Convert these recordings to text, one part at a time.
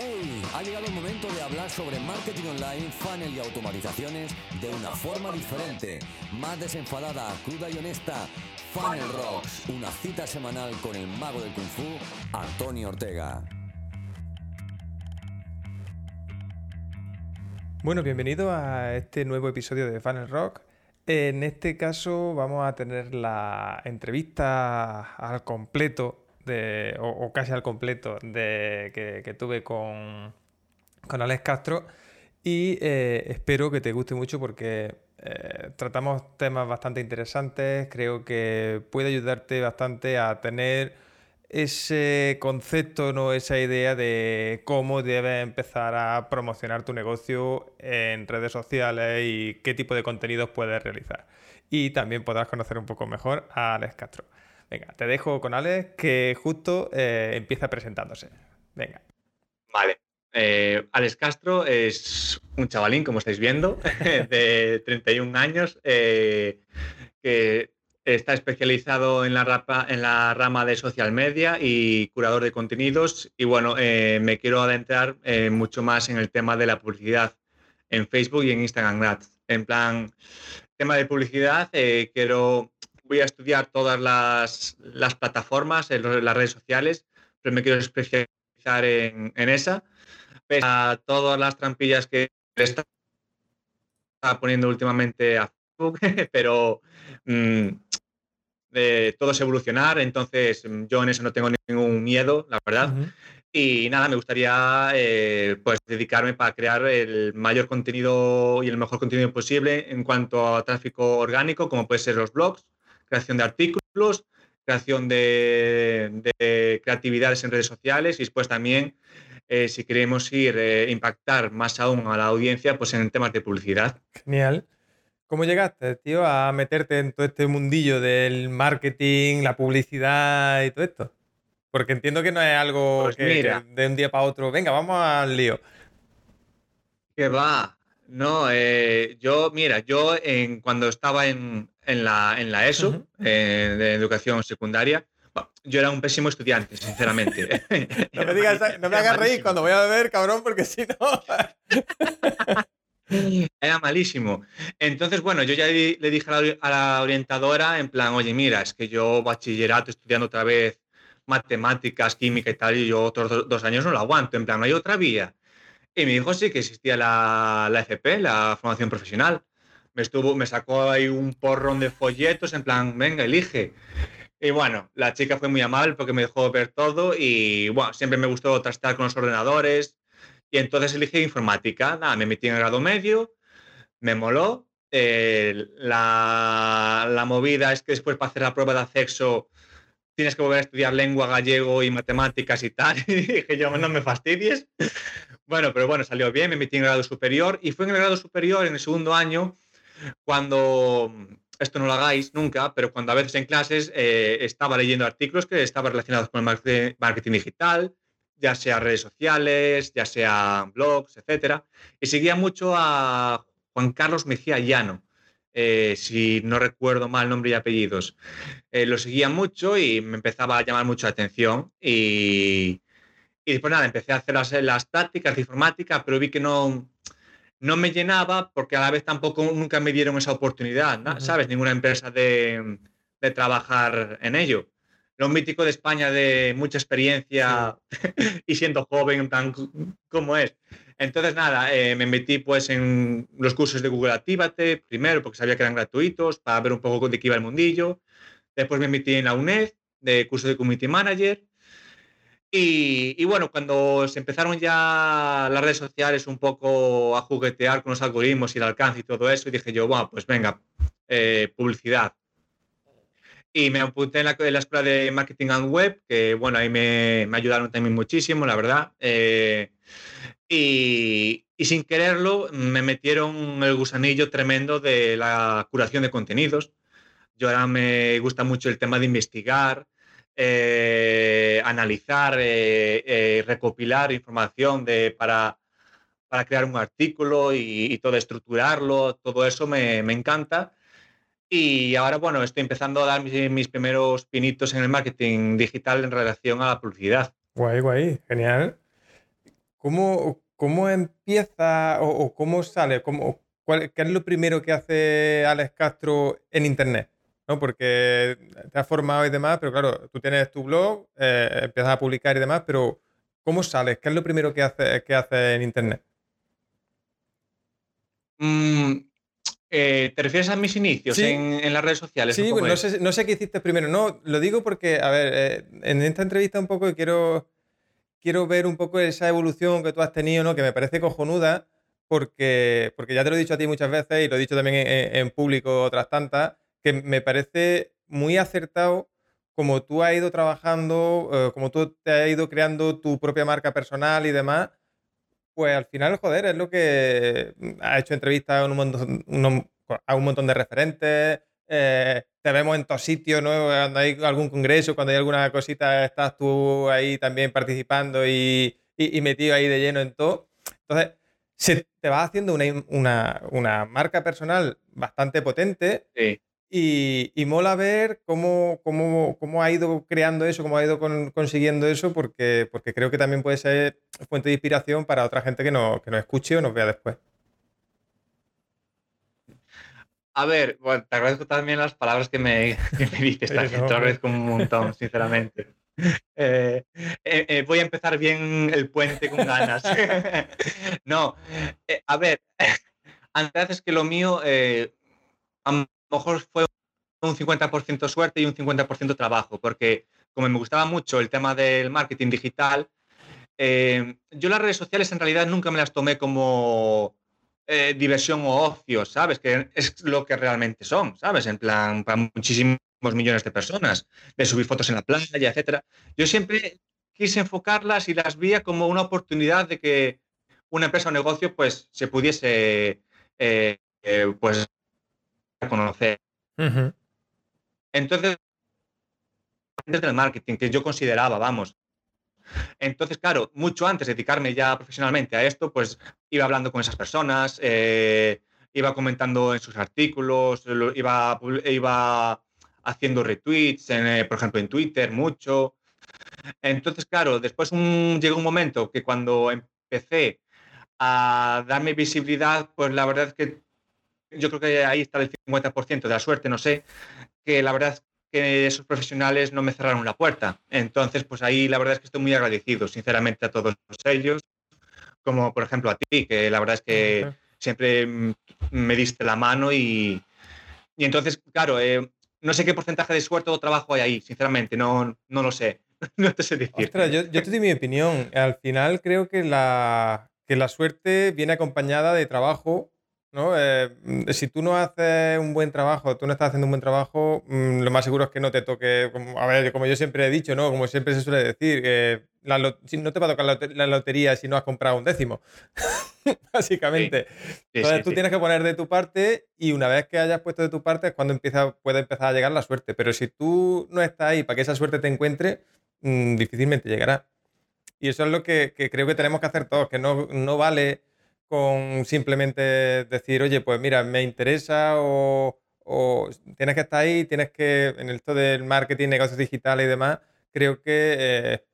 ¡Hey! Ha llegado el momento de hablar sobre marketing online, funnel y automatizaciones de una forma diferente, más desenfadada, cruda y honesta. Funnel Rocks, una cita semanal con el mago del kung fu, Antonio Ortega. Bueno, bienvenido a este nuevo episodio de Funnel Rock. En este caso vamos a tener la entrevista al completo o, casi al completo de, que, tuve con, con Alex Castro y eh, espero que te guste mucho porque eh, tratamos temas bastante interesantes, creo que puede ayudarte bastante a tener ese concepto, ¿no? esa idea de cómo debes empezar a promocionar tu negocio en redes sociales y qué tipo de contenidos puedes realizar. Y también podrás conocer un poco mejor a Alex Castro. Venga, te dejo con Alex, que justo eh, empieza presentándose. Venga. Vale. Eh, Alex Castro es un chavalín, como estáis viendo, de 31 años, eh, que está especializado en la, en la rama de social media y curador de contenidos. Y bueno, me quiero adentrar mucho más en el tema de la publicidad en Facebook y en Instagram. En plan, tema de publicidad, quiero voy a estudiar todas las, plataformas, en las redes sociales, pero me quiero especializar en, esa. Pese a todas las trampillas que está poniendo últimamente a Facebook, pero mm, todo es evolucionar, entonces mm, yo en eso no tengo ningún miedo, la verdad. Y nada, me gustaría eh, pues dedicarme para crear el mayor contenido y el mejor contenido posible en cuanto a tráfico orgánico, como puede ser los blogs, creación de artículos, creación de, creatividades en redes sociales y después también, eh, si queremos ir eh, impactar más aún a la audiencia, pues en temas de publicidad. Genial. ¿Cómo llegaste, tío, a meterte en todo este mundillo del marketing, la publicidad y todo esto? Porque entiendo que no es algo pues de un día para otro, venga, vamos al lío. Que va. No, eh, yo, mira, yo en, cuando estaba en, en la, en la ESO, eh, de educación secundaria, yo era un pésimo estudiante, sinceramente. no me, digas, no me hagas reír cuando voy a beber, cabrón, porque si no. Era malísimo. Entonces, bueno, yo ya le dije a la, orientadora en plan, oye, mira, es que yo bachillerato estudiando otra vez matemáticas, química y tal, y yo otros dos años no lo aguanto, en plan, no hay otra vía. Y me dijo sí que existía la, la FP, la formación profesional me, estuvo, me sacó ahí un porrón de folletos en plan, venga, elige. Y bueno, la chica fue muy amable porque me dejó ver todo y bueno, siempre me gustó trastear con los ordenadores. Y entonces elegí informática. Nada, me metí en el grado medio, me moló. Eh, la, la, movida es que después para hacer la prueba de acceso tienes que volver a estudiar lengua gallego y matemáticas y tal. Y dije yo, no me fastidies. Bueno, pero bueno, salió bien, me metí en el grado superior y fue en el grado superior, en el segundo año, cuando, esto no lo hagáis nunca, pero cuando a veces en clases eh, estaba leyendo artículos que estaban relacionados con el marketing digital, ya sea redes sociales, ya sea blogs, etcétera, y seguía mucho a Juan Carlos Mejía Llano, eh, si no recuerdo mal nombre y apellidos. Eh, lo seguía mucho y me empezaba a llamar mucho la atención y, y después nada, empecé a hacer las, las prácticas de informática, pero vi que no, no me llenaba porque a la vez tampoco nunca me dieron esa oportunidad, ¿sabes? Ninguna empresa de, trabajar en ello. Lo mítico de España de mucha experiencia y siendo joven, tan como es. Entonces, nada, eh, me metí pues en los cursos de Google Actívate, primero porque sabía que eran gratuitos, para ver un poco de qué iba el mundillo. Después me metí en la UNED, de curso de Community Manager. Y, bueno, cuando se empezaron ya las redes sociales un poco a juguetear con los algoritmos y el alcance y todo eso, y dije yo, bueno, pues venga, eh, publicidad. Y me apunté en la, escuela de marketing and web, que bueno, ahí me, ayudaron también muchísimo, la verdad. Eh, y, y, sin quererlo, me metieron el gusanillo tremendo de la curación de contenidos. Yo ahora me gusta mucho el tema de investigar, eh, analizar, eh, eh, recopilar información de, para, para, crear un artículo y, todo estructurarlo, todo eso me, encanta. Y ahora, bueno, estoy empezando a dar mis, primeros pinitos en el marketing digital en relación a la publicidad. Guay, guay, genial. ¿Cómo, cómo empieza o, cómo sale? Cómo, ¿Qué es lo primero que hace Alex Castro en Internet? ¿no? Porque te has formado y demás, pero claro, tú tienes tu blog, eh, empiezas a publicar y demás, pero ¿cómo sales? ¿Qué es lo primero que haces que hace en Internet? Mm, eh, ¿Te refieres a mis inicios en, las redes sociales? Sí, no, sé, no, sé, qué hiciste primero. No, lo digo porque, a ver, eh, en esta entrevista un poco quiero, quiero ver un poco esa evolución que tú has tenido, ¿no? Que me parece cojonuda, porque, porque ya te lo he dicho a ti muchas veces y lo he dicho también en público otras tantas, que me parece muy acertado como tú has ido trabajando, eh, como tú te has ido creando tu propia marca personal y demás, pues al final, joder, es lo que mm, ha hecho entrevistas a un montón de referentes, eh, te vemos en todos sitios, ¿no? Cuando hay algún congreso, cuando hay alguna cosita, estás tú ahí también participando y, metido ahí de lleno en todo. Entonces, se te va haciendo una, una marca personal bastante potente. Sí. Y, mola ver cómo, cómo, ha ido creando eso, cómo ha ido consiguiendo eso, porque, porque creo que también puede ser fuente de inspiración para otra gente que, no, que nos escuche o nos vea después. A ver, bueno, te agradezco también las palabras que me, que me dices, te agradezco un montón, sinceramente. Eh, eh, eh, voy a empezar bien el puente con ganas. no, a ver, antes es que lo mío, mejor fue un 50% suerte y un 50% trabajo, porque como me gustaba mucho el tema del marketing digital, yo las redes sociales en realidad nunca me las tomé como eh, diversión o ocio, ¿sabes? Que es lo que realmente son, ¿sabes? En plan, para muchísimos millones de personas, de subir fotos en la playa, etcétera. Yo siempre quise enfocarlas y las veía como una oportunidad de que una empresa o negocio pues se pudiese eh, pues conocer. Entonces, desde el marketing, que yo consideraba, vamos. Entonces, claro, mucho antes de dedicarme ya profesionalmente a esto, pues iba hablando con esas personas, eh, iba comentando en sus artículos, iba, iba haciendo retweets, eh, por ejemplo, en Twitter, mucho. Entonces, claro, después llegó un momento que cuando empecé a darme visibilidad, pues la verdad es que yo creo que ahí está el 50% de la suerte, no sé, que la verdad que esos profesionales no me cerraron la puerta. Entonces, pues ahí la verdad es que estoy muy agradecido, sinceramente, a todos ellos, como por ejemplo a ti, que la verdad es que siempre me diste la mano y, y entonces, claro, eh, no sé qué porcentaje de suerte o trabajo hay ahí, sinceramente, no, no lo sé. no te sé decir. yo, yo te doy mi opinión. Al final creo que la, que la suerte viene acompañada de trabajo ¿no? Eh, si tú no haces un buen trabajo, tú no estás haciendo un buen trabajo, mm, lo más seguro es que no te toque, como, a ver, como yo siempre he dicho, ¿no? Como siempre se suele decir, que no te va a tocar la, lotería si no has comprado un décimo, básicamente. Entonces tú tienes que poner de tu parte y una vez que hayas puesto de tu parte es cuando empieza, puede empezar a llegar la suerte. Pero si tú no estás ahí para que esa suerte te encuentre, mm, difícilmente llegará. Y eso es lo que, que, creo que tenemos que hacer todos, que no, no vale con simplemente decir, oye, pues mira, me interesa o, tienes que estar ahí, tienes que, en esto del marketing, negocios digitales y demás, creo que eh,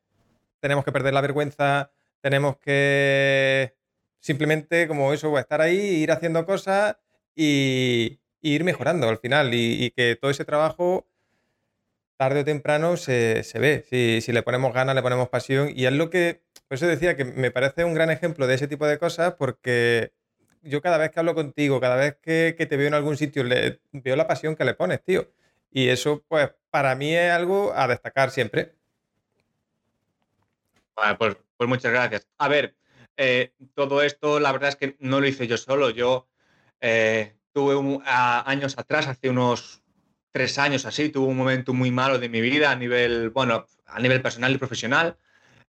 tenemos que perder la vergüenza, tenemos que simplemente como eso, pues, estar ahí, ir haciendo cosas y, ir mejorando al final y, que todo ese trabajo tarde o temprano se, ve. Si, si, le ponemos ganas, le ponemos pasión y es lo que por eso decía que me parece un gran ejemplo de ese tipo de cosas porque yo cada vez que hablo contigo, cada vez que, te veo en algún sitio, veo la pasión que le pones, tío. Y eso, pues, para mí es algo a destacar siempre. Pues, pues, muchas gracias. A ver, eh, todo esto, la verdad es que no lo hice yo solo. Yo eh, tuve años atrás, hace unos tres años así, tuve un momento muy malo de mi vida a nivel, bueno, a nivel personal y profesional.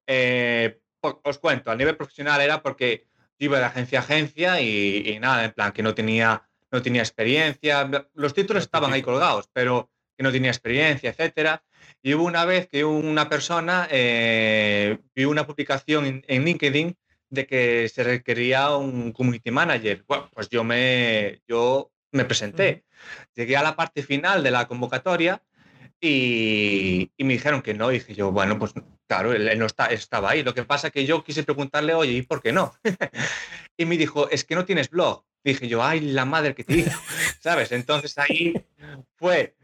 Eh, os cuento, a nivel profesional era porque yo iba de agencia a agencia y, nada, en plan que no tenía, no tenía experiencia. Los títulos estaban ahí colgados, pero que no tenía experiencia, etcétera. Y hubo una vez que una persona eh, vio una publicación en, LinkedIn de que se requería un community manager. Bueno, pues yo me, yo me presenté. Llegué a la parte final de la convocatoria y, y, me dijeron que no. Y dije yo, bueno, pues Claro, él, no está, estaba ahí. Lo que pasa es que yo quise preguntarle, oye, ¿y por qué no? y me dijo, es que no tienes blog. Dije yo, ay, la madre que te ¿sabes? Entonces ahí fue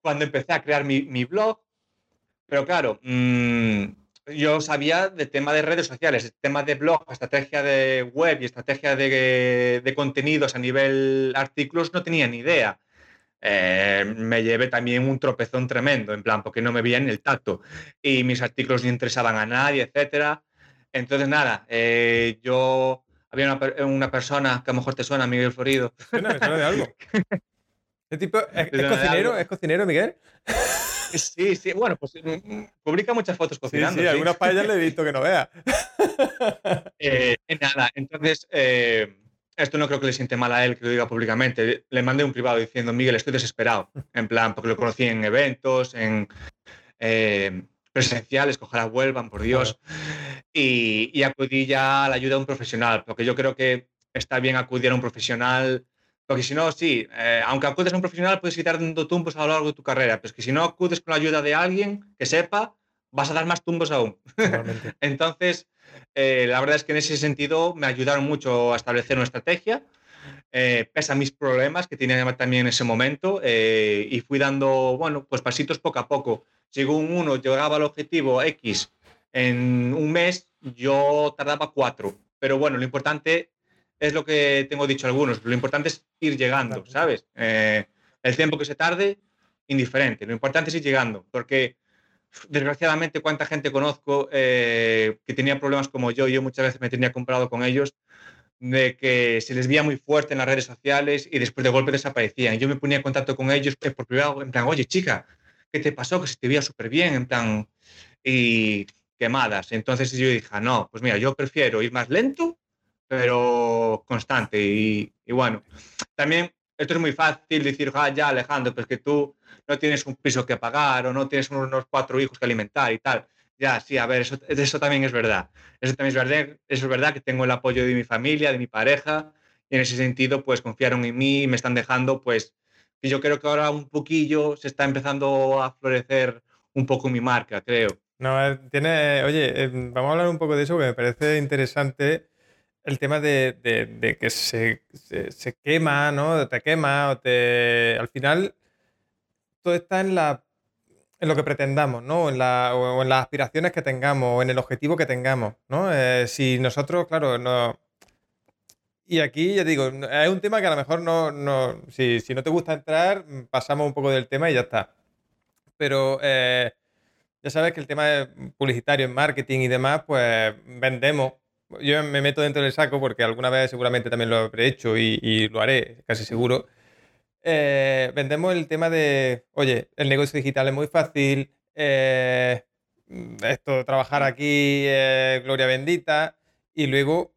cuando empecé a crear mi, mi blog. Pero claro, mmm, yo sabía de tema de redes sociales, tema de blog, estrategia de web y estrategia de, de contenidos a nivel artículos, no tenía ni idea. Eh, me llevé también un tropezón tremendo, en plan, porque no me veía en el tacto y mis artículos no interesaban a nadie, etcétera. Entonces, nada, eh, yo había una, una, persona que a lo mejor te suena, Miguel Florido. Suena, me suena de algo. ¿Es, tipo, es, cocinero, ¿Es cocinero, Miguel? Sí, sí, bueno, pues mm, mm, publica muchas fotos cocinando. Sí, sí, algunas paellas le he visto que no vea. Eh, nada, entonces, eh, esto no creo que le siente mal a él que lo diga públicamente. Le mandé un privado diciendo, Miguel, estoy desesperado. En plan, porque lo conocí en eventos, en eh, presenciales, ojalá vuelvan, por Dios. Y, y acudí ya a la ayuda de un profesional, porque yo creo que está bien acudir a un profesional porque si no, sí, eh, aunque acudes a un profesional, puedes ir dando tumbos a lo largo de tu carrera, pero es que si no acudes con la ayuda de alguien que sepa, vas a dar más tumbos aún. Entonces, eh, la verdad es que en ese sentido me ayudaron mucho a establecer una estrategia, eh, pese a mis problemas que tenía también en ese momento, y fui dando, bueno, pues pasitos poco a poco. Según uno llegaba al objetivo X en un mes, yo tardaba cuatro. Pero bueno, lo importante es lo que tengo dicho a algunos. Lo importante es ir llegando, ¿sabes? Eh, el tiempo que se tarde, indiferente. Lo importante es ir llegando, porque desgraciadamente cuánta gente conozco eh, que tenía problemas como yo, yo muchas veces me tenía comprado con ellos, de que se les veía muy fuerte en las redes sociales y después de golpe desaparecían. Yo me ponía en contacto con ellos eh, por privado, en plan, oye chica, ¿qué te pasó? Que se te veía súper bien, en plan, y quemadas. Entonces yo dije, no, pues mira, yo prefiero ir más lento pero constante. Y, bueno, también esto es muy fácil decir, ah, ya Alejandro, pues que tú no tienes un piso que pagar o no tienes unos cuatro hijos que alimentar y tal. Ya, sí, a ver, eso, eso también es verdad. Eso también es verdad, eso es verdad que tengo el apoyo de mi familia, de mi pareja, y en ese sentido, pues confiaron en mí y me están dejando, pues, y yo creo que ahora un poquillo se está empezando a florecer un poco mi marca, creo. No, eh, tiene, oye, eh, vamos a hablar un poco de eso, que me parece interesante el tema de, que se, quema, ¿no? Te quema o te... Al final, todo está en, la, en lo que pretendamos, ¿no? En la, o en las aspiraciones que tengamos, o en el objetivo que tengamos, ¿no? Eh, si nosotros, claro, no... Y aquí, ya digo, es un tema que a lo mejor no... no si, no te gusta entrar, pasamos un poco del tema y ya está. Pero... Eh, ya sabes que el tema publicitario en marketing y demás, pues vendemos yo me meto dentro del saco porque alguna vez seguramente también lo habré hecho y, lo haré, casi seguro. Eh, vendemos el tema de, oye, el negocio digital es muy fácil, eh, esto, trabajar aquí, gloria bendita, y luego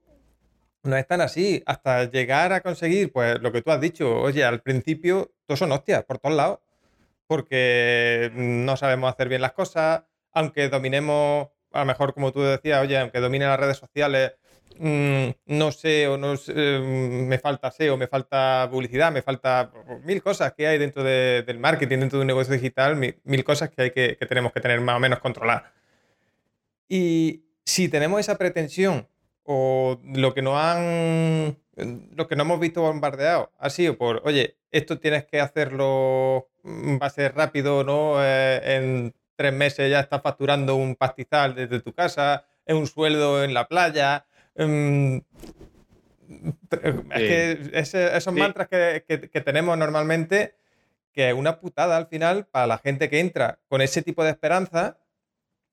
no es tan así, hasta llegar a conseguir, pues lo que tú has dicho, oye, al principio todos son hostias por todos lados, porque no sabemos hacer bien las cosas, aunque dominemos a lo mejor como tú decías, oye, aunque domine las redes sociales, mm, no sé o no mm, me falta SEO, me falta publicidad, me falta mil cosas que hay dentro del marketing, dentro de un negocio digital, mil, cosas que, hay que, tenemos que tener más o menos controladas. Y si tenemos esa pretensión o lo que nos han lo que no hemos visto bombardeado ha sido por, oye, esto tienes que hacerlo, mm, va a ser rápido, ¿no? Eh, tres meses ya estás facturando un pastizal desde tu casa, es un sueldo en la playa. Em, es que esos mantras que, tenemos normalmente, que es una putada al final para la gente que entra con ese tipo de esperanza.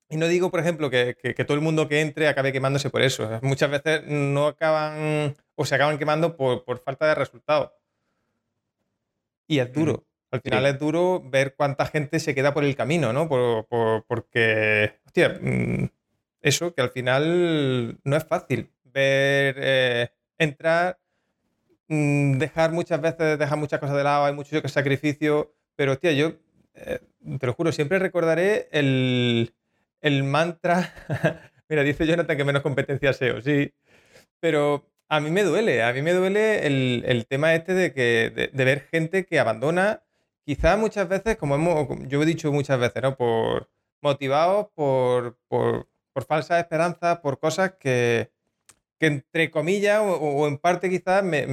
Y no digo, por ejemplo, que, todo el mundo que entre acabe quemándose por eso. Muchas veces no acaban o se acaban quemando por, por falta de resultados. Y es duro. Al final es duro ver cuánta gente se queda por el camino, ¿no? porque, hostia, mm, eso que al final no es fácil. Ver, eh, entrar, mm, dejar muchas veces, dejar muchas cosas de lado, hay mucho sacrificio, pero hostia, yo eh, te lo juro, siempre recordaré el, mantra. Mira, dice Jonathan que menos competencia SEO, sí. Pero a mí me duele, a mí me duele el, tema este de, que, de ver gente que abandona quizá muchas veces, como hemos, yo he dicho muchas veces, ¿no? Por, motivados por, por, por falsas esperanzas, por cosas que, que entre comillas o, en parte quizás me,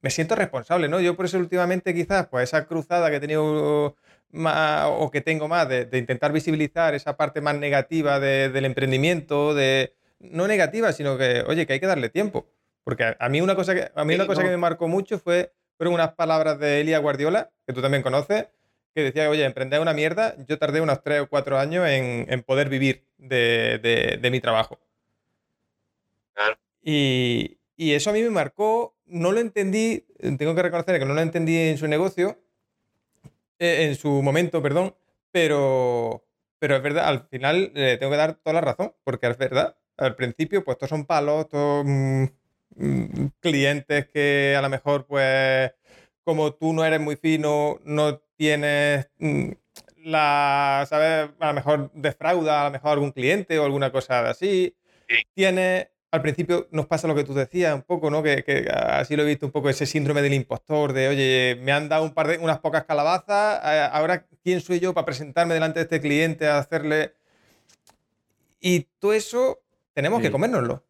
me, siento responsable, ¿no? Yo por eso últimamente quizás, pues esa cruzada que he tenido más, o que tengo más de, intentar visibilizar esa parte más negativa del emprendimiento, de no negativa, sino que, oye, que hay que darle tiempo. Porque a, mí una cosa que, a mí una cosa que me marcó mucho fue, fueron unas palabras de Elia Guardiola, que tú también conoces, que decía, oye, emprender una mierda, yo tardé unos tres o cuatro años en, poder vivir de, mi trabajo. Y, eso a mí me marcó, no lo entendí, tengo que reconocer que no lo entendí en su negocio, eh, en su momento, perdón, pero, pero es verdad, al final le tengo que dar toda la razón, porque es verdad, al principio pues todos son palos, todos mm, mm, clientes que a lo mejor pues como tú no eres muy fino, no tienes mm, la, ¿sabes? A lo mejor defrauda a lo mejor algún cliente o alguna cosa así. Tienes, al principio nos pasa lo que tú decías un poco, ¿no? Que, así lo he visto un poco, ese síndrome del impostor, de, oye, me han dado un par de, unas pocas calabazas, ahora, ¿quién soy yo para presentarme delante de este cliente a hacerle... Y todo eso tenemos que comérnoslo.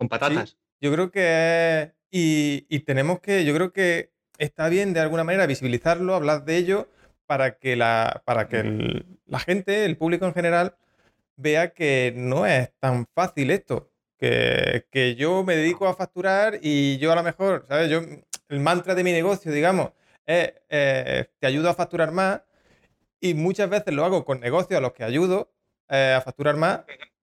Con patatas. yo creo que... Y, y tenemos que, yo creo que está bien de alguna manera visibilizarlo, hablar de ello, para que la, para que la gente, el público en general, vea que no es tan fácil esto. Que, yo me dedico a facturar y yo a lo mejor, ¿sabes? Yo, el mantra de mi negocio, digamos, es eh, te ayudo a facturar más y muchas veces lo hago con negocios a los que ayudo eh, a facturar más,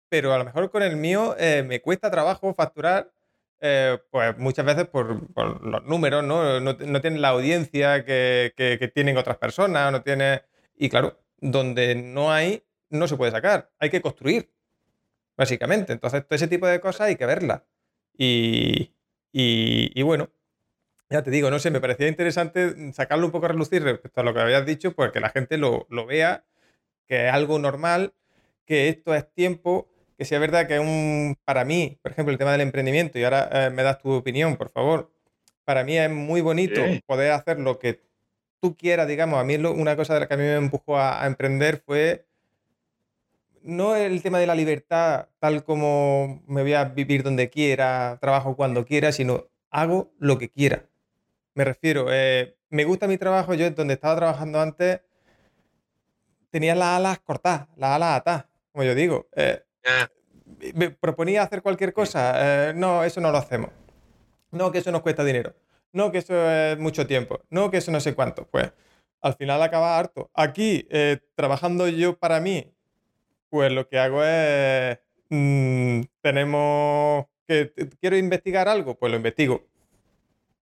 pero a lo mejor con el mío eh, me cuesta trabajo facturar eh, pues muchas veces por, los números, ¿no? No, tienen la audiencia que, tienen otras personas, no tiene... Y claro, donde no hay, no se puede sacar, hay que construir, básicamente. Entonces, todo ese tipo de cosas hay que verlas. Y, y, bueno, ya te digo, no sé, me parecía interesante sacarlo un poco a relucir respecto a lo que habías dicho, pues que la gente lo, lo vea, que es algo normal, que esto es tiempo que sea verdad que un, para mí, por ejemplo, el tema del emprendimiento, y ahora eh, me das tu opinión, por favor, para mí es muy bonito poder hacer lo que tú quieras, digamos, a mí una cosa de la que a mí me empujó a, emprender fue no el tema de la libertad, tal como me voy a vivir donde quiera, trabajo cuando quiera, sino hago lo que quiera. Me refiero, eh, me gusta mi trabajo, yo donde estaba trabajando antes tenía las alas cortadas, las alas atadas, como yo digo. Eh, me proponía hacer cualquier cosa. Eh, no, eso no lo hacemos. No, que eso nos cuesta dinero. No, que eso es mucho tiempo. No, que eso no sé cuánto. Pues al final acaba harto. Aquí, eh, trabajando yo para mí, pues lo que hago es. Mm, tenemos que quiero investigar algo, pues lo investigo.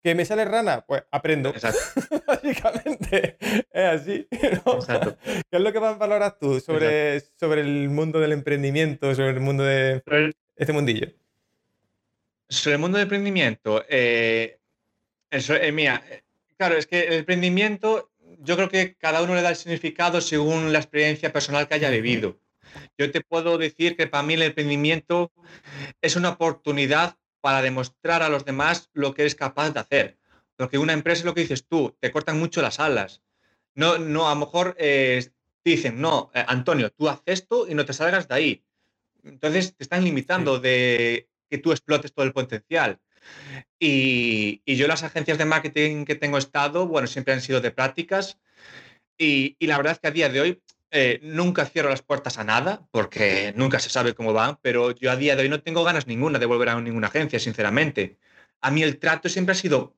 ¿Que me sale rana? Pues aprendo. Exacto. Básicamente es así. Exacto. ¿Qué es lo que más valoras tú sobre, sobre el mundo del emprendimiento, sobre el mundo de este mundillo? Sobre el mundo del emprendimiento, eh, eso, eh, mía, claro, es que el emprendimiento yo creo que cada uno le da el significado según la experiencia personal que haya vivido. Yo te puedo decir que para mí el emprendimiento es una oportunidad para demostrar a los demás lo que eres capaz de hacer. Porque una empresa es lo que dices tú, te cortan mucho las alas. No, no, a lo mejor eh, dicen, no, eh, Antonio, tú haces esto y no te salgas de ahí. Entonces te están limitando de que tú explotes todo el potencial. Y, y, yo las agencias de marketing que tengo estado, bueno, siempre han sido de prácticas. Y, y la verdad es que a día de hoy eh, nunca cierro las puertas a nada, porque nunca se sabe cómo va, pero yo a día de hoy no tengo ganas ninguna de volver a ninguna agencia, sinceramente. A mí el trato siempre ha sido,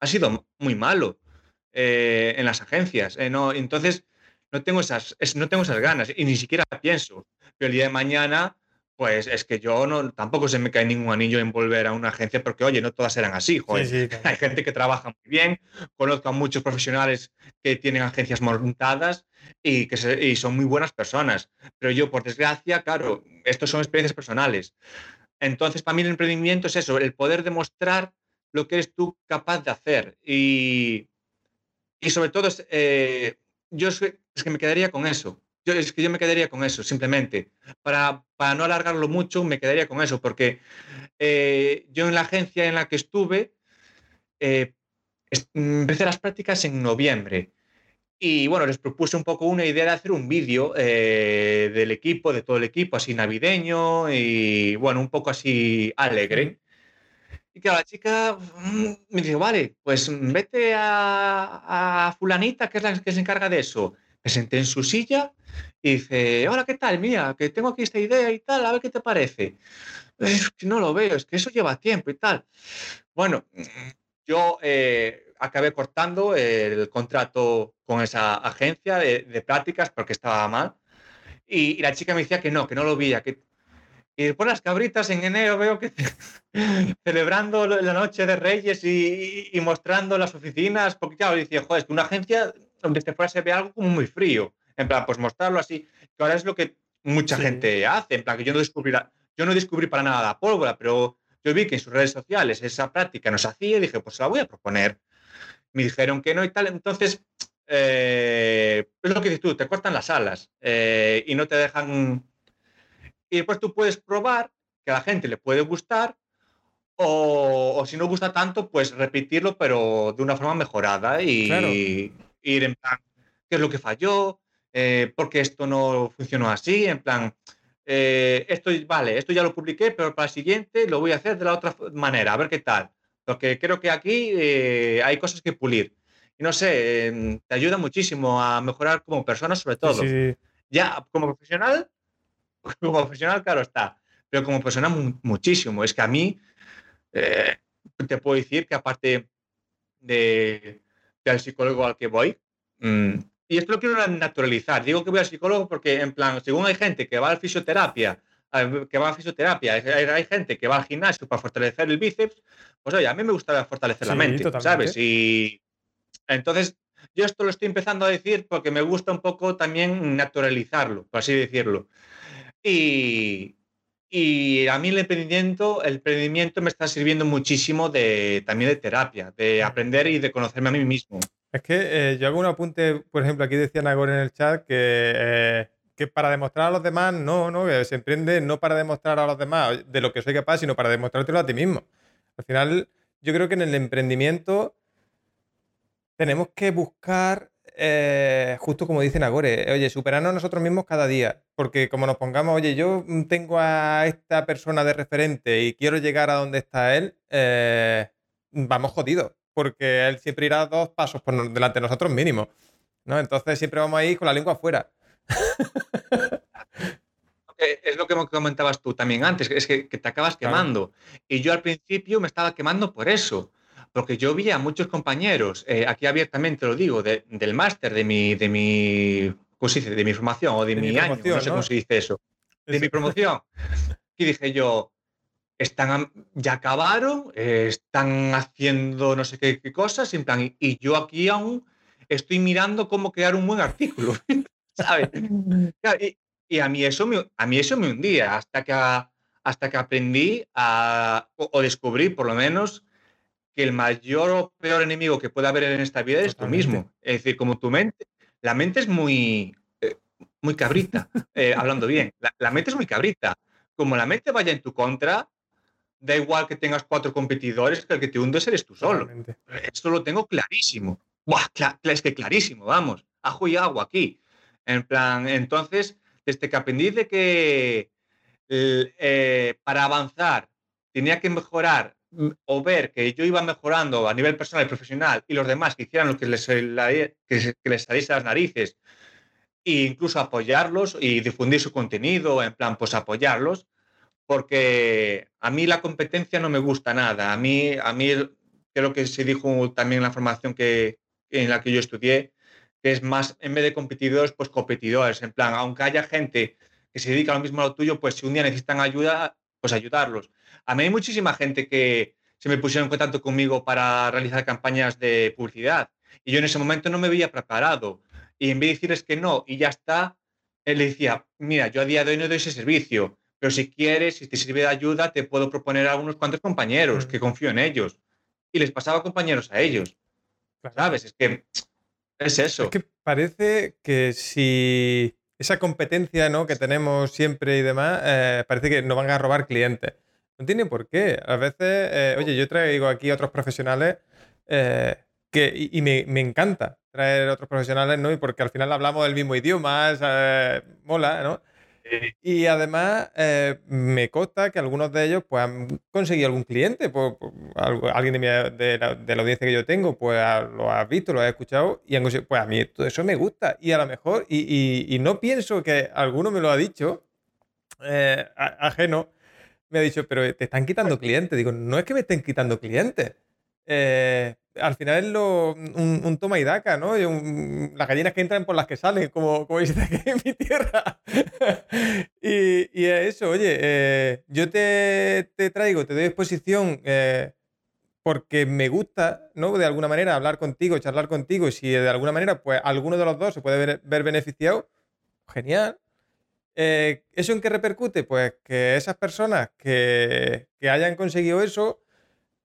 ha sido muy malo eh, en las agencias. Eh, no, entonces, no tengo, esas, no tengo esas ganas y ni siquiera pienso. Pero el día de mañana pues es que yo no, tampoco se me cae ningún anillo en volver a una agencia porque, oye, no todas eran así, joder. Hay gente que trabaja muy bien, conozco a muchos profesionales que tienen agencias montadas y que y son muy buenas personas. Pero yo, por desgracia, claro, estos son experiencias personales. Entonces, para mí el emprendimiento es eso, el poder demostrar lo que eres tú capaz de hacer. Y, y sobre todo, eh, yo es que me quedaría con eso yo, es que yo me quedaría con eso, simplemente. Para, para no alargarlo mucho, me quedaría con eso, porque eh, yo en la agencia en la que estuve, eh, empecé las prácticas en noviembre Y bueno, les propuse un poco una idea de hacer un vídeo eh, del equipo, de todo el equipo, así navideño y bueno, un poco así alegre. Y claro, la chica mm, me dijo, vale, pues vete a, a, fulanita, que es la que se encarga de eso. Me senté en su silla y dice, hola, ¿qué tal? Mira, que tengo aquí esta idea y tal, a ver qué te parece. No lo veo, es que eso lleva tiempo y tal. Bueno, yo eh, acabé cortando el contrato con esa agencia de, prácticas porque estaba mal. Y, la chica me decía que no, que no lo veía. Que... Y después las cabritas en enero veo que celebrando la noche de Reyes y, mostrando las oficinas, porque claro, decía, joder, es que una agencia donde este fuera se ve algo como muy frío. En plan, pues mostrarlo así, que ahora es lo que mucha gente hace. En plan, que yo no descubrí, yo no descubrí para nada la pólvora, pero yo vi que en sus redes sociales esa práctica nos hacía y dije, pues la voy a proponer. Me dijeron que no y tal. Entonces, eh, es lo que dices tú, te cortan las alas eh, y no te dejan. Y después tú puedes probar que a la gente le puede gustar o, si no gusta tanto, pues repetirlo, pero de una forma mejorada y, ir en plan, ¿qué es lo que falló? Eh, porque esto no funcionó así? En plan, eh, esto, vale, esto ya lo publiqué, pero para el siguiente lo voy a hacer de la otra manera, a ver qué tal. Porque creo que aquí eh, hay cosas que pulir. Y no sé, em, te ayuda muchísimo a mejorar como persona, sobre todo. Ya, como profesional, como profesional, claro está, pero como persona muchísimo. Es que a mí, eh, te puedo decir que aparte de, del psicólogo al que voy, mm, y esto lo quiero naturalizar. Digo que voy al psicólogo porque, en plan, según hay gente que va a fisioterapia, que va a fisioterapia, hay, gente que va al gimnasio para fortalecer el bíceps, pues oye, a mí me gusta fortalecer la mente, ¿sabes? Y entonces, yo esto lo estoy empezando a decir porque me gusta un poco también naturalizarlo, por así decirlo. Y, y a mí el emprendimiento, el emprendimiento me está sirviendo muchísimo de, también de terapia, de aprender y de conocerme a mí mismo. Es que eh, yo hago un apunte, por ejemplo, aquí decía Nagor en el chat que, eh, que para demostrar a los demás, no, no, que se emprende no para demostrar a los demás de lo que soy capaz, sino para demostrártelo a ti mismo. Al final, yo creo que en el emprendimiento tenemos que buscar, eh, justo como dice Nagore, oye, superarnos nosotros mismos cada día. Porque como nos pongamos, oye, yo tengo a esta persona de referente y quiero llegar a donde está él, vamos jodidos porque él siempre irá dos pasos por delante de nosotros mínimo. ¿no? Entonces siempre vamos a ir con la lengua afuera. es lo que comentabas tú también antes, es que, te acabas quemando. Y yo al principio me estaba quemando por eso, porque yo vi a muchos compañeros, eh, aquí abiertamente lo digo, del máster, de mi, de mi, ¿cómo se dice? De mi formación o de, mi, año, no sé cómo se dice eso, de mi promoción. Y dije yo, están, ya acabaron, están haciendo no sé qué, cosas, en plan, y yo aquí aún estoy mirando cómo crear un buen artículo, ¿sabes? Y, a, mí eso me, a mí eso me hundía, hasta que, hasta que aprendí a, o, descubrí por lo menos que el mayor o peor enemigo que puede haber en esta vida es tú mismo. Es decir, como tu mente, la mente es muy, eh, muy cabrita, eh, hablando bien, la, la mente es muy cabrita. Como la mente vaya en tu contra, da igual que tengas cuatro competidores, que el que te hundes eres tú solo. Esto lo tengo clarísimo. Buah, es que clarísimo, vamos. Ajo y agua aquí. En plan, entonces, desde que aprendí de que eh, para avanzar tenía que mejorar o ver que yo iba mejorando a nivel personal y profesional y los demás que hicieran lo que les, que les saliese a las narices e incluso apoyarlos y difundir su contenido, en plan, pues apoyarlos, porque a mí la competencia no me gusta nada. A mí, a mí creo que se dijo también en la formación que, en la que yo estudié, que es más, en vez de competidores, pues competidores. En plan, aunque haya gente que se dedica a lo mismo a lo tuyo, pues si un día necesitan ayuda, pues ayudarlos. A mí hay muchísima gente que se me pusieron en contacto conmigo para realizar campañas de publicidad. Y yo en ese momento no me veía preparado. Y en vez de decirles que no y ya está, él le decía, mira, yo a día de hoy no doy ese servicio pero si quieres, si te sirve de ayuda, te puedo proponer a unos cuantos compañeros que confío en ellos. Y les pasaba compañeros a ellos. ¿Sabes? Es que es eso. Es que parece que si esa competencia ¿no? que tenemos siempre y demás, eh, parece que nos van a robar clientes. No tiene por qué. A veces, eh, oye, yo traigo aquí otros profesionales eh, que, y, me, me, encanta traer otros profesionales, ¿no? Y porque al final hablamos del mismo idioma, eh, mola, ¿no? Y además eh, me consta que algunos de ellos pues, han conseguido algún cliente, pues, pues alguien de, la, audiencia que yo tengo, pues lo ha visto, lo ha escuchado y han conseguido, pues a mí todo eso me gusta y a lo mejor, y, no pienso que alguno me lo ha dicho, ajeno, me ha dicho, pero te están quitando clientes. Digo, no es que me estén quitando clientes. Eh, al final es lo, un, toma y daca, ¿no? las gallinas que entran por las que salen, como, como dice aquí en mi tierra. y, y, eso, oye, eh, yo te, traigo, te doy exposición eh, porque me gusta, ¿no? De alguna manera hablar contigo, charlar contigo, y si de alguna manera, pues alguno de los dos se puede ver, beneficiado, genial. Eh, ¿Eso en qué repercute? Pues que esas personas que, que hayan conseguido eso,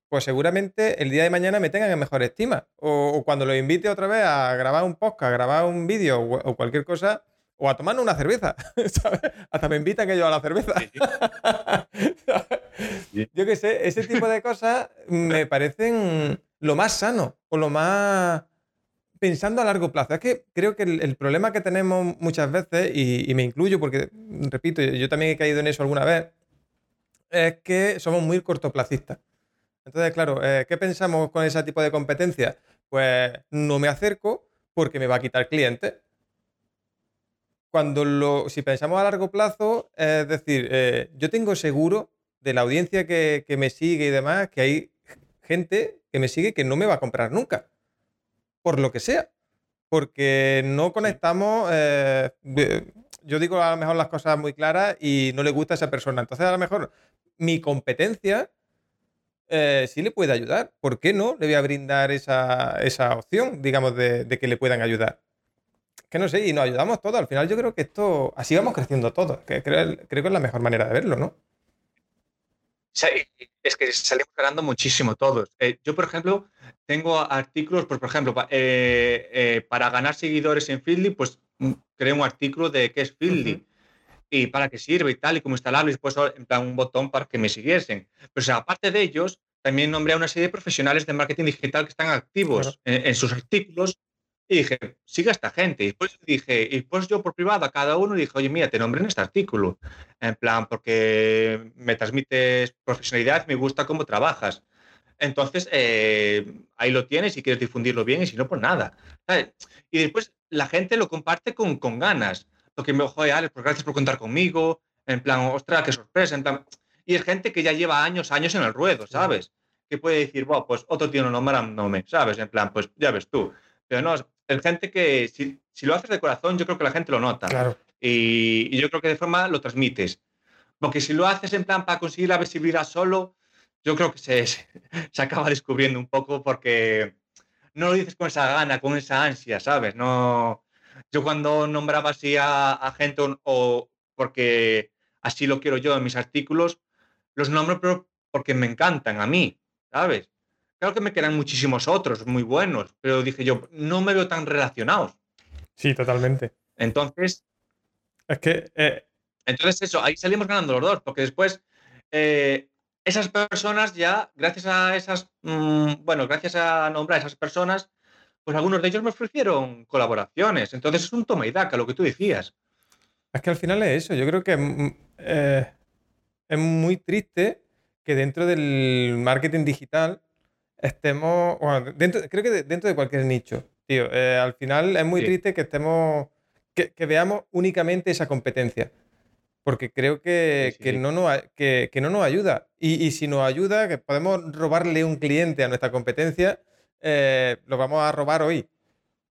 pues seguramente el día de mañana me tengan en mejor estima. O, cuando los invite otra vez a grabar un podcast, a grabar un vídeo o, cualquier cosa, o a tomar una cerveza. Hasta me invitan ellos a la cerveza. Yo qué sé, ese tipo de cosas me parecen lo más sano o lo más pensando a largo plazo. Es que creo que el, problema que tenemos muchas veces, y, me incluyo porque, repito, yo también he caído en eso alguna vez, es que somos muy cortoplacistas. Entonces, claro, eh, ¿qué pensamos con ese tipo de competencia? Pues no me acerco porque me va a quitar clientes. Cuando si pensamos a largo plazo, es decir, eh, yo tengo seguro de la audiencia que, me sigue y demás, que hay gente que me sigue que no me va a comprar nunca, por lo que sea, porque no conectamos, eh, yo digo a lo mejor las cosas muy claras y no le gusta a esa persona. Entonces, a lo mejor mi competencia eh, sí le puede ayudar. ¿Por qué no le voy a brindar esa, opción, digamos, de, que le puedan ayudar? Que no sé, y nos ayudamos todos. Al final yo creo que esto, así vamos creciendo todos. creo, creo que es la mejor manera de verlo, ¿no? Es que salimos ganando muchísimo todos. Eh, yo, por ejemplo, tengo artículos, pues, por ejemplo, eh, para ganar seguidores en Feedly, pues mm, creo un artículo de qué es Feedly y para qué sirve y tal, y cómo instalarlo, y después en plan un botón para que me siguiesen. Pero o sea, aparte de ellos, también nombré a una serie de profesionales de marketing digital que están activos en, sus artículos y dije, siga esta gente. Y después dije, y después yo por privado a cada uno dije, oye, mira, te nombré en este artículo. En plan, porque me transmites profesionalidad, me gusta cómo trabajas. Entonces, eh, ahí lo tienes y quieres difundirlo bien y si no, pues nada. Y después la gente lo comparte con, con ganas que me ojo, Alex, pues gracias por contar conmigo, en plan, ostras, qué sorpresa, en plan... Y es gente que ya lleva años, años en el ruedo, ¿sabes? Que puede decir, wow, pues otro tío no nombrándome, ¿sabes? En plan, pues ya ves tú. Pero no, es gente que si, si, lo haces de corazón, yo creo que la gente lo nota. Claro. Y, yo creo que de forma lo transmites. Porque si lo haces en plan para conseguir la visibilidad solo, yo creo que se, se acaba descubriendo un poco porque no lo dices con esa gana, con esa ansia, ¿sabes? No, yo cuando nombraba así a, gente o, porque así lo quiero yo en mis artículos, los nombro pero porque me encantan a mí, ¿sabes? Claro que me quedan muchísimos otros muy buenos, pero dije yo, no me veo tan relacionados. Sí, totalmente. Entonces... Es que... Eh, entonces eso, ahí salimos ganando los dos, porque después eh, esas personas ya, gracias a esas, mm, bueno, gracias a nombrar a esas personas, pues algunos de ellos me ofrecieron colaboraciones. Entonces es un toma y daca, lo que tú decías. Es que al final es eso. Yo creo que mm, eh, es muy triste que dentro del marketing digital estemos. Bueno, dentro, creo que dentro de cualquier nicho, tío. Eh, al final es muy triste que estemos. Que, veamos únicamente esa competencia. Porque creo que, no, nos, que, no nos ayuda. Y, y, si nos ayuda, que podemos robarle un cliente a nuestra competencia eh, lo vamos a robar hoy.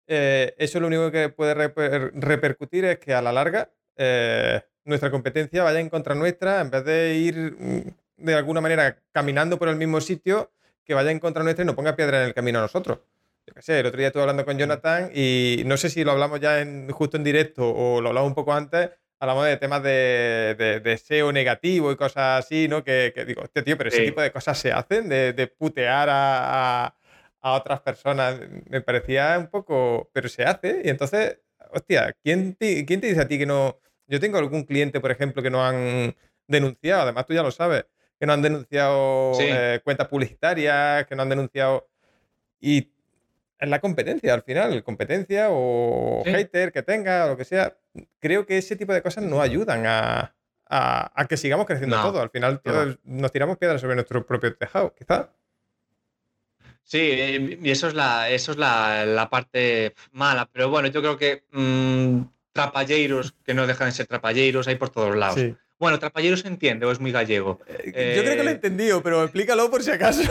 Eh, eso lo único que puede repercutir es que a la larga nuestra competencia vaya en contra nuestra, en vez de ir mm, de alguna manera caminando por el mismo sitio, que vaya en contra nuestra y nos ponga piedra en el camino a nosotros. Yo qué sé, el otro día estuve hablando con Jonathan y no sé si lo hablamos ya en, justo en directo o lo hablamos un poco antes, hablamos de temas de, de, SEO negativo y cosas así, ¿no? Que, digo, este tío, pero ese tipo de cosas se hacen, de, putear a, a otras personas. Me parecía un poco, pero se hace. Y entonces, hostia, ¿quién te, ¿quién te dice a ti que no? Yo tengo algún cliente, por ejemplo, que no han denunciado, además tú ya lo sabes, que no han denunciado eh, cuentas publicitarias, que no han denunciado... Y es la competencia al final, competencia o hater que tenga o lo que sea. Creo que ese tipo de cosas no ayudan a, que sigamos creciendo todo. Al final nos tiramos piedras sobre nuestro propio tejado, quizás. Sí, eh, y eso es la, eso es la, parte mala. Pero bueno, yo creo que mmm, trapalleiros, que no dejan de ser trapalleiros, hay por todos lados. Bueno, trapalleiros se entiende o es muy gallego. Eh, yo creo que lo he eh, entendido, pero explícalo por si acaso.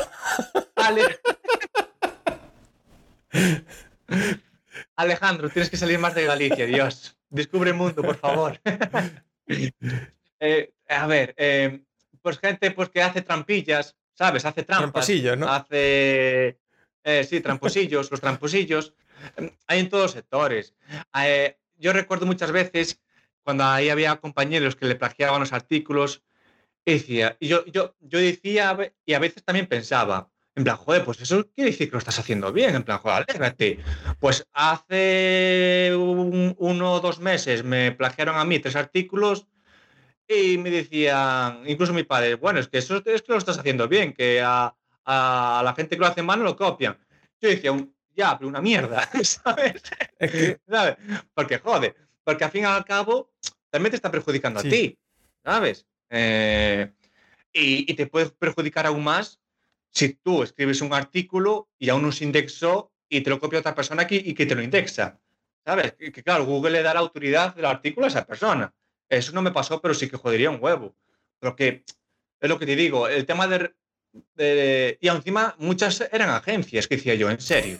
Alejandro, tienes que salir más de Galicia, Dios. Descubre el mundo, por favor. a ver, pues gente pues, que hace trampillas, ¿sabes? Hace trampas. ¿no? Hace. Eh, sí, tramposillos, los tramposillos. Hay en todos los sectores. Eh, yo recuerdo muchas veces cuando ahí había compañeros que le plagiaban los artículos y decía, y yo, yo, yo decía, y a veces también pensaba, en plan, joder, pues eso quiere decir que lo estás haciendo bien, en plan, joder, alégrate. Pues hace uno o dos meses me plagiaron a mí tres artículos y me decían, incluso mi padre, bueno, es que eso es que lo estás haciendo bien, que a, la gente que lo hace mal no lo copian. Yo decía, ya, pero una mierda, ¿sabes? ¿sabes? Porque jode, porque al fin y al cabo también te está perjudicando a ti, ¿sabes? Eh, y, te puede perjudicar aún más si tú escribes un artículo y aún no se indexó y te lo copia otra persona aquí y que te lo indexa. ¿Sabes? Que, que claro, Google le da la autoridad del artículo a esa persona. Eso no me pasó, pero sí que jodería un huevo. Pero que es lo que te digo, el tema de, y encima muchas eran agencias, que decía yo, en serio.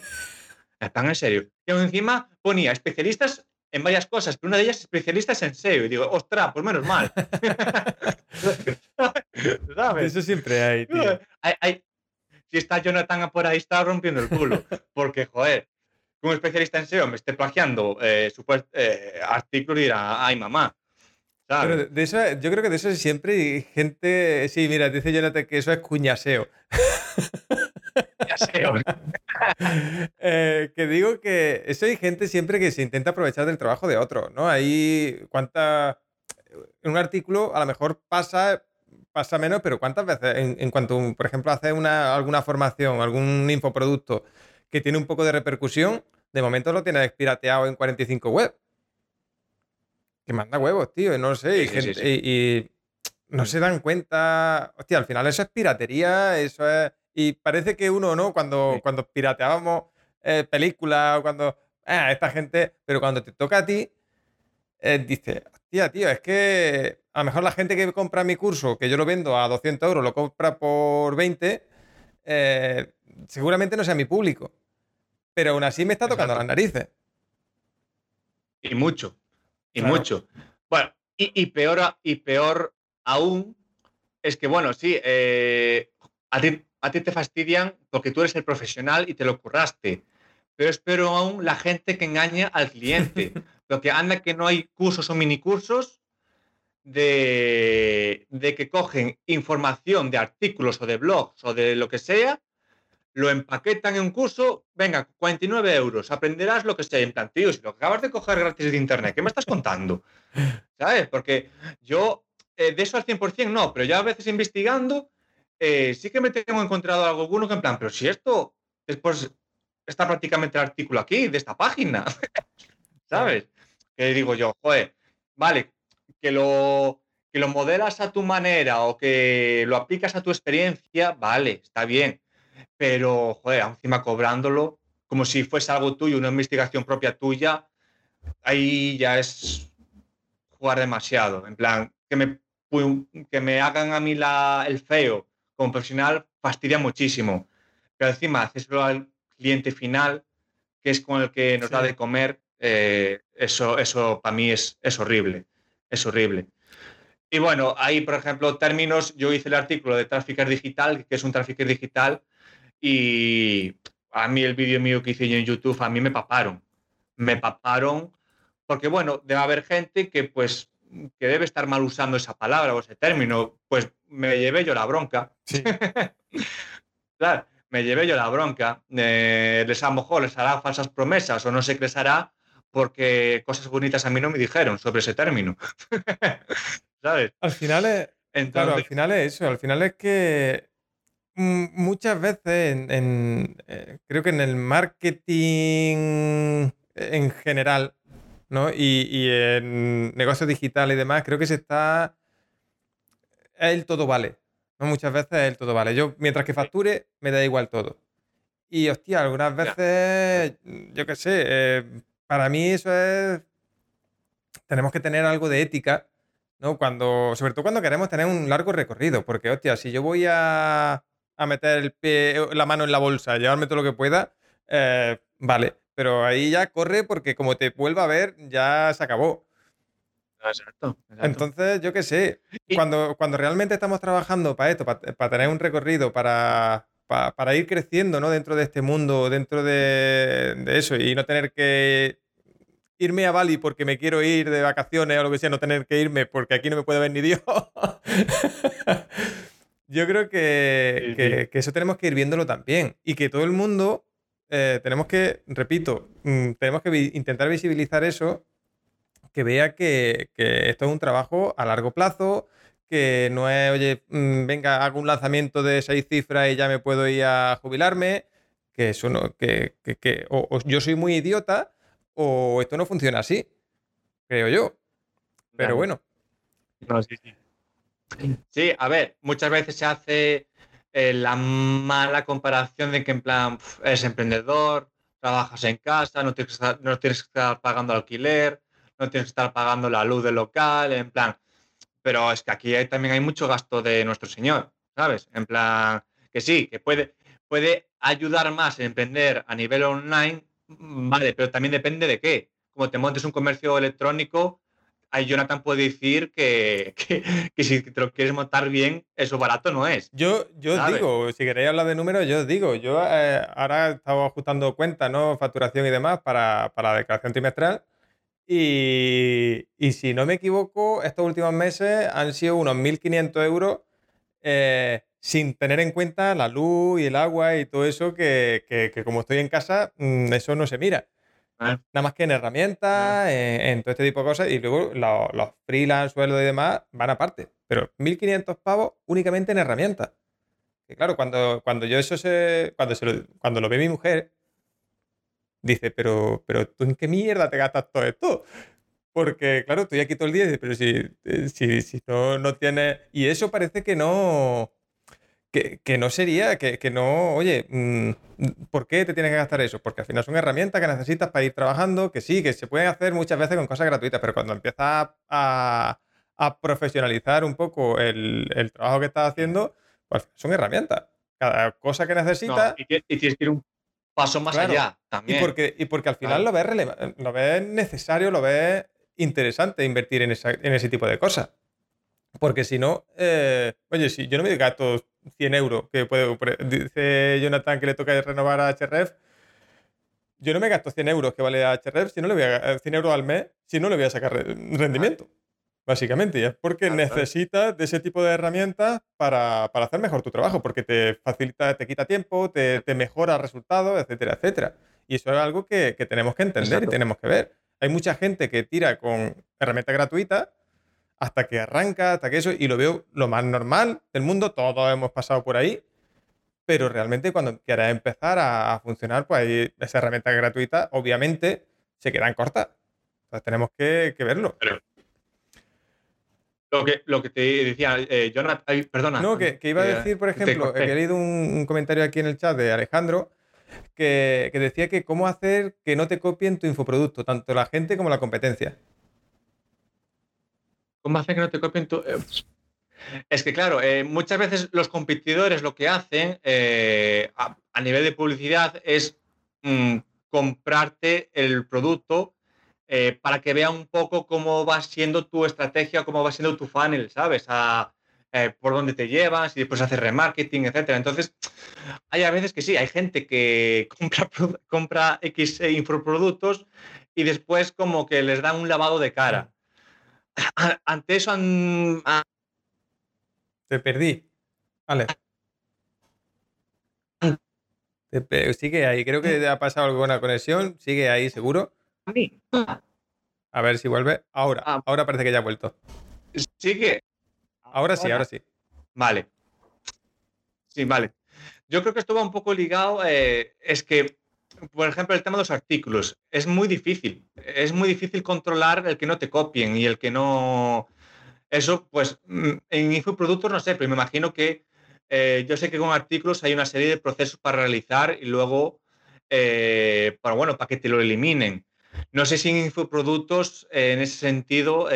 Están en serio. Y encima ponía especialistas en varias cosas, pero una de ellas especialistas en SEO. Y digo, ostras, pues menos mal. Eso siempre hay, tío. si está Jonathan por ahí, está rompiendo el culo. Porque, joder, un especialista en SEO me esté plagiando eh, eh, artículos y dirá, ay, mamá. Pero de eso, yo creo que de eso siempre hay gente. Sí, mira, dice Jonathan que eso es cuñaseo. Eh, que digo que eso hay gente siempre que se intenta aprovechar del trabajo de otro, ¿no? Ahí, cuánta. En un artículo a lo mejor pasa, pasa menos, pero ¿cuántas veces en, en cuanto, por ejemplo, hace una, alguna formación, algún infoproducto que tiene un poco de repercusión, de momento lo tienes pirateado en 45 web? que manda huevos, tío, y no lo sé, y, no mm. se dan cuenta, hostia, al final eso es piratería, eso es... Y parece que uno, ¿no? Cuando, cuando pirateábamos eh, películas o cuando... Ah, esta gente, pero cuando te toca a ti, eh, dice, hostia, tío, es que a lo mejor la gente que compra mi curso, que yo lo vendo a 200 euros, lo compra por 20, eh, seguramente no sea mi público. Pero aún así me está tocando las narices. Y mucho. Y mucho. Bueno, y, peor, y peor aún es que, bueno, sí, eh, a, ti, a ti te fastidian porque tú eres el profesional y te lo curraste. Pero espero aún la gente que engaña al cliente. lo que anda que no hay cursos o minicursos de, de que cogen información de artículos o de blogs o de lo que sea lo empaquetan en un curso, venga, 49 euros, aprenderás lo que sea. En plan, tío, si lo acabas de coger gratis de internet, ¿qué me estás contando? ¿Sabes? Porque yo eh, de eso al 100% no, pero ya a veces investigando, eh, sí que me tengo encontrado algo bueno que en plan, pero si esto después está prácticamente el artículo aquí, de esta página, ¿sabes? Que digo yo, joder, vale, que lo, que lo modelas a tu manera o que lo aplicas a tu experiencia, vale, está bien pero, joder, encima cobrándolo como si fuese algo tuyo, una investigación propia tuya, ahí ya es jugar demasiado. En plan, que me, que me hagan a mí la, el feo como profesional fastidia muchísimo. Pero encima, haceslo al cliente final, que es con el que nos da de comer, eh, eso, eso para mí es, es horrible. Es horrible. Y bueno, ahí, por ejemplo, términos, yo hice el artículo de Trafficker Digital, que es un Trafficker Digital, y a mí el vídeo mío que hice yo en YouTube, a mí me paparon. Me paparon porque, bueno, debe haber gente que pues que debe estar mal usando esa palabra o ese término, pues me llevé yo la bronca. claro, me llevé yo la bronca. Eh, les a lo mejor les hará falsas promesas o no sé qué les hará porque cosas bonitas a mí no me dijeron sobre ese término. ¿Sabes? Al final es, claro, al final es eso, al final es que muchas veces, en, eh, creo que en el marketing en general, ¿no? Y, y en negocios digitales y demás, creo que se está... El todo vale. ¿no? Muchas veces el todo vale. Yo, mientras que facture, me da igual todo. Y hostia, algunas veces, yo qué sé, eh, para mí eso es. Tenemos que tener algo de ética, ¿no? Cuando, sobre todo cuando queremos tener un largo recorrido, porque hostia, si yo voy a, a meter el pie, la mano en la bolsa, llevarme todo lo que pueda, eh, vale, pero ahí ya corre porque como te vuelva a ver, ya se acabó. Exacto. exacto. Entonces, yo qué sé, cuando, cuando realmente estamos trabajando para esto, para, para tener un recorrido, para, pa- para ir creciendo ¿no? dentro de este mundo, dentro de, de eso, y no tener que irme a Bali porque me quiero ir de vacaciones o lo que sea, no tener que irme porque aquí no me puede ver ni Dios. Yo creo que, Sí, que- sí. que eso tenemos que ir viéndolo también y que todo el mundo eh, tenemos que, repito, mm, tenemos que vi- intentar visibilizar eso que vea que, que esto es un trabajo a largo plazo, que no es, oye, mm, venga, hago un lanzamiento de seis cifras y ya me puedo ir a jubilarme, que eso no, que, que- que o, o yo soy muy idiota o esto no funciona así, creo yo. Pero Claro. bueno, No, sí, sí. Sí, a ver, muchas veces se hace eh, la mala comparación de que en plan pf, eres emprendedor, trabajas en casa, no tienes, no tienes que estar pagando alquiler, no tienes que estar pagando la luz del local, en plan. Pero es que aquí hay- también hay mucho gasto de nuestro señor, ¿sabes? En plan, que sí, que puede, puede ayudar más en emprender a nivel online, mm, vale, pero también depende de qué. Como te montes un comercio electrónico, ahí Jonathan puede decir que, que, que si te lo quieres montar bien, eso barato no es. yo, yo digo, si queréis hablar de números, yo os digo, yo eh, ahora he estado ajustando cuentas, ¿no? Facturación y demás para, para la declaración trimestral. Y, y si no me equivoco, estos últimos meses han sido unos 1.500 euros eh, sin tener en cuenta la luz y el agua y todo eso que, que- que como estoy en casa, mm, eso no se mira. Ah. Nada más que en herramientas, en, en todo este tipo de cosas, y luego lo- los freelance, sueldos y demás van aparte. Pero 1.500 pavos únicamente en herramientas. Que claro, cuando, cuando yo eso se, cuando, se lo, cuando lo ve mi mujer, dice, pero, pero tú en qué mierda te gastas todo esto? Porque, claro, estoy aquí todo el día y dice, pero si, eh, si, si no, no tienes... Y eso parece que no... Que, que no sería, que, que no, oye, mm, ¿por qué te tienes que gastar eso? Porque al final son herramientas que necesitas para ir trabajando, que sí, que se pueden hacer muchas veces con cosas gratuitas, pero cuando empiezas a, a profesionalizar un poco el, el trabajo que estás haciendo, pues son herramientas. Cada cosa que No, necesitas... y, ti- y tienes que ir un paso más Claro. allá Y también. porque, y porque al final Claro. lo ves lo ves necesario, lo ves interesante invertir en, esa- en ese tipo de cosas. Porque si no, eh, oye, si yo no me gasto 100 euros, que puede, dice Jonathan que le toca renovar a HRF, yo no me gasto 100 euros que vale a HRF, si no le voy a, eh, 100 euros al mes, si no le voy a sacar re- rendimiento. Básicamente, y es porque Claro, claro. necesitas de ese tipo de herramientas para, para hacer mejor tu trabajo, porque te facilita, te quita tiempo, te, te mejora resultados, etcétera, etcétera. Y eso es algo que, que tenemos que entender Exacto. y tenemos que ver. Hay mucha gente que tira con herramientas gratuitas hasta que arranca, hasta que eso, y lo veo lo más normal del mundo, todos hemos pasado por ahí, pero realmente cuando quieras empezar a, a funcionar, pues ahí esas herramientas gratuitas obviamente se quedan cortas. Entonces tenemos que, que verlo. Lo que, lo que te decía, eh, Jonathan, perdona. No, que, que iba a Eh, decir, por ejemplo, he leído un, un comentario aquí en el chat de Alejandro que, que decía que cómo hacer que no te copien tu infoproducto, tanto la gente como la competencia. ¿Cómo hacer que no te copien tu.? eh, pues, es que, claro, eh, muchas veces los competidores lo que hacen eh, a, a nivel de publicidad es mm, comprarte el producto eh, para que vean un poco cómo va siendo tu estrategia, cómo va siendo tu funnel, ¿sabes? A, eh, por dónde te llevas y después haces remarketing, etcétera. Entonces, hay a veces que sí, hay gente que compra, compra X eh, infoproductos y después como que les dan un lavado de cara. Ante eso Te perdí. Vale. Te pe- sigue ahí. Creo que ha pasado la conexión. Sigue ahí, seguro. A mí. A ver si vuelve. Ahora. Ah. Ahora parece que ya ha vuelto. Sigue. Ahora sí, ahora sí. Vale. Sí, vale. Yo creo que esto va un poco ligado, eh, es que, por ejemplo, el tema de los artículos, es muy difícil, es muy difícil controlar el que no te copien y el que no... Eso, pues, mm, en infoproductos no sé, pero me imagino que eh, yo sé que con artículos hay una serie de procesos para realizar y luego, eh, para, bueno, para que te lo eliminen. No sé si en infoproductos, en ese sentido,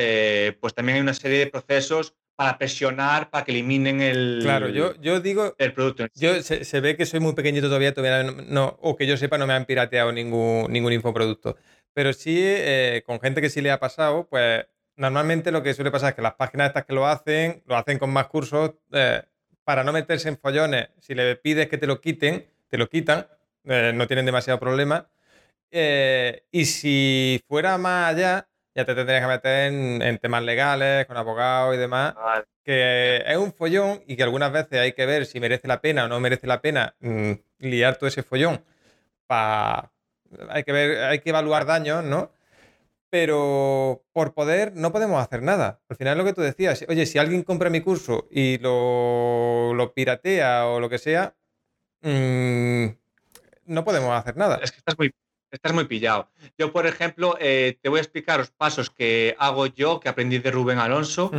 pues también hay una serie de procesos para presionar, para que eliminen el, claro, yo, yo digo, el producto. Yo, se, ve que soy muy pequeñito todavía, todavía no, o que yo sepa, no me han pirateado ningún, ningún infoproducto. Pero sí, eh, con gente que sí le ha pasado, pues normalmente lo que suele pasar es que las páginas estas que lo hacen, lo hacen con más cursos, eh, para no meterse en follones, si le pides que te lo quiten, te lo quitan, eh, no tienen demasiado problema. Y si fuera más allá, ya te tendrías que meter en, temas legales, con abogados y demás, que es un follón y que algunas veces hay que ver si merece la pena o no merece la pena mm, liar todo ese follón. Hay que ver, hay que evaluar daños, ¿no? Pero por poder no podemos hacer nada. Al final lo que tú decías. Oye, si alguien compra mi curso y lo, lo piratea o lo que sea, mm, no podemos hacer nada. Es que estás muy, Estás muy pillado. Yo, por ejemplo, eh, te voy a explicar los pasos que hago yo, que aprendí de Rubén Alonso,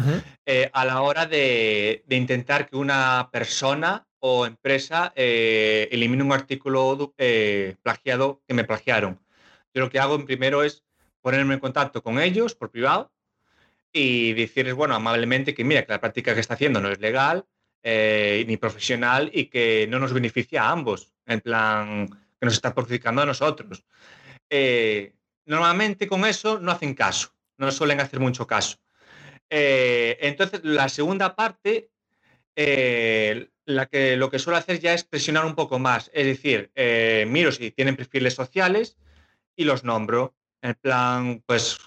eh, a la hora de, intentar que una persona o empresa eh, elimine un artículo plagiado que me plagiaron. Yo lo que hago primero es ponerme en contacto con ellos por privado y decirles, bueno, amablemente que mira, que la práctica que está haciendo no es legal ni profesional y que no nos beneficia a ambos. En plan, que nos está perjudicando a nosotros. Eh, normalmente con eso no hacen caso, no suelen hacer mucho caso. Eh, entonces, la segunda parte, eh, la que, lo que suelo hacer ya es presionar un poco más. Es decir, miro si tienen perfiles sociales y los nombro. En plan, pues,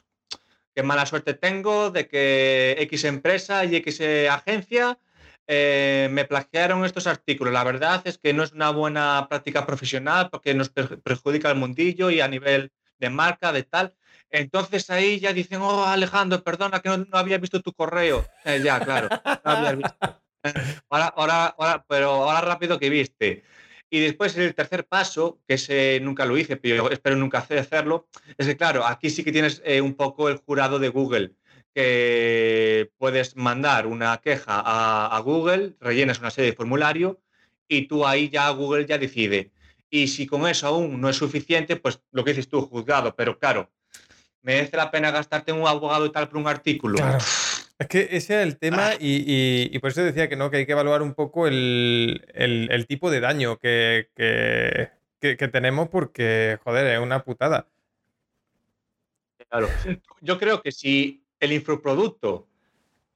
qué mala suerte tengo de que X empresa y X agencia eh, me plagiaron estos artículos. La verdad es que no es una buena práctica profesional porque nos perjudica al mundillo y a nivel de marca, de tal. Entonces ahí ya dicen, oh Alejandro, perdona que no, había visto tu correo. Eh, ya, claro, Ahora, ahora, ahora, pero ahora rápido que viste. Y después el tercer paso, que ese nunca lo hice, pero espero nunca hacerlo, es que claro, aquí sí que tienes eh, un poco el jurado de Google que puedes mandar una queja a, Google, rellenas una serie de formulario y tú ahí ya Google ya decide. Y si con eso aún no es suficiente, pues lo que dices tú, juzgado. Pero claro, merece la pena gastarte un abogado y tal por un artículo. Es que ese es el tema ah. y, por eso decía que no, que hay que evaluar un poco el, tipo de daño que, que, tenemos porque, joder, es una putada. Claro. Yo creo que si el infoproducto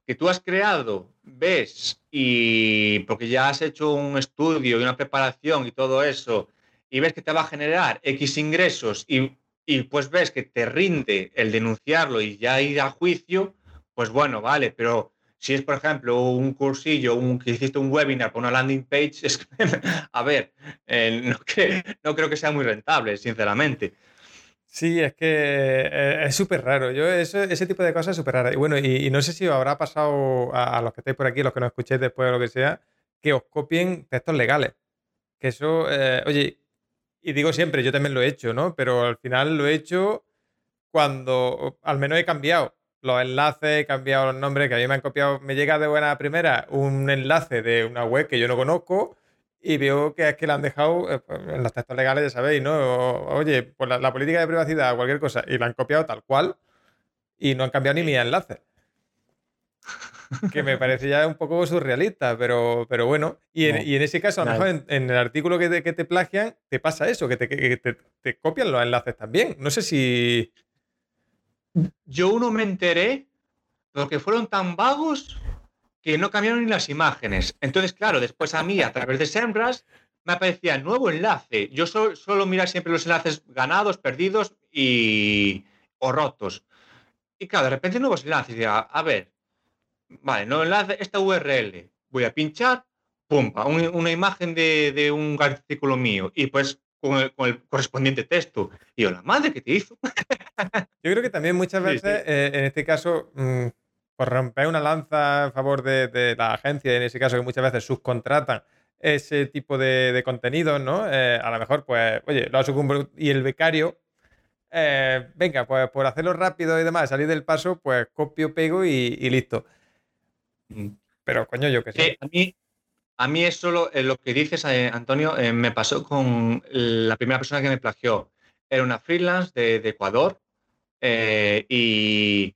que tú has creado, ves y porque ya has hecho un estudio y una preparación y todo eso, y ves que te va a generar X ingresos y, pues ves que te rinde el denunciarlo y ya ir a juicio, pues bueno, vale, pero si es, por ejemplo, un cursillo, un, que hiciste un webinar con una landing page, es, a ver, eh, no, no creo que sea muy rentable, sinceramente. Sí, es que eh, es súper raro. Yo ese tipo de cosas es súper raro. Y bueno, y, no sé si os habrá pasado a, los que estáis por aquí, los que no escuchéis después o lo que sea, que os copien textos legales. Que eso, eh, oye, y digo siempre, yo también lo he hecho, ¿no? Pero al final lo he hecho cuando al menos he cambiado los enlaces, he cambiado los nombres, que a mí me han copiado, me llega de buena primera un enlace de una web que yo no conozco y veo que es que la han dejado eh, pues, en los textos legales, ya sabéis, ¿no? oye, pues la, política de privacidad, cualquier cosa, y la han copiado tal cual y no han cambiado ni mi enlace. que me parece ya un poco surrealista, pero, pero bueno. Y en, ese caso, a lo mejor en, el artículo que te, que te, plagian, te pasa eso, que, te, que te, te, copian los enlaces también. No sé si. Yo uno me enteré porque fueron tan vagos que no cambiaron ni las imágenes. Entonces, claro, después a mí, a través de Sembras, me aparecía nuevo enlace. Yo suelo mirar siempre los enlaces ganados, perdidos y o rotos. Y claro, de repente nuevos enlaces. Y a, ver, vale, nuevo enlace, esta URL. Voy a pinchar, pum, una imagen de, un artículo mío. Y pues con el, correspondiente texto. Y yo, la madre que te hizo. Yo creo que también muchas veces, eh, en este caso, mm, por romper una lanza a favor de, la agencia, en ese caso que muchas veces subcontratan ese tipo de, de contenidos, ¿no? Eh, a lo mejor, pues, oye, lo sucumbo y el becario, eh, venga, pues por hacerlo rápido y demás, salir del paso, pues copio, pego y, listo. Mm. Pero coño, yo qué sé. a mí, a mí eso lo, lo que dices, Antonio, me pasó con la primera persona que me plagió. Era una freelance de, de Ecuador y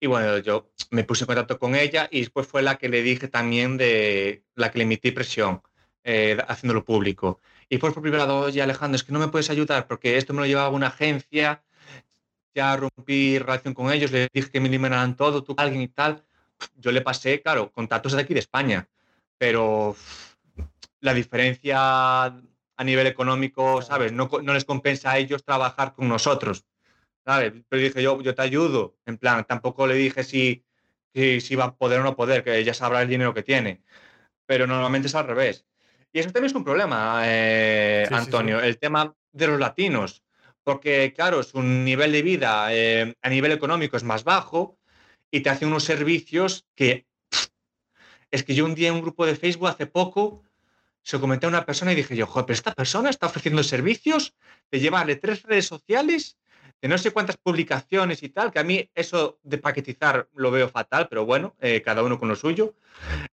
y bueno, yo me puse en contacto con ella y después fue la que le dije también de la que le emití presión, eh, haciéndolo público. Y después por primera vez, oye Alejandro, es que no me puedes ayudar porque esto me lo llevaba una agencia, ya rompí relación con ellos, le dije que me eliminaran todo, tú alguien y tal. Yo le pasé, claro, contactos de aquí de España, pero la diferencia a nivel económico, ¿sabes? No, no les compensa a ellos trabajar con nosotros. Pero dije yo, yo te ayudo. En plan, tampoco le dije si, si, va a poder o no poder, que ella sabrá el dinero que tiene. Pero normalmente es al revés. Y eso también es un problema, eh, Antonio, el tema de los latinos. Porque, claro, su nivel de vida eh, a nivel económico es más bajo y te hacen unos servicios que. es que yo un día en un grupo de Facebook hace poco se comenté a una persona y dije yo, joder, pero esta persona está ofreciendo servicios de llevarle tres redes sociales de no sé cuántas publicaciones y tal, que a mí eso de paquetizar lo veo fatal, pero bueno, eh, cada uno con lo suyo.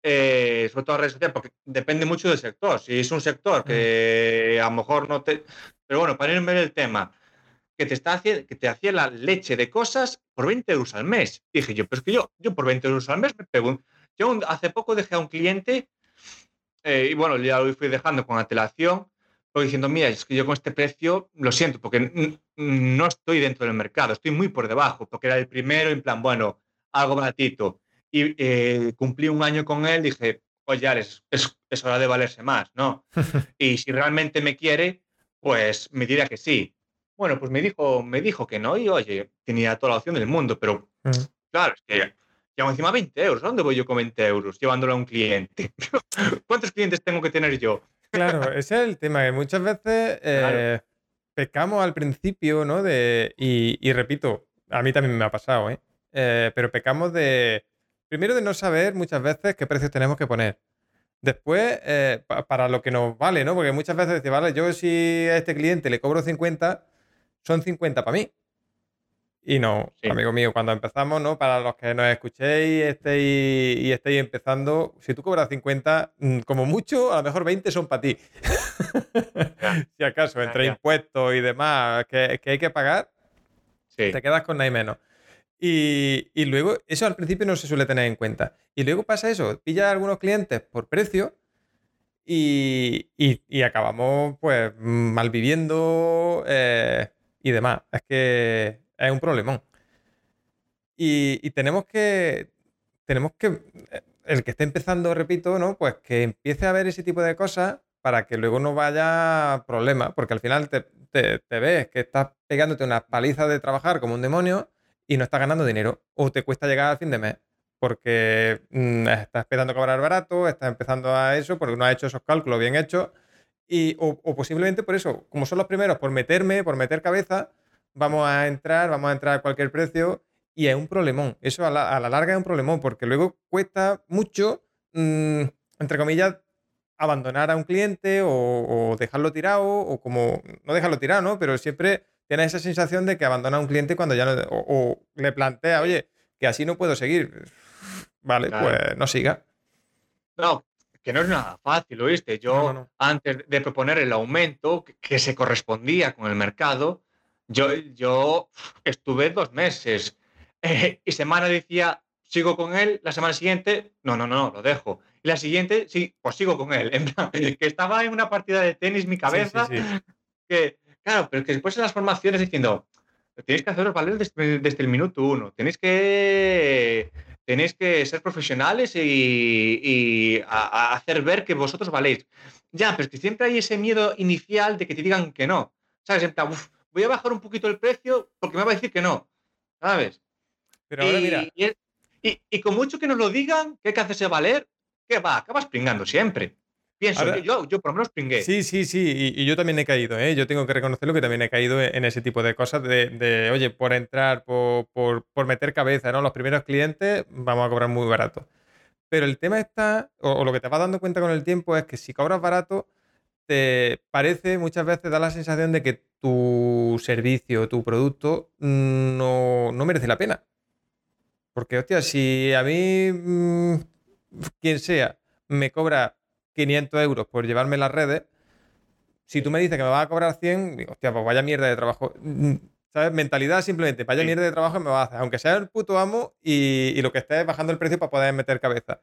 Eh, sobre todo redes sociales, porque depende mucho del sector. Si es un sector que mm. a lo mejor no te... Pero bueno, para ir a ver el tema, que te, está haciendo, que te hacía la leche de cosas por 20 euros al mes. Dije yo, pero es que yo, yo por 20 euros al mes me pego... Yo hace poco dejé a un cliente, eh, y bueno, ya lo fui dejando con antelación, diciendo, mira, es que yo con este precio lo siento, porque no estoy dentro del mercado, estoy muy por debajo, porque era el primero, en plan, bueno, algo baratito. Y eh, cumplí un año con él, dije, oye, es, es, hora de valerse más, ¿no? y si realmente me quiere, pues me dirá que sí. Bueno, pues me dijo, me dijo que no, y oye, tenía toda la opción del mundo, pero mm. claro, es que llevo encima 20 euros. ¿Dónde voy yo con 20 euros llevándolo a un cliente? ¿Cuántos clientes tengo que tener yo? Claro, ese es el tema, que muchas veces eh, pecamos al principio, ¿no? De, y, repito, a mí también me ha pasado, ¿eh? ¿eh? pero pecamos de, primero de no saber muchas veces qué precios tenemos que poner. Después, eh, para lo que nos vale, ¿no? Porque muchas veces dice, vale, yo si a este cliente le cobro 50, son 50 para mí. Y no, amigo mío, cuando empezamos, ¿no? Para los que nos escuchéis estéis, y estéis empezando, si tú cobras 50, mm, como mucho, a lo mejor 20 son para ti. si acaso, entre impuestos y demás que, hay que pagar, te quedas con nada y menos. Y, luego, eso al principio no se suele tener en cuenta. Y luego pasa eso, pilla a algunos clientes por precio y, acabamos pues malviviendo eh, y demás. Es que es un problemón. Y, tenemos que. Tenemos que. El que esté empezando, repito, ¿no? Pues que empiece a ver ese tipo de cosas para que luego no vaya problema, porque al final te, ves que estás pegándote una paliza de trabajar como un demonio y no estás ganando dinero, o te cuesta llegar al fin de mes, porque mm, estás empezando a cobrar barato, estás empezando a eso, porque no has hecho esos cálculos bien hechos, y, o, o posiblemente por eso, como son los primeros, por meterme, por meter cabeza, vamos a entrar, vamos a entrar a cualquier precio y es un problemón. Eso a la, larga es un problemón porque luego cuesta mucho, mm, entre comillas, abandonar a un cliente o, dejarlo tirado o como, no dejarlo tirado, ¿no? Pero siempre tienes esa sensación de que abandona a un cliente cuando ya no, o, le plantea, oye, que así no puedo seguir. Vale, pues no siga. No, que no es nada fácil, ¿oíste? Yo, antes de proponer el aumento que se correspondía con el mercado, yo, yo estuve dos meses eh, y semana decía, sigo con él, la semana siguiente, no, no, no, lo dejo. Y la siguiente, sí, pues sigo con él. que estaba en una partida de tenis mi cabeza, que, claro, pero que después en las formaciones diciendo, tenéis que haceros valer desde, desde, el minuto uno, tenéis que, tenéis que ser profesionales y, hacer ver que vosotros valéis. Ya, pero es que siempre hay ese miedo inicial de que te digan que no. ¿Sabes? En plan, voy a bajar un poquito el precio porque me va a decir que no, ¿sabes? Pero ahora y, mira. Y, con mucho que nos lo digan, que hay que hacerse valer, que va, acabas pringando siempre. Pienso, yo, yo por lo menos pringué. Sí, sí, sí, y, yo también he caído, ¿eh? Yo tengo que reconocerlo que también he caído en ese tipo de cosas de, oye, por entrar, por, por, por, meter cabeza, ¿no? Los primeros clientes vamos a cobrar muy barato. Pero el tema está, o, lo que te vas dando cuenta con el tiempo es que si cobras barato, te parece, muchas veces da la sensación de que tu servicio, tu producto no, merece la pena. Porque, hostia, si a mí, mm, quien sea, me cobra 500 euros por llevarme las redes, si tú me dices que me vas a cobrar 100, digo, hostia, pues vaya mierda de trabajo. Mm, ¿Sabes? Mentalidad simplemente, vaya mierda de trabajo me va a hacer, aunque sea el puto amo y, lo que esté bajando el precio para poder meter cabeza.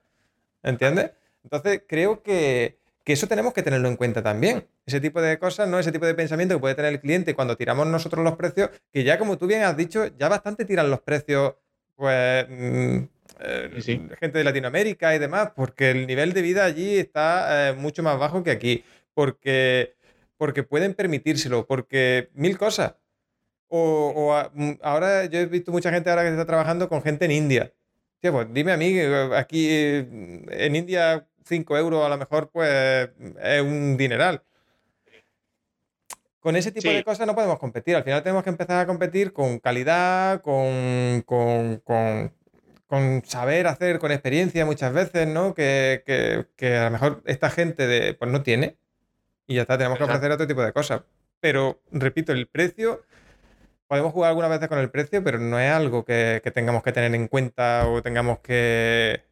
¿Entiendes? Entonces, creo que, eso tenemos que tenerlo en cuenta también. Ese tipo de cosas, ¿no? Ese tipo de pensamiento que puede tener el cliente cuando tiramos nosotros los precios, que ya como tú bien has dicho, ya bastante tiran los precios, pues, mm, eh, gente de Latinoamérica y demás, porque el nivel de vida allí está eh, mucho más bajo que aquí, porque, porque pueden permitírselo, porque mil cosas. O, mm, ahora yo he visto mucha gente ahora que está trabajando con gente en India. pues dime a mí, aquí mm, en India 5 euros a lo mejor pues es un dineral. Con ese tipo de cosas no podemos competir. Al final tenemos que empezar a competir con calidad, con, con, saber hacer, con experiencia muchas veces, ¿no? Que, a lo mejor esta gente de, pues no tiene. Y ya está, tenemos que ofrecer otro tipo de cosas. Pero, repito, el precio podemos jugar algunas veces con el precio, pero no es algo que, tengamos que tener en cuenta o tengamos que,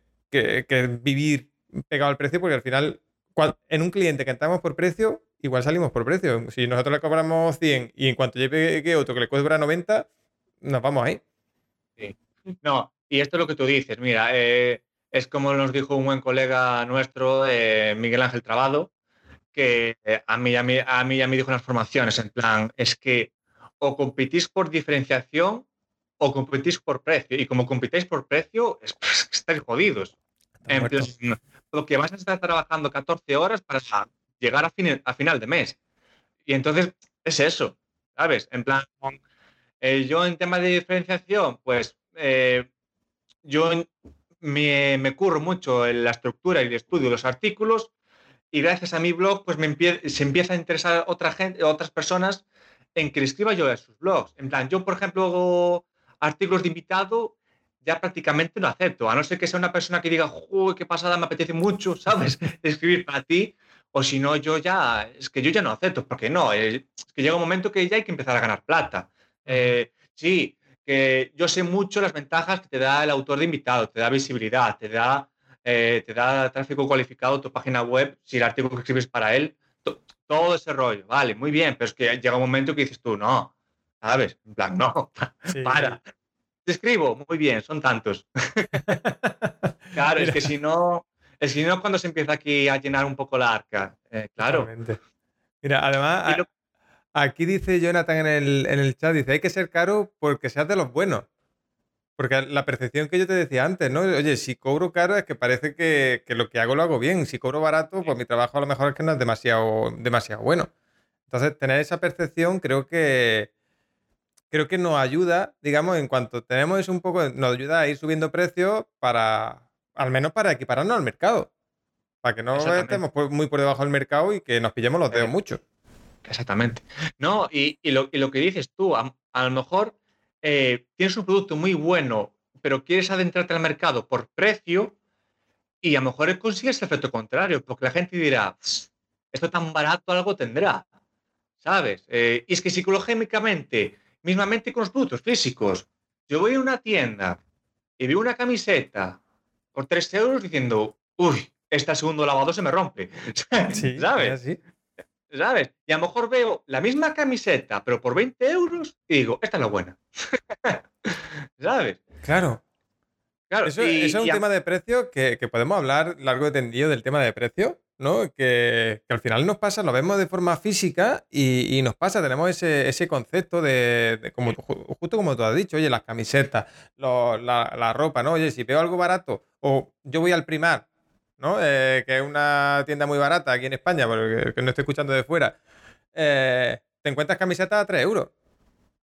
vivir pegado al precio, porque al final, en un cliente que entramos por precio, igual salimos por precio. Si nosotros le cobramos 100 y en cuanto llegue otro que le cobra 90, nos vamos ahí. Sí. No, y esto es lo que tú dices, mira, eh, es como nos dijo un buen colega nuestro, eh, Miguel Ángel Trabado, que a, mí, a, mí, a mí ya me dijo unas formaciones, en plan, es que o competís por diferenciación o competís por precio. Y como compitéis por precio, es, pues, estáis jodidos. En que vas a estar trabajando 14 horas para llegar a, a final de mes. Y entonces es eso, ¿sabes? En plan, eh, yo en tema de diferenciación, pues eh, yo me, curro mucho en la estructura y el estudio de los artículos y gracias a mi blog, pues me se empieza a interesar otra gente, otras personas en que le escriba yo a sus blogs. En plan, yo, por ejemplo, hago artículos de invitado, ya prácticamente no acepto, a no ser que sea una persona que diga, uy, qué pasada, me apetece mucho, ¿sabes? Escribir para ti, o si no, yo ya, es que yo ya no acepto, porque no, es que llega un momento que ya hay que empezar a ganar plata. Eh, sí, que yo sé mucho las ventajas que te da el autor de invitado, te da visibilidad, te da, eh, te da tráfico cualificado a tu página web, si el artículo que escribes para él, todo ese rollo, vale, muy bien, pero es que llega un momento que dices tú, no, ¿sabes? En plan, no, para. Te escribo, muy bien, son tantos. claro, es que si no, es si no cuando se empieza aquí a llenar un poco la arca, eh, claro. Mira, además, aquí dice Jonathan en el, en el chat, dice, hay que ser caro porque seas de los buenos. Porque la percepción que yo te decía antes, ¿no? Oye, si cobro caro es que parece que, lo que hago lo hago bien. Si cobro barato, pues mi trabajo a lo mejor es que no es demasiado, demasiado bueno. Entonces, tener esa percepción creo que creo que nos ayuda, digamos, en cuanto tenemos eso un poco, nos ayuda a ir subiendo precios para, al menos para equipararnos al mercado. Para que no estemos muy por debajo del mercado y que nos pillemos los dedos mucho. Exactamente. No, y, lo, que dices tú, a lo mejor eh, tienes un producto muy bueno, pero quieres adentrarte al mercado por precio y a lo mejor consigues el efecto contrario, porque la gente dirá, esto tan barato algo tendrá, ¿sabes? Eh, y es que psicológicamente, mismamente con los productos físicos, yo voy a una tienda y veo una camiseta por 3 euros diciendo, uy, este segundo lavado se me rompe, ¿sabes? Sí. ¿sabes? Y a lo mejor veo la misma camiseta, pero por 20 euros, y digo, esta es la buena. ¿Sabes? Claro. Claro, eso, es un tema de precio que, podemos hablar largo y tendido del tema de precio, ¿no? Que, al final nos pasa, lo vemos de forma física y, nos pasa, tenemos ese, concepto de, como, justo como tú has dicho, oye, las camisetas, la, la, ropa, ¿no? Oye, si veo algo barato o yo voy al primar ¿no? Eh, que es una tienda muy barata aquí en España, porque que no estoy escuchando de fuera, eh, te encuentras camisetas a 3 euros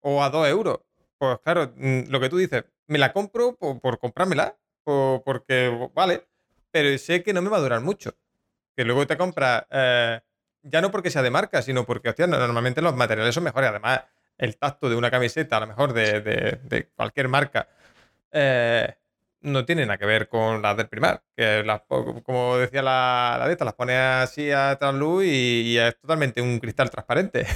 o a 2 euros. Pues claro, mm, lo que tú dices, me la compro por, comprármela, porque vale, pero sé que no me va a durar mucho. Que luego te compras, eh, ya no porque sea de marca, sino porque, hostia, normalmente los materiales son mejores. Además, el tacto de una camiseta, a lo mejor de, de cualquier marca, no tiene nada que ver con las del primar, que las, como decía la, la de esta, las pone así a transluz y, y, es totalmente un cristal transparente.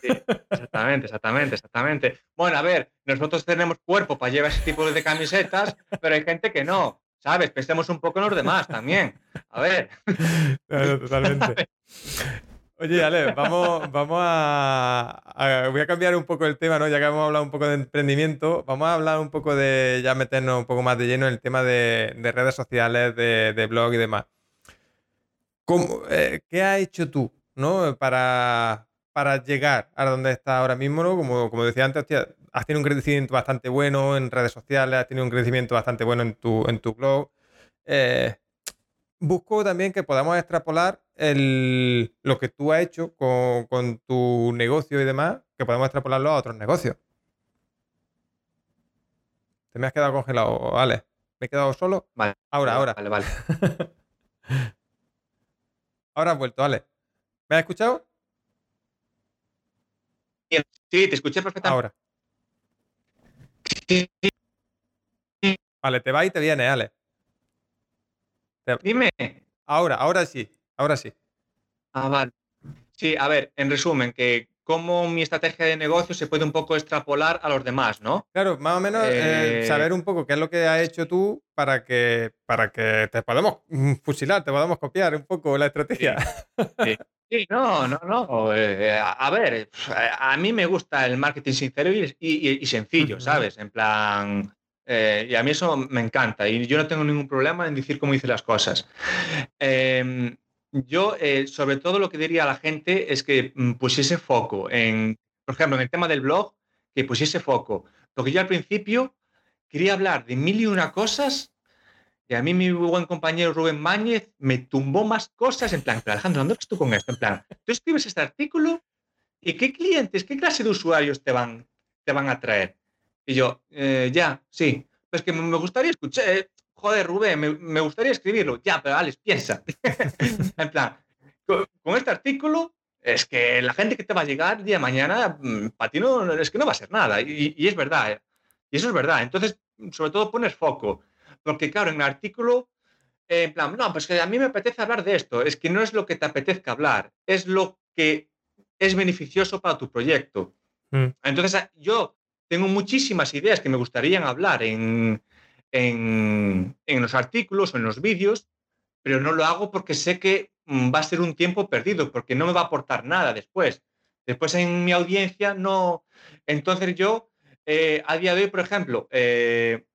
Sí, exactamente, exactamente, exactamente. Bueno, a ver, nosotros tenemos cuerpo para llevar ese tipo de camisetas, pero hay gente que no. ¿Sabes? Pensemos un poco en los demás también. A ver. totalmente. Oye, Ale, vamos, vamos a, Voy a cambiar un poco el tema, ¿no? Ya que hemos hablado un poco de emprendimiento, vamos a hablar un poco de. Ya meternos un poco más de lleno en el tema de, redes sociales, de, blog y demás. Eh, ¿Qué has hecho tú, ¿no? Para, para llegar a donde estás ahora mismo, ¿no? Como, como decía antes, has tenido un crecimiento bastante bueno en redes sociales, has tenido un crecimiento bastante bueno en tu, en tu blog. Eh, busco también que podamos extrapolar el, lo que tú has hecho con, tu negocio y demás, que podamos extrapolarlo a otros negocios. Te me has quedado congelado, Alex. ¿Me he quedado solo? Vale. Ahora, ahora. Vale, vale. ahora has vuelto, Ale. ¿Me has escuchado? Sí, te escuché perfectamente. Ahora. Vale, te va y te viene, Ale. Dime. Ahora, ahora sí, ahora sí. Ah, vale. Sí, a ver, en resumen, que cómo mi estrategia de negocio se puede un poco extrapolar a los demás, ¿no? Claro, más o menos eh, eh, saber un poco qué es lo que has hecho tú para que, para que te podamos fusilar, te podamos copiar un poco la estrategia. Sí, no, no, no. Eh, a, ver, a mí me gusta el marketing sincero y, sencillo, ¿sabes? En plan, y a mí eso me encanta y yo no tengo ningún problema en decir cómo hice las cosas. Em, yo, eh, sobre todo, lo que diría a la gente es que mm, pusiese foco en, por ejemplo, en el tema del blog, que pusiese foco. Porque yo al principio quería hablar de mil y una cosas y a mí mi buen compañero Rubén Máñez me tumbó más cosas en plan, Alejandro, ¿dónde estás tú con esto? En plan, tú escribes este artículo y qué clientes, qué clase de usuarios te van, te van a traer. Y yo, eh, ya, sí. Pues que me gustaría escuchar, eh, joder, Rubén, me, gustaría escribirlo. Ya, pero Alex, piensa. en plan, con, este artículo, es que la gente que te va a llegar día de mañana, mm, para ti no, es que no va a ser nada. Y, es verdad. ¿eh? Y eso es verdad. Entonces, sobre todo pones foco. Porque, claro, en el artículo, en plan, no, pues que a mí me apetece hablar de esto. Es que no es lo que te apetezca hablar, es lo que es beneficioso para tu proyecto. Mm. Entonces, yo tengo muchísimas ideas que me gustaría hablar en, en, los artículos o en los vídeos, pero no lo hago porque sé que mm, va a ser un tiempo perdido, porque no me va a aportar nada después. Después en mi audiencia no. Entonces yo, eh, a día de hoy, por ejemplo, eh,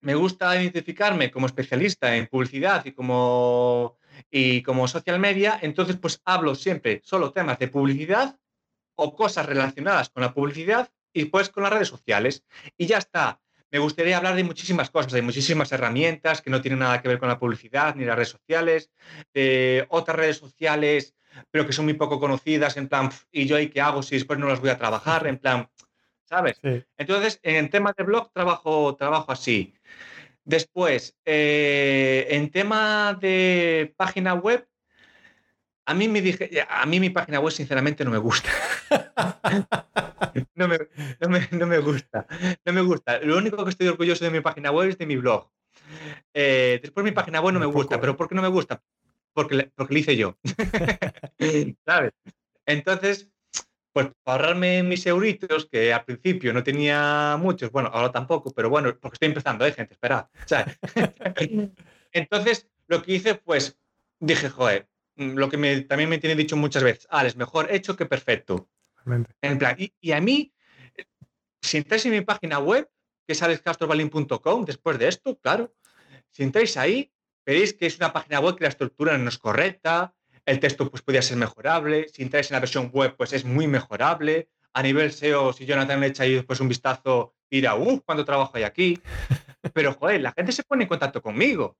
me gusta identificarme como especialista en publicidad y como, y como social media, entonces pues hablo siempre solo temas de publicidad o cosas relacionadas con la publicidad y pues con las redes sociales. Y ya está me gustaría hablar de muchísimas cosas, de muchísimas herramientas que no tienen nada que ver con la publicidad ni las redes sociales, de otras redes sociales, pero que son muy poco conocidas, en plan, ¿y yo ahí qué hago si después no las voy a trabajar? En plan, ¿sabes? Entonces, en tema de blog trabajo, trabajo así. Después, eh, en tema de página web, a mí, me dije, a mí mi página web sinceramente no me gusta. no, me, no, me, gusta. No me gusta. Lo único que estoy orgulloso de mi página web es de mi blog. Eh, después mi página web no me gusta. ¿Pero por qué no me gusta? Porque, porque lo hice yo. ¿Sabes? Entonces, pues para ahorrarme mis euritos, que al principio no tenía muchos, bueno, ahora tampoco, pero bueno, porque estoy empezando, ¿eh, gente? Espera. Entonces, lo que hice, pues, dije, joder, lo que me, también me tiene dicho muchas veces, es mejor hecho que perfecto. En plan, y, a mí, si entráis en mi página web, que es alexcastrobalin.com, después de esto, claro, si entráis ahí, veréis que es una página web que la estructura no es correcta, el texto pues podría ser mejorable, si entráis en la versión web, pues es muy mejorable, a nivel SEO, si Jonathan le echa ahí después un vistazo, dirá, uff, cuando trabajo ahí aquí, pero joder, la gente se pone en contacto conmigo,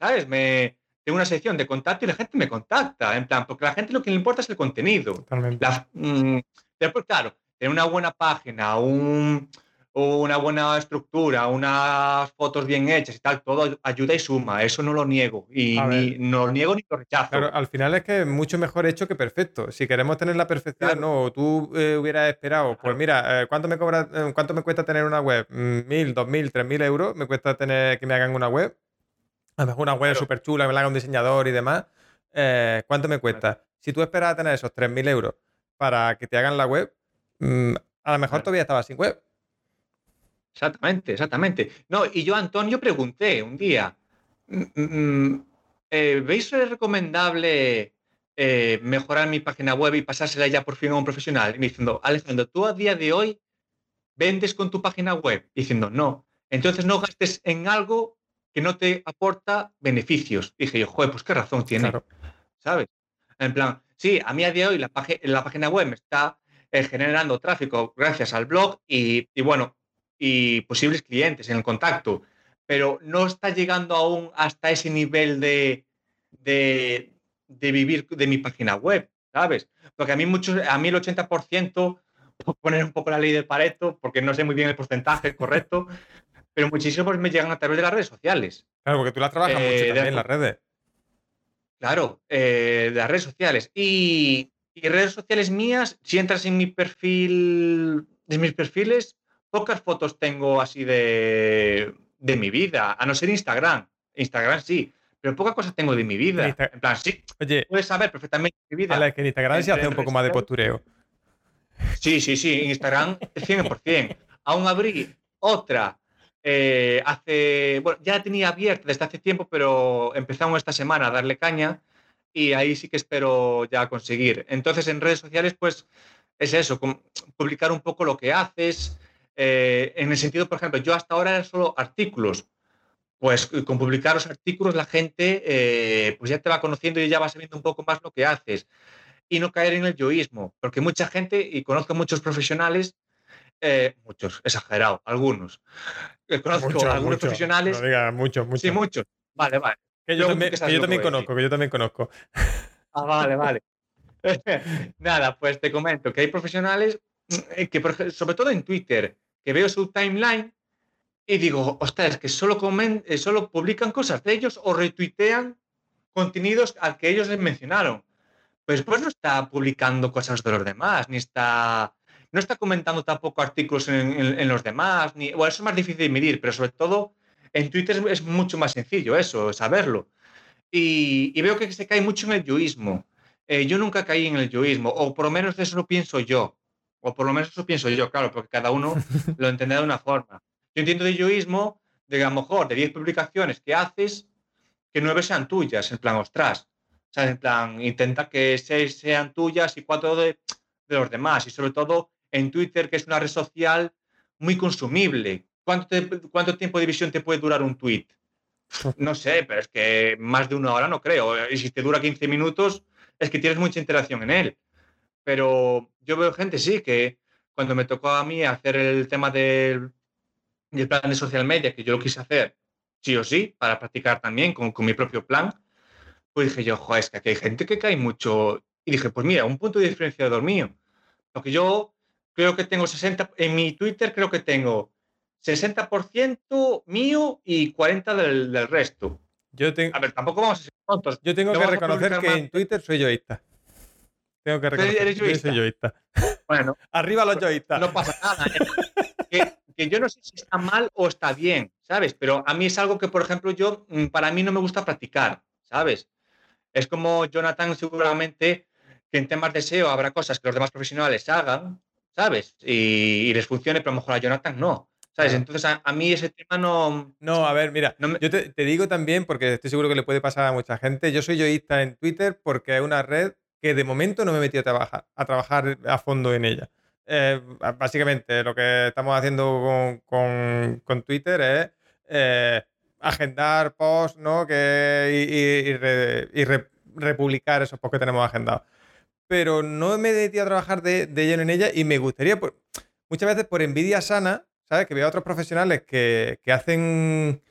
¿sabes? Me, tengo una sección de contacto y la gente me contacta, en plan, porque a la gente lo que le importa es el contenido. Totalmente. Mm, después, claro, tener una buena página, un, una buena estructura, unas fotos bien hechas y tal, todo ayuda y suma. Eso no lo niego. Y ni, no lo niego ni lo rechazo. Claro, al final es que es mucho mejor hecho que perfecto. Si queremos tener la perfección, no, tú eh, hubieras esperado, pues mira, eh, ¿cuánto, me cobra, eh, ¿cuánto me cuesta tener una web? Mm, ¿Mil, dos mil, tres mil euros? ¿Me cuesta tener que me hagan una web? A lo mejor una web súper chula, me la haga un diseñador y demás. ¿Cuánto me cuesta? Si tú esperas a tener esos 3.000 euros para que te hagan la web, mm, a lo mejor todavía estabas sin web. Exactamente, exactamente. No, y yo, Antonio, pregunté un día, mm, mm, eh, ¿veis recomendable eh, mejorar mi página web y pasársela ya por fin a un profesional? Y me diciendo, Alejandro, tú a día de hoy vendes con tu página web. diciendo, no. Entonces no gastes en algo que no te aporta beneficios. dije yo, joder, pues qué razón tiene. ¿Sabes? En plan, sí, a mí a día de hoy la, la página web me está eh, generando tráfico gracias al blog y, y bueno, y posibles clientes en el contacto, pero no está llegando aún hasta ese nivel de, de, vivir de mi página web, ¿sabes? Porque a mí, muchos, a mí el 80%, por poner un poco la ley de Pareto, porque no sé muy bien el porcentaje correcto, pero muchísimos me llegan a través de las redes sociales. Claro, porque tú las trabajas mucho eh, también en las redes. Claro, eh, de las redes sociales. Y, y, redes sociales mías, si entras en mi perfil, de mis perfiles, pocas fotos tengo así de, de mi vida, a no ser Instagram. Instagram sí, pero pocas cosas tengo de mi vida. En, plan, sí, Oye, puedes saber perfectamente mi vida. A la que en Instagram se hace un poco más de postureo. Sí, sí, sí, Instagram 100%. Aún abrí otra eh, hace, bueno, ya tenía abierta desde hace tiempo, pero empezamos esta semana a darle caña y ahí sí que espero ya conseguir. Entonces, en redes sociales, pues es eso, publicar un poco lo que haces, eh, en el sentido, por ejemplo, yo hasta ahora era solo artículos. Pues con publicar los artículos la gente eh, pues ya te va conociendo y ya va sabiendo un poco más lo que haces. Y no caer en el yoísmo, porque mucha gente, y conozco muchos profesionales, eh, muchos, exagerado, algunos. Conozco algunos profesionales. No diga muchos, muchos. Sí, muchos. Vale, vale. Que yo, también, que yo también conozco, que yo también conozco. Ah, vale, vale. Nada, pues te comento que hay profesionales que, sobre todo en Twitter, que veo su timeline y digo, ostras, que solo, eh, solo publican cosas de ellos o retuitean contenidos al que ellos les mencionaron. Pues pues no está publicando cosas de los demás, ni está, no está comentando tampoco artículos en, los demás, ni, bueno, eso es más difícil de medir, pero sobre todo en Twitter es, mucho más sencillo eso, saberlo. Y, veo que se cae mucho en el yoísmo. Eh, yo nunca caí en el yoísmo, o por lo menos eso lo pienso yo. O por lo menos eso pienso yo, claro, porque cada uno lo entiende de una forma. Yo entiendo de yoísmo de que a lo mejor de 10 publicaciones que haces, que 9 sean tuyas, en plan, ostras. O sea, en plan, intenta que 6 sean tuyas y 4 de, de los demás. Y sobre todo en Twitter, que es una red social muy consumible. ¿Cuánto, ¿Cuánto tiempo de visión te puede durar un tweet? No sé, pero es que más de una hora no creo. Y si te dura 15 minutos, es que tienes mucha interacción en él. Pero yo veo gente, sí, que cuando me tocó a mí hacer el tema del, plan de social media, que yo lo quise hacer sí o sí, para practicar también con, mi propio plan, pues dije yo, joder, es que aquí hay gente que cae mucho. Y dije, pues mira, un punto de diferenciador mío. Porque yo creo que tengo 60, en mi Twitter creo que tengo 60% mío y 40% del, resto. Yo tengo, a ver, tampoco vamos a ser tontos. Yo tengo que reconocer que en Twitter soy yoísta. Tengo que reconocer. Eres soy yoísta. Bueno. Arriba los yoístas. No pasa nada. ¿eh? que, yo no sé si está mal o está bien, ¿sabes? Pero a mí es algo que, por ejemplo, yo, mm, para mí no me gusta practicar, ¿sabes? Es como Jonathan seguramente que en temas de SEO habrá cosas que los demás profesionales hagan, ¿sabes? Y, les funcione, pero a lo mejor a Jonathan no. ¿Sabes? Entonces a, mí ese tema no... No, a ver, mira, yo te, te, digo también, porque estoy seguro que le puede pasar a mucha gente, yo soy yoísta en Twitter porque es una red que de momento no me he metido a trabajar a, trabajar a fondo en ella. Eh, básicamente, lo que estamos haciendo con, Twitter es eh, agendar posts ¿no? que, y, republicar esos posts que tenemos agendados. Pero no me metido a trabajar de, lleno en ella y me gustaría, muchas veces por envidia sana, ¿sabes? Que veo a otros profesionales que, hacen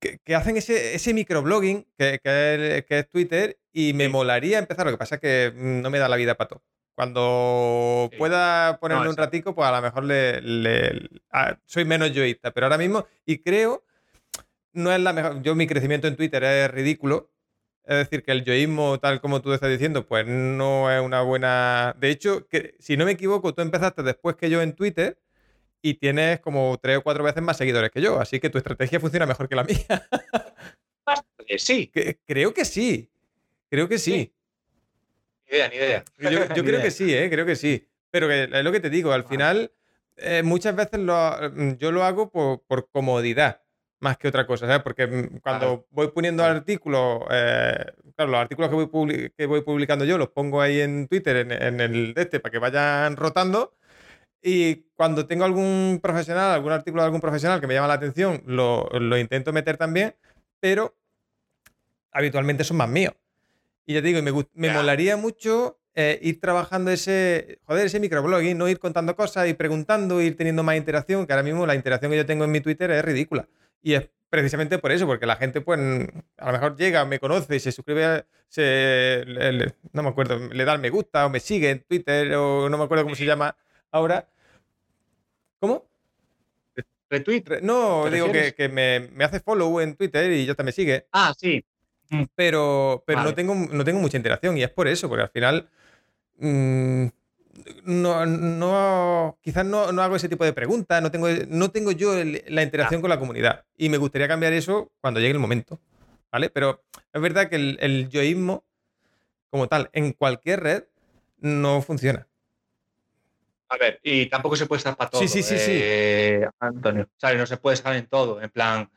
que, hacen ese, ese microblogging que, que, es, Twitter y me molaría empezar. Lo que pasa es que no me da la vida para todo. Cuando Sí. pueda ponerle No, un ratico, pues a lo mejor le, le- a- soy menos yoísta. Pero ahora mismo, y creo, no es la mejor. Yo, mi crecimiento en Twitter es ridículo. Es decir, que el yoísmo, tal como tú estás diciendo, pues no es una buena. De hecho, que, si no me equivoco, tú empezaste después que yo en Twitter y tienes como tres o cuatro veces más seguidores que yo. Así que tu estrategia funciona mejor que la mía. Sí, Que- creo que sí. Creo que sí. Sí. ni idea, ni idea. Yo, yo Ni creo idea. que sí, ¿eh? creo que sí. Pero que es lo que te digo, al final eh, muchas veces lo- yo lo hago por, por comodidad más que otra cosa, ¿sabes? Porque mm, cuando voy poniendo artículos, eh, claro, los artículos que voy, que voy publicando yo los pongo ahí en Twitter, en, en el de este, para que vayan rotando. Y cuando tengo algún profesional, algún artículo de algún profesional que me llama la atención, lo, lo intento meter también, pero habitualmente son más míos. Y ya te digo, me, me Ya. molaría mucho eh, ir trabajando ese, joder, ese microblogging, no ir contando cosas, ir preguntando, ir teniendo más interacción, que ahora mismo la interacción que yo tengo en mi Twitter es ridícula. Y es precisamente por eso, porque la gente, pues, a lo mejor llega, me conoce, se suscribe, se, le- le- no me acuerdo, le da al me gusta o me sigue en Twitter o no me acuerdo cómo se llama ahora. ¿Cómo? Retweet. Re- No, ¿Te digo que, que me, me hace follow en Twitter y ya está, me sigue. Ah, sí. pero, pero no, tengo, no tengo mucha interacción y es por eso, porque al final mm, no, no, quizás no, no hago ese tipo de preguntas, no tengo, no tengo yo el- la interacción con la comunidad y me gustaría cambiar eso cuando llegue el momento, ¿vale? Pero es verdad que el, el yoísmo como tal en cualquier red no funciona. A ver, y tampoco se puede estar para todo. Sí, sí, sí, sí. eh, Antonio, ¿sabes? No se puede estar en todo. En plan,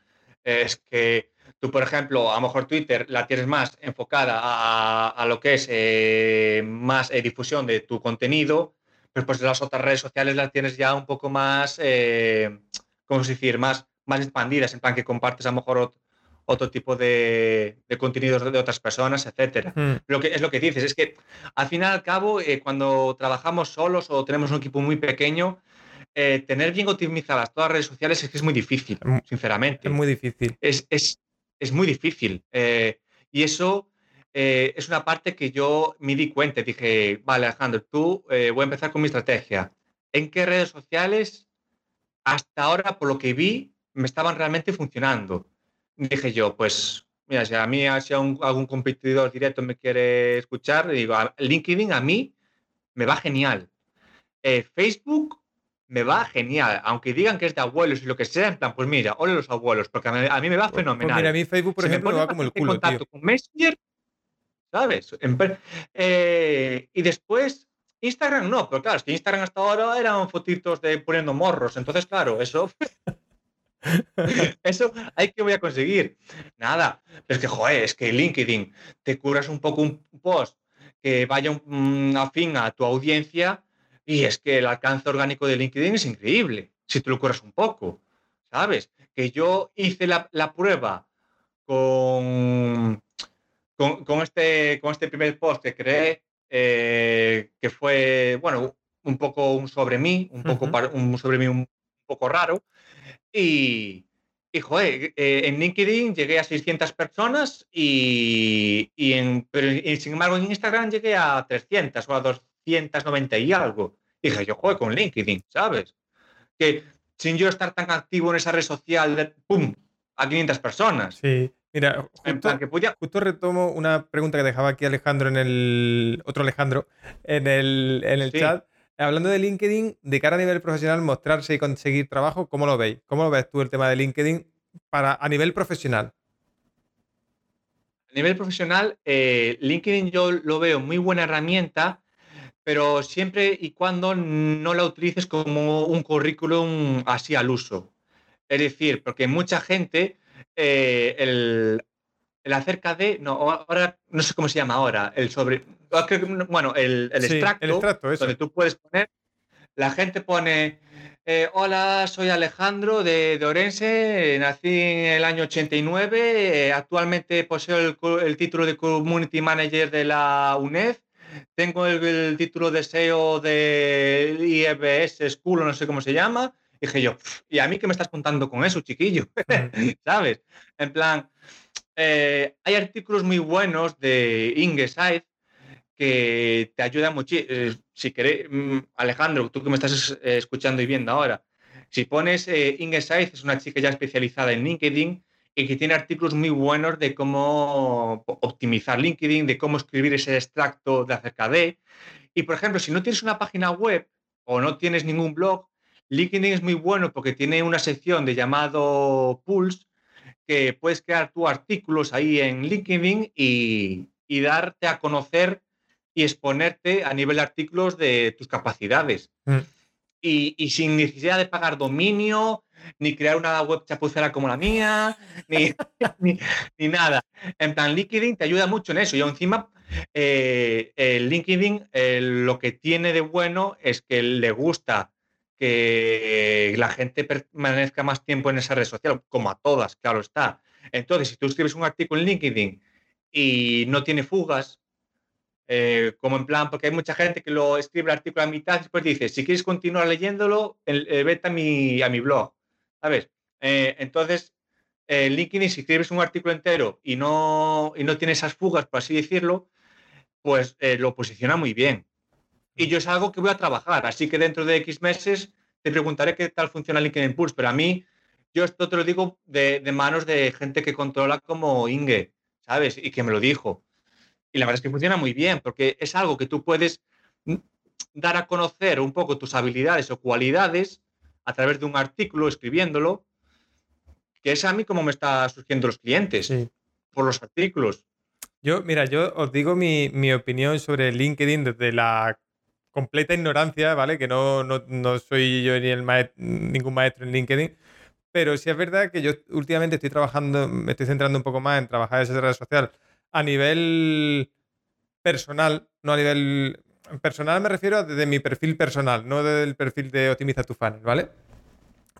es que tú, por ejemplo, a lo mejor Twitter la tienes más enfocada a, a lo que es eh, más eh, difusión de tu contenido, pero pues las otras redes sociales las tienes ya un poco más, eh, ¿cómo se decir? Más, más expandidas, en plan que compartes a lo mejor ot- otro tipo de, de contenidos de otras personas, etcétera Mm, lo que es lo que dices, es que al fin y al cabo, eh, cuando trabajamos solos o tenemos un equipo muy pequeño, eh, tener bien optimizadas todas las redes sociales es que es muy difícil, sinceramente. es muy difícil. Es, es- es muy difícil. eh, y eso eh, es una parte que yo me di cuenta. Dije, vale, Alejandro, tú eh, voy a empezar con mi estrategia. ¿En qué redes sociales hasta ahora, por lo que vi, me estaban realmente funcionando? Dije yo, pues, mira, si a mí si a algún competidor directo me quiere escuchar, digo, LinkedIn a mí me va genial. Facebook me va genial, aunque digan que es de abuelos y lo que sea, en plan, pues mira, ole los abuelos, porque a mí, a mí me va Pues- pues fenomenal. mira, a mí Facebook, por Se me ejemplo, me pone va como el en culo, contacto tío. con Messenger, ¿sabes? Eh, y después, Instagram no, pero claro, es que Instagram hasta ahora eran fotitos de poniendo morros, entonces, claro, eso, eso hay que voy a conseguir. Nada, es que, joder, es que LinkedIn, te curas un poco un post que vaya un- mm, afín a tu audiencia y es que el alcance orgánico de LinkedIn es increíble, si te lo curas un poco, ¿sabes? Que yo hice la, la prueba con, con, con este, con este primer post que creé, eh, que fue, bueno, un poco un sobre mí, un poco Ujú. par- un sobre mí un poco raro. Y, y joder, eh, en LinkedIn llegué a 600 personas y, y en, pero y sin embargo en Instagram llegué a 300 o a 290 y algo. Dije yo, joder, con LinkedIn, ¿sabes? Que sin yo estar tan activo en esa red social, ¡pum! a 500 personas. Sí, mira, justo, plan, que podía, Justo retomo una pregunta que dejaba aquí Alejandro en el. Otro Alejandro, en el, en el Sí. chat. Hablando de LinkedIn, de cara a nivel profesional, mostrarse y conseguir trabajo, ¿cómo lo veis? ¿Cómo lo ves tú el tema de LinkedIn para, a nivel profesional? A nivel profesional, eh, LinkedIn yo lo veo muy buena herramienta, pero siempre y cuando no la utilices como un currículum así al uso. Es decir, porque mucha gente, eh, el, el acerca de, no, ahora no sé cómo se llama ahora, el sobre, ah, bueno, el, el Sí, extracto, el extracto, donde tú puedes poner, la gente pone, eh, hola, soy Alejandro de, de Orense, nací en el año 89, eh, actualmente poseo el título de Community Manager de la UNED, tengo el, el título de SEO del IEBS School, o no sé cómo se llama. Dije yo, "Pf, ¿y a mí qué me estás contando con eso, chiquillo? ¿Sabes? En plan, eh, hay artículos muy buenos de Ingeside que te ayuda mucho. Eh, si querés, mm, Alejandro, tú que me estás eh, escuchando y viendo ahora, si pones eh, Inge Saiz, es una chica ya especializada en LinkedIn y que tiene artículos muy buenos de cómo optimizar LinkedIn, de cómo escribir ese extracto de acerca de. Y por ejemplo, si no tienes una página web o no tienes ningún blog, LinkedIn es muy bueno porque tiene una sección de llamado Pulse que puedes crear tus artículos ahí en LinkedIn y, y darte a conocer y exponerte a nivel de artículos de tus capacidades. Mm. Y, sin necesidad de pagar dominio, ni crear una web chapucera como la mía, ni, ni, nada. En plan, LinkedIn te ayuda mucho en eso. Y encima, eh, el LinkedIn lo que tiene de bueno es que le gusta que la gente permanezca más tiempo en esa red social, como a todas, claro está. Entonces, si tú escribes un artículo en LinkedIn y no tiene fugas, eh, como en plan, porque hay mucha gente que lo escribe el artículo a mitad y después dice, si quieres continuar leyéndolo, eh, vete a mi, a mi blog, ¿sabes? Eh, entonces, en LinkedIn, si escribes un artículo entero y no, y no tiene esas fugas, por así decirlo, pues lo posiciona muy bien. Y yo es algo que voy a trabajar, así que dentro de X meses te preguntaré qué tal funciona LinkedIn Pulse, pero a mí, yo esto te lo digo de, de manos de gente que controla como Inge, ¿sabes? Y que me lo dijo. Y la verdad es que funciona muy bien, porque es algo que tú puedes mm, dar a conocer un poco tus habilidades o cualidades a través de un artículo, escribiéndolo, que es a mí como me está surgiendo los clientes, por los artículos. Yo, mira, yo os digo mi, opinión sobre LinkedIn desde la completa ignorancia, ¿vale? Que no, no, soy yo ni el ningún maestro en LinkedIn, pero sí es verdad que yo últimamente estoy trabajando, me estoy centrando un poco más en trabajar esa red social a nivel personal, no a nivel personal me refiero desde mi perfil personal, no desde el perfil de Optimiza tu Funnel, ¿vale?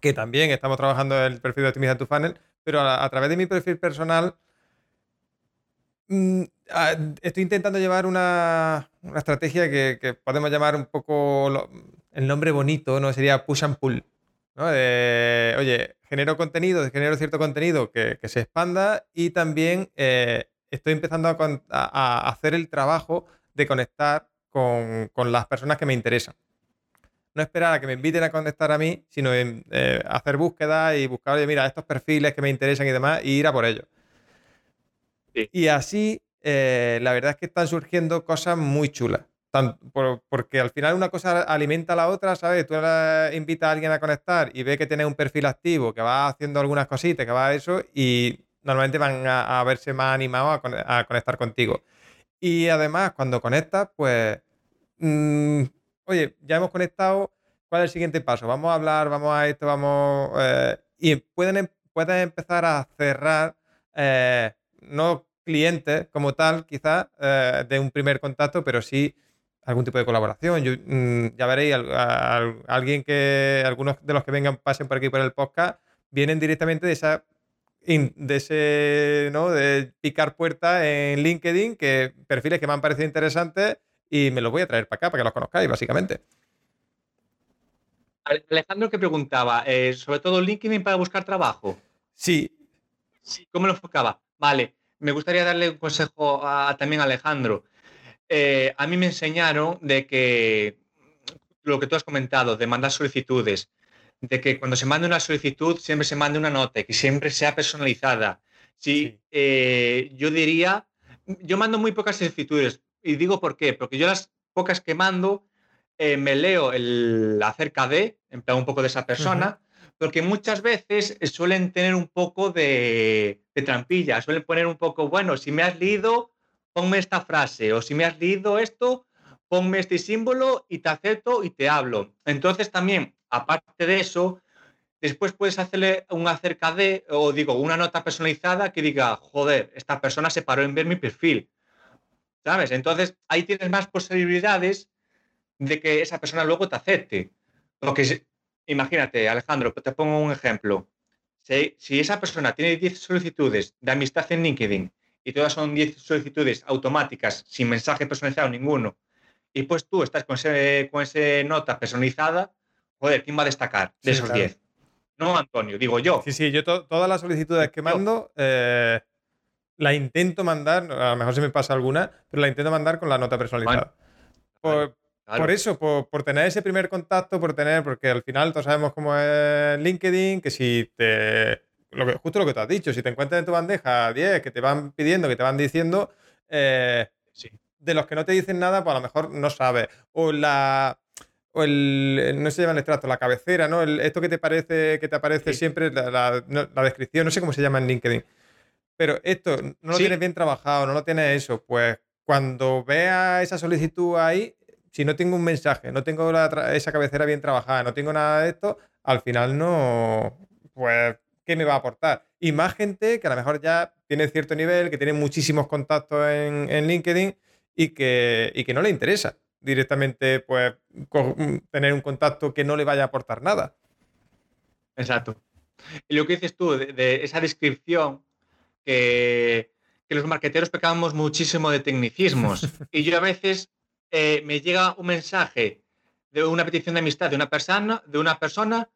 Que también estamos trabajando en el perfil de Optimiza tu Funnel, pero a, través de mi perfil personal mm, estoy intentando llevar una, estrategia que, podemos llamar un poco el nombre bonito, ¿no? Sería push and pull. ¿no? oye, genero contenido, genero cierto contenido que, se expanda y también eh, estoy empezando a, hacer el trabajo de conectar con, las personas que me interesan. No esperar a que me inviten a conectar a mí, sino eh, hacer búsquedas y buscar, oye, mira, estos perfiles que me interesan y demás, y ir a por ellos. Y así, eh, la verdad es que están surgiendo cosas muy chulas. porque al final una cosa alimenta a la otra, ¿sabes? Tú invitas a alguien a conectar y ve que tiene un perfil activo, que va haciendo algunas cositas, que va a eso, y normalmente van a, verse más animados a, conectar contigo. Y además, cuando conectas, pues, mm, oye, ya hemos conectado, ¿cuál es el siguiente paso? Vamos a hablar, vamos a esto, vamos... Eh, y pueden, em, pueden empezar a cerrar, eh, no clientes como tal, quizás, eh, de un primer contacto, pero sí algún tipo de colaboración. Mm, ya veréis, alguien que, algunos de los que vengan, pasen por aquí por el podcast, vienen directamente de esa de ese, ¿no? De picar puerta en LinkedIn, que perfiles que me han parecido interesantes y me los voy a traer para acá para que los conozcáis, básicamente. Alejandro que preguntaba, eh, sobre todo LinkedIn para buscar trabajo. Sí. ¿Cómo lo enfocaba? Vale, me gustaría darle un consejo a, también a Alejandro. Eh, a mí me enseñaron de que lo que tú has comentado, de mandar solicitudes, de que cuando se mande una solicitud siempre se mande una nota, que siempre sea personalizada. Sí, eh, yo diría, yo mando muy pocas solicitudes y digo por qué, porque yo las pocas que mando eh, me leo el acerca de, en plan un poco de esa persona, porque muchas veces suelen tener un poco de, de trampilla, suelen poner un poco, bueno, si me has leído, ponme esta frase, o si me has leído esto, ponme este símbolo y te acepto y te hablo. Entonces también aparte de eso, después puedes hacerle un acerca de, o digo, una nota personalizada que diga, joder, esta persona se paró en ver mi perfil. ¿Sabes? Entonces ahí tienes más posibilidades de que esa persona luego te acepte. Porque imagínate, Alejandro, te pongo un ejemplo. Si, si esa persona tiene 10 solicitudes de amistad en LinkedIn y todas son 10 solicitudes automáticas, sin mensaje personalizado ninguno, y pues tú estás con ese, con ese nota personalizada, joder, ¿quién va a destacar de esos 10? No, Antonio, digo yo. Sí, sí, yo todas las solicitudes que mando, eh, la intento mandar, a lo mejor se me pasa alguna, pero la intento mandar con la nota personalizada. por, eso, por, tener ese primer contacto, por tener, porque al final todos sabemos cómo es LinkedIn, que si te. Lo que, justo lo que tú has dicho, si te encuentras en tu bandeja 10 que te van pidiendo, que te van diciendo, eh, de los que no te dicen nada, pues a lo mejor no sabes. O la. O el, no se llama el extracto, la cabecera, ¿no? esto que te parece, que te aparece siempre, la, descripción, no sé cómo se llama en LinkedIn. Pero esto no lo tienes bien trabajado, no lo tienes eso, pues cuando vea esa solicitud ahí, si no tengo un mensaje, no tengo esa cabecera bien trabajada, no tengo nada de esto, al final no, pues, ¿qué me va a aportar? Y más gente que a lo mejor ya tiene cierto nivel, que tiene muchísimos contactos en, LinkedIn y que, y que no le interesa directamente pues tener un contacto que no le vaya a aportar nada. Exacto. Y lo que dices tú, de esa descripción que, los marqueteros pecamos muchísimo de tecnicismos. y yo a veces eh, me llega un mensaje de una petición de amistad de una persona, de una persona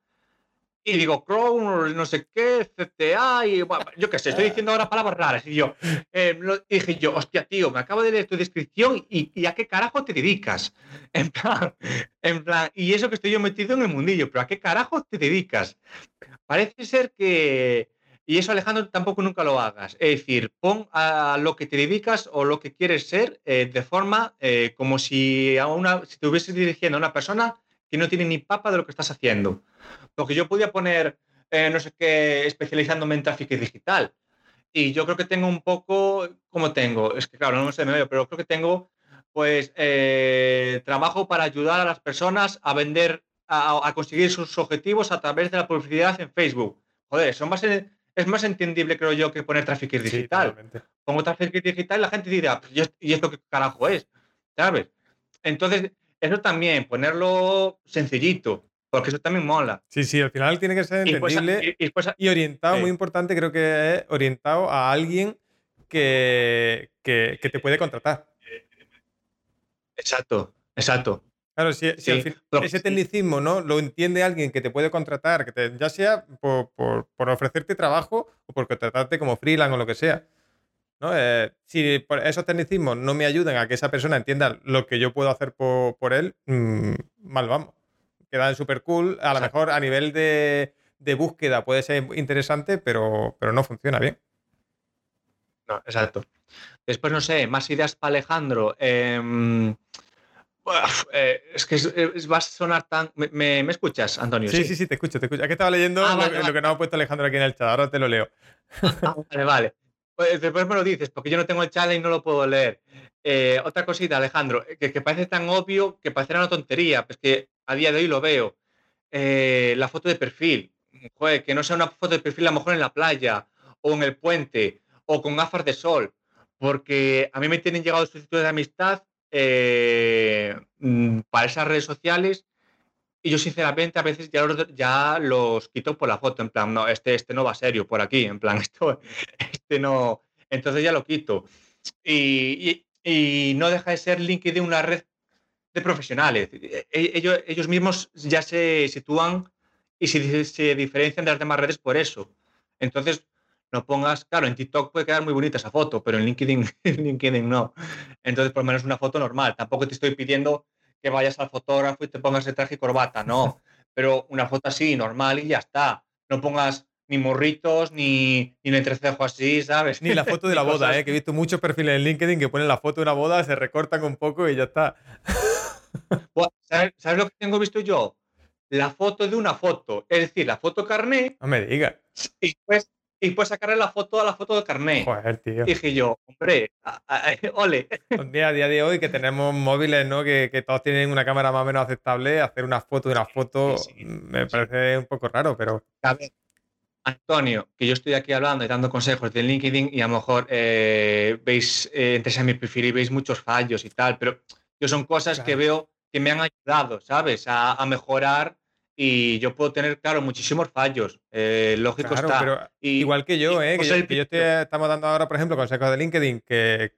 y digo Chrome, no sé qué, CTA, y yo qué sé, estoy diciendo ahora palabras raras. Y yo eh, dije yo, hostia, tío, me acabo de leer tu descripción y, a qué carajo te dedicas. En plan, en plan, y eso que estoy yo metido en el mundillo, pero ¿a qué carajo te dedicas? Parece ser que, y eso, Alejandro, tampoco nunca lo hagas. Es decir, pon a lo que te dedicas o lo que quieres ser eh, de forma eh, como si, a una, si te hubieses dirigiendo a una persona que no tiene ni papa de lo que estás haciendo. Porque yo podía poner, eh, no sé qué, especializándome en tráfico digital. Y yo creo que tengo un poco, como tengo, es que claro, no sé medio, pero creo que tengo, pues, trabajo para ayudar a las personas a vender, a, conseguir sus objetivos a través de la publicidad en Facebook. Joder, son más es más entendible, creo yo, que poner tráfico digital. Pongo tráfico digital y la gente dirá, pues, ¿y esto qué carajo es? ¿Sabes? Entonces, eso también, ponerlo sencillito, porque eso también mola. Sí, sí, al final tiene que ser entendible y, orientado, muy importante, creo que es orientado a alguien que, que te puede contratar. Exacto, exacto. Claro, si, ese tecnicismo ¿no? lo entiende alguien que te puede contratar, que te, ya sea por, ofrecerte trabajo o por contratarte como freelance o lo que sea. ¿no? Eh, si esos tecnicismos no me ayudan a que esa persona entienda lo que yo puedo hacer por, él, mm, mal vamos. Queda súper cool. A lo mejor a nivel de, búsqueda puede ser interesante, pero, pero no funciona bien. No, exacto. Después, no sé, más ideas para Alejandro. Eh, eh, es que va a sonar tan. ¿Me, escuchas, Antonio? Sí, sí, sí, te escucho, te escucho. Aquí estaba leyendo ah, lo, que nos ha puesto Alejandro aquí en el chat, ahora te lo leo. Ah, vale, vale. Pues después me lo dices, porque yo no tengo el chat y no lo puedo leer. Eh, otra cosita, Alejandro, que, parece tan obvio que parece una tontería, pues que a día de hoy lo veo. Eh, la foto de perfil. Joder, que no sea una foto de perfil a lo mejor en la playa, o en el puente, o con gafas de sol. Porque a mí me tienen llegado solicitudes de amistad eh, mm, para esas redes sociales y yo sinceramente a veces ya los, ya los quito por la foto, en plan, no, este, este no va serio por aquí, en plan, esto, este no, entonces ya lo quito. Y, no deja de ser LinkedIn una red de profesionales. E, e, ellos, ellos mismos ya se sitúan y se, se diferencian de las demás redes por eso. Entonces, no pongas, claro, en TikTok puede quedar muy bonita esa foto, pero en LinkedIn, LinkedIn no. Entonces, por lo menos una foto normal. Tampoco te estoy pidiendo que vayas al fotógrafo y te pongas el traje y corbata, no. Pero una foto así, normal y ya está. No pongas ni morritos, ni, ni el entrecejo así, ¿sabes? Ni la foto de la boda, ¿eh? que he visto muchos perfiles en LinkedIn que ponen la foto de una boda, se recortan un poco y ya está. ¿Sabes, ¿Sabes, lo que tengo visto yo? La foto de una foto, es decir, la foto carné. No me digas. Y después y pues sacarle la foto a la foto de carnet. Joder, tío. Y dije yo, hombre, ole. Un día, a día de hoy que tenemos móviles, ¿no? Que, que, todos tienen una cámara más o menos aceptable, hacer una foto de una foto me parece un poco raro, pero. A ver, Antonio, que yo estoy aquí hablando y dando consejos de LinkedIn y a lo mejor eh, veis, eh, entre a mi perfil y veis muchos fallos y tal, pero yo son cosas que veo que me han ayudado, ¿sabes? A, a mejorar y yo puedo tener, claro, muchísimos fallos. Eh, lógico está. Pero igual que yo, ¿eh? Que, yo, estamos dando ahora, por ejemplo, consejos de LinkedIn que,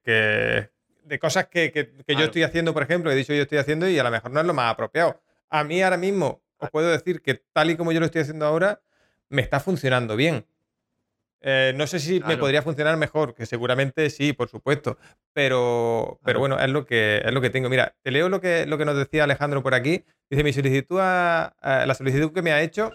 de cosas que, yo estoy haciendo, por ejemplo, he dicho yo estoy haciendo y a lo mejor no es lo más apropiado. A mí ahora mismo os puedo decir que tal y como yo lo estoy haciendo ahora, me está funcionando bien. Eh, no sé si me podría funcionar mejor, que seguramente sí, por supuesto. Pero, pero bueno, es lo, que, es lo que tengo. Mira, te leo lo que, lo que nos decía Alejandro por aquí. Dice, mi solicitud la solicitud que me ha hecho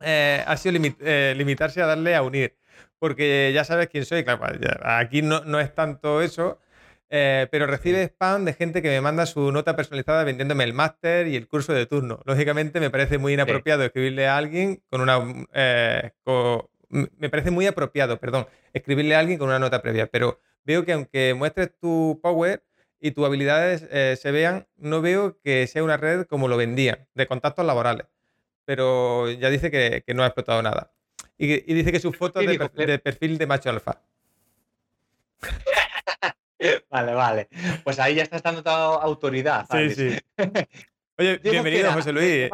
eh, ha sido eh, limitarse a darle a unir. Porque ya sabes quién soy. Claro, pues, aquí no, no, es tanto eso. pero recibe spam de gente que me manda su nota personalizada vendiéndome el máster y el curso de turno. Lógicamente me parece muy inapropiado escribirle a alguien con una me parece muy apropiado, perdón, escribirle a alguien con una nota previa, pero veo que aunque muestres tu power y tus habilidades eh, se vean, no veo que sea una red como lo vendían, de contactos laborales. Pero ya dice que, no ha explotado nada. Y, dice que su foto de, de perfil de macho alfa. vale, vale. Pues ahí ya estás dando autoridad. Sí, sí. Oye, bienvenido, José Luis.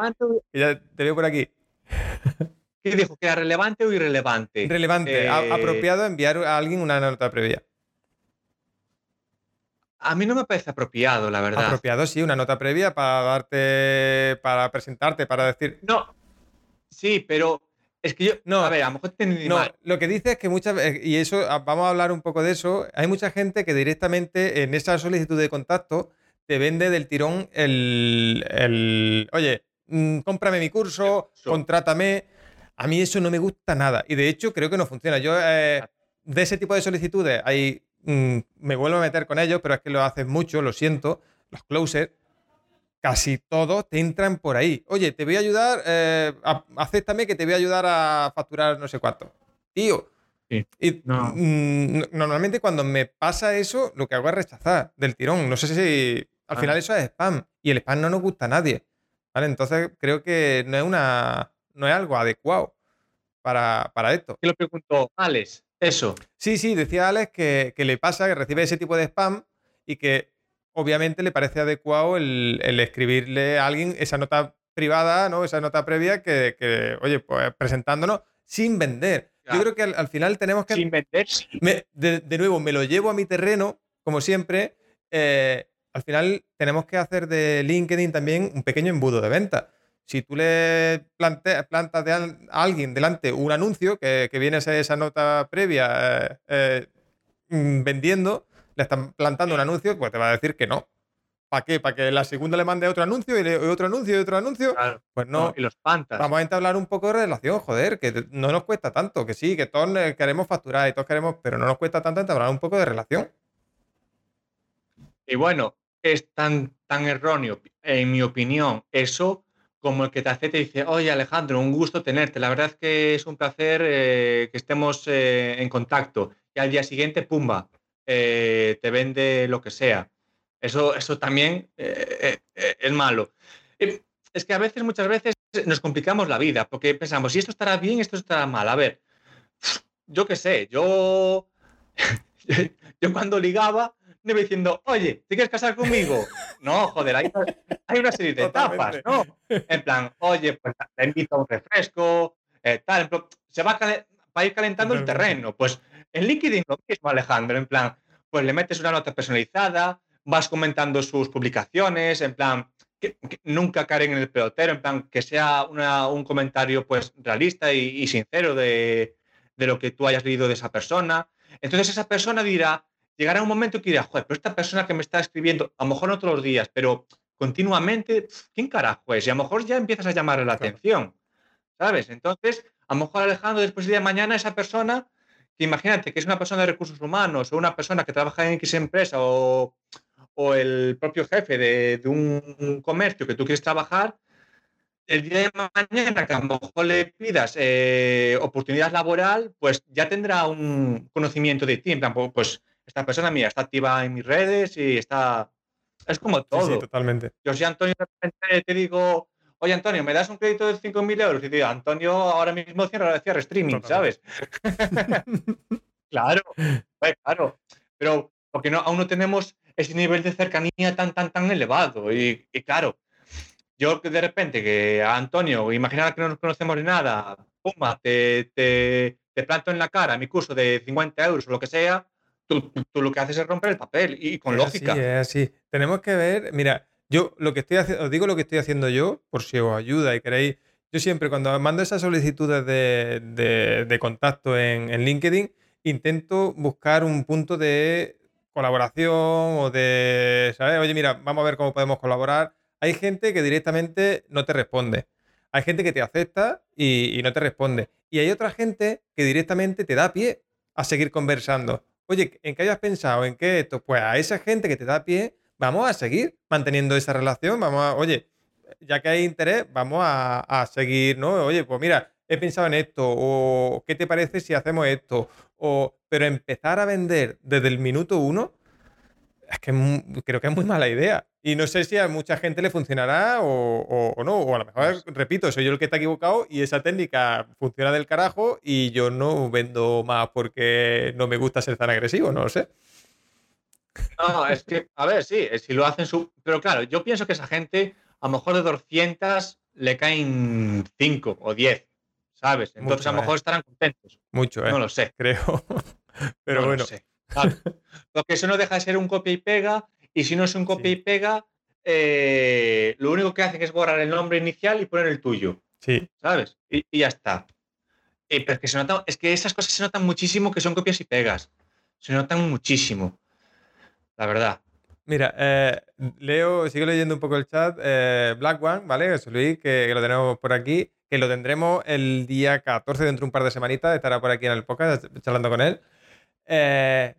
Ya te veo por aquí. ¿Qué dijo? ¿Que era relevante o irrelevante? Relevante. Eh, apropiado enviar a alguien una nota previa. A mí no me parece apropiado, la verdad. Apropiado, sí, una nota previa para darte, para presentarte, para decir. No. Sí, pero es que yo. No, a ver, a lo mejor te No, lo que dice es que muchas veces, y eso, vamos a hablar un poco de eso. Hay mucha gente que directamente en esa solicitud de contacto te vende del tirón el. el oye, mm, cómprame mi curso, contrátame. A mí eso no me gusta nada. Y de hecho creo que no funciona. Yo eh, de ese tipo de solicitudes ahí mm, me vuelvo a meter con ellos, pero es que lo haces mucho, lo siento. Los closers, casi todos te entran por ahí. Oye, te voy a ayudar, eh, acéptame que te voy a ayudar a facturar no sé cuánto. Tío. Y mm, normalmente cuando me pasa eso, lo que hago es rechazar del tirón. No sé si al final eso es spam. Y el spam no nos gusta a nadie. ¿Vale? Entonces creo que no es una no es algo adecuado para, esto. ¿Qué lo preguntó Alex? Eso. Sí, sí, decía Alex que, le pasa, que recibe ese tipo de spam y que obviamente le parece adecuado el, escribirle a alguien esa nota privada, ¿no? Esa nota previa que, oye, pues presentándonos sin vender. Yo creo que al, final tenemos que... Sin vender, de, nuevo, me lo llevo a mi terreno, como siempre. Eh, al final tenemos que hacer de LinkedIn también un pequeño embudo de venta si tú le planteas, plantas a alguien delante un anuncio que, viene a ser esa nota previa eh, eh, mm, vendiendo, le están plantando un anuncio, pues te va a decir que no. ¿Para qué? ¿Para que la segunda le mande otro anuncio y, otro anuncio y otro anuncio? Pues no. y los pantas. Vamos a entablar un poco de relación, joder, que no nos cuesta tanto, que sí, que todos queremos facturar y todos queremos, pero no nos cuesta tanto entablar un poco de relación. Y bueno, es tan, tan erróneo, en mi opinión, eso como el que te hace te dice, oye Alejandro, un gusto tenerte, la verdad es que es un placer eh, que estemos eh, en contacto. Y al día siguiente, pumba, eh, te vende lo que sea. Eso, eso también es malo. Es que a veces, muchas veces, nos complicamos la vida, porque pensamos, si esto estará bien, esto estará mal. A ver, yo qué sé, yo, yo cuando ligaba, me diciendo, oye, ¿te quieres casar conmigo? No, joder, hay, una serie de etapas, ¿no? En plan, oye, pues te invito a un refresco, eh, tal, se va a, ir calentando el terreno. Pues en LinkedIn lo mismo, Alejandro, en plan, pues le metes una nota personalizada, vas comentando sus publicaciones, en plan, que, nunca caen en el pelotero, en plan, que sea un comentario pues realista y, sincero de, de lo que tú hayas leído de esa persona. Entonces esa persona dirá, llegará un momento que dirá, joder, pero esta persona que me está escribiendo, a lo mejor no todos los días, pero continuamente, ¿quién carajo es? Y a lo mejor ya empiezas a llamarle la atención, ¿sabes? Entonces, a lo mejor Alejandro, después de mañana, esa persona, que imagínate que es una persona de recursos humanos o una persona que trabaja en X empresa o, el propio jefe de, un comercio que tú quieres trabajar, el día de mañana que a lo mejor le pidas eh, oportunidad laboral, pues ya tendrá un conocimiento de ti. En plan, pues esta persona mía está activa en mis redes y está... Es como todo. Sí, totalmente. Yo si Antonio de repente te digo, oye Antonio, ¿me das un crédito de 5.000 euros? Y te digo, Antonio ahora mismo cierra, cierra streaming, ¿sabes? claro, pues, claro. Pero porque no, aún no tenemos ese nivel de cercanía tan, tan, tan elevado. Y, claro, yo de repente que a Antonio, imaginar que no nos conocemos de nada, pumba, te, te, te planto en la cara mi curso de 50 euros o lo que sea, tú, lo que haces es romper el papel y con lógica. Sí, es así. Tenemos que ver, mira, yo lo que estoy haciendo, os digo lo que estoy haciendo yo, por si os ayuda y queréis. Yo siempre, cuando mando esas solicitudes de, contacto en, en, LinkedIn, intento buscar un punto de colaboración o de, ¿sabes? Oye, mira, vamos a ver cómo podemos colaborar. Hay gente que directamente no te responde. Hay gente que te acepta y, no te responde. Y hay otra gente que directamente te da pie a seguir conversando. Oye, ¿en qué hayas pensado? ¿En qué esto? Pues a esa gente que te da pie, vamos a seguir manteniendo esa relación. Vamos a, oye, ya que hay interés, vamos a, seguir, ¿no? Oye, pues mira, he pensado en esto, o ¿qué te parece si hacemos esto? O, pero empezar a vender desde el minuto uno, es que creo que es muy mala idea. Y no sé si a mucha gente le funcionará o, no. O a lo mejor, repito, soy yo el que está equivocado y esa técnica funciona del carajo y yo no vendo más porque no me gusta ser tan agresivo, no lo sé. No, es que, a ver, sí, si lo hacen su... Pero claro, yo pienso que esa gente, a lo mejor de 200 le caen 5 o 10, ¿sabes? Entonces a lo mejor estarán contentos. Mucho, ¿eh? No lo sé. Creo. Pero bueno. Lo, sé. lo que eso no deja de ser un copia y pega y si no es un copia y pega, eh, lo único que hacen es borrar el nombre inicial y poner el tuyo. Sí. ¿Sabes? Y, ya está. pero es que, se nota, es que esas cosas se notan muchísimo que son copias y pegas. Se notan muchísimo. La verdad. Mira, eh, leo, sigo leyendo un poco el chat. Eh, Black One, ¿vale? José Luis, que, que, lo tenemos por aquí, que lo tendremos el día 14, dentro de un par de semanitas, estará por aquí en el podcast charlando con él.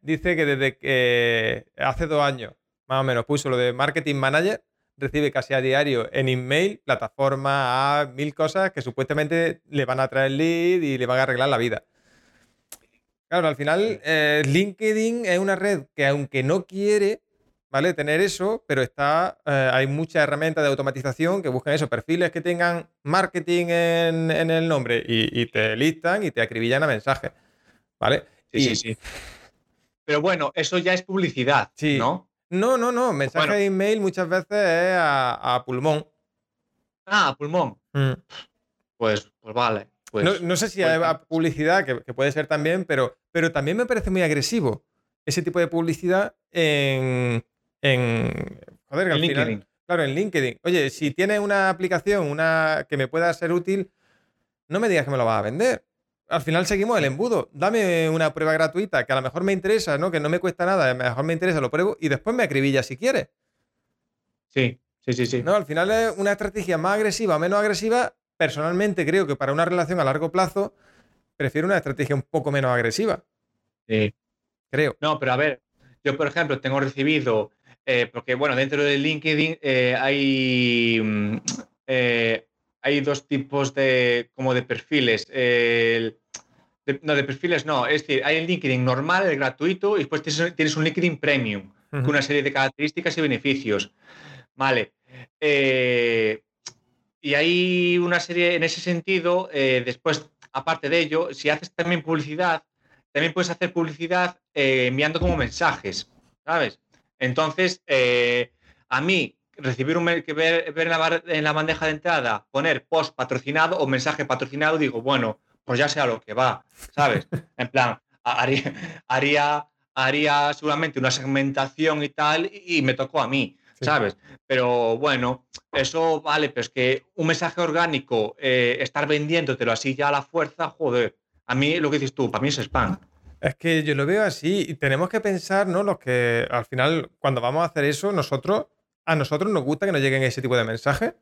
dice que desde que hace dos años más o menos puso lo de Marketing Manager, recibe casi a diario en email, plataforma, a mil cosas que supuestamente le van a traer lead y le van a arreglar la vida. Claro, al final eh, LinkedIn es una red que aunque no quiere, ¿vale? Tener eso, pero está, eh, hay muchas herramientas de automatización que buscan eso, perfiles que tengan marketing en, el nombre y, te listan y te acribillan a mensajes, ¿vale? Sí, sí, sí. Pero bueno, eso ya es publicidad, sí. ¿no? No, no, no. Mensaje de email muchas veces es a, pulmón. Ah, a pulmón. Mm. Pues, pues vale. Pues, no, sé si hay publicidad, que, puede ser también, pero, pero también me parece muy agresivo ese tipo de publicidad en. en joder, en LinkedIn. claro, en LinkedIn. Oye, si tienes una aplicación una que me pueda ser útil, no me digas que me lo vas a vender al final seguimos el embudo. Dame una prueba gratuita que a lo mejor me interesa, ¿no? Que no me cuesta nada, a lo mejor me interesa, lo pruebo y después me acribilla si quieres. Sí, sí, sí, sí. No, al final es una estrategia más agresiva, menos agresiva. Personalmente creo que para una relación a largo plazo prefiero una estrategia un poco menos agresiva. Sí. Creo. No, pero a ver, yo por ejemplo tengo recibido, eh, porque bueno, dentro de LinkedIn eh, hay... Mm, eh, hay dos tipos de, como de perfiles. no, de perfiles no. Es decir, hay el LinkedIn normal, el gratuito, y después tienes, un LinkedIn Premium, con una serie de características y beneficios. Vale. Eh, y hay una serie, en ese sentido, eh, después, aparte de ello, si haces también publicidad, también puedes hacer publicidad eh, enviando como mensajes, ¿sabes? Entonces, a mí, recibir un que ver, ver en, la, bandeja de entrada, poner post patrocinado o mensaje patrocinado, digo, bueno, pues ya sea lo que va, ¿sabes? En plan, haría, haría, haría seguramente una segmentación y tal, y, me tocó a mí, ¿sabes? Pero bueno, eso vale, pero es que un mensaje orgánico, eh, estar vendiéndotelo así ya a la fuerza, joder, a mí lo que dices tú, para mí es spam. Es que yo lo veo así y tenemos que pensar, ¿no? Los que al final, cuando vamos a hacer eso, nosotros a nosotros nos gusta que nos lleguen ese tipo de mensajes.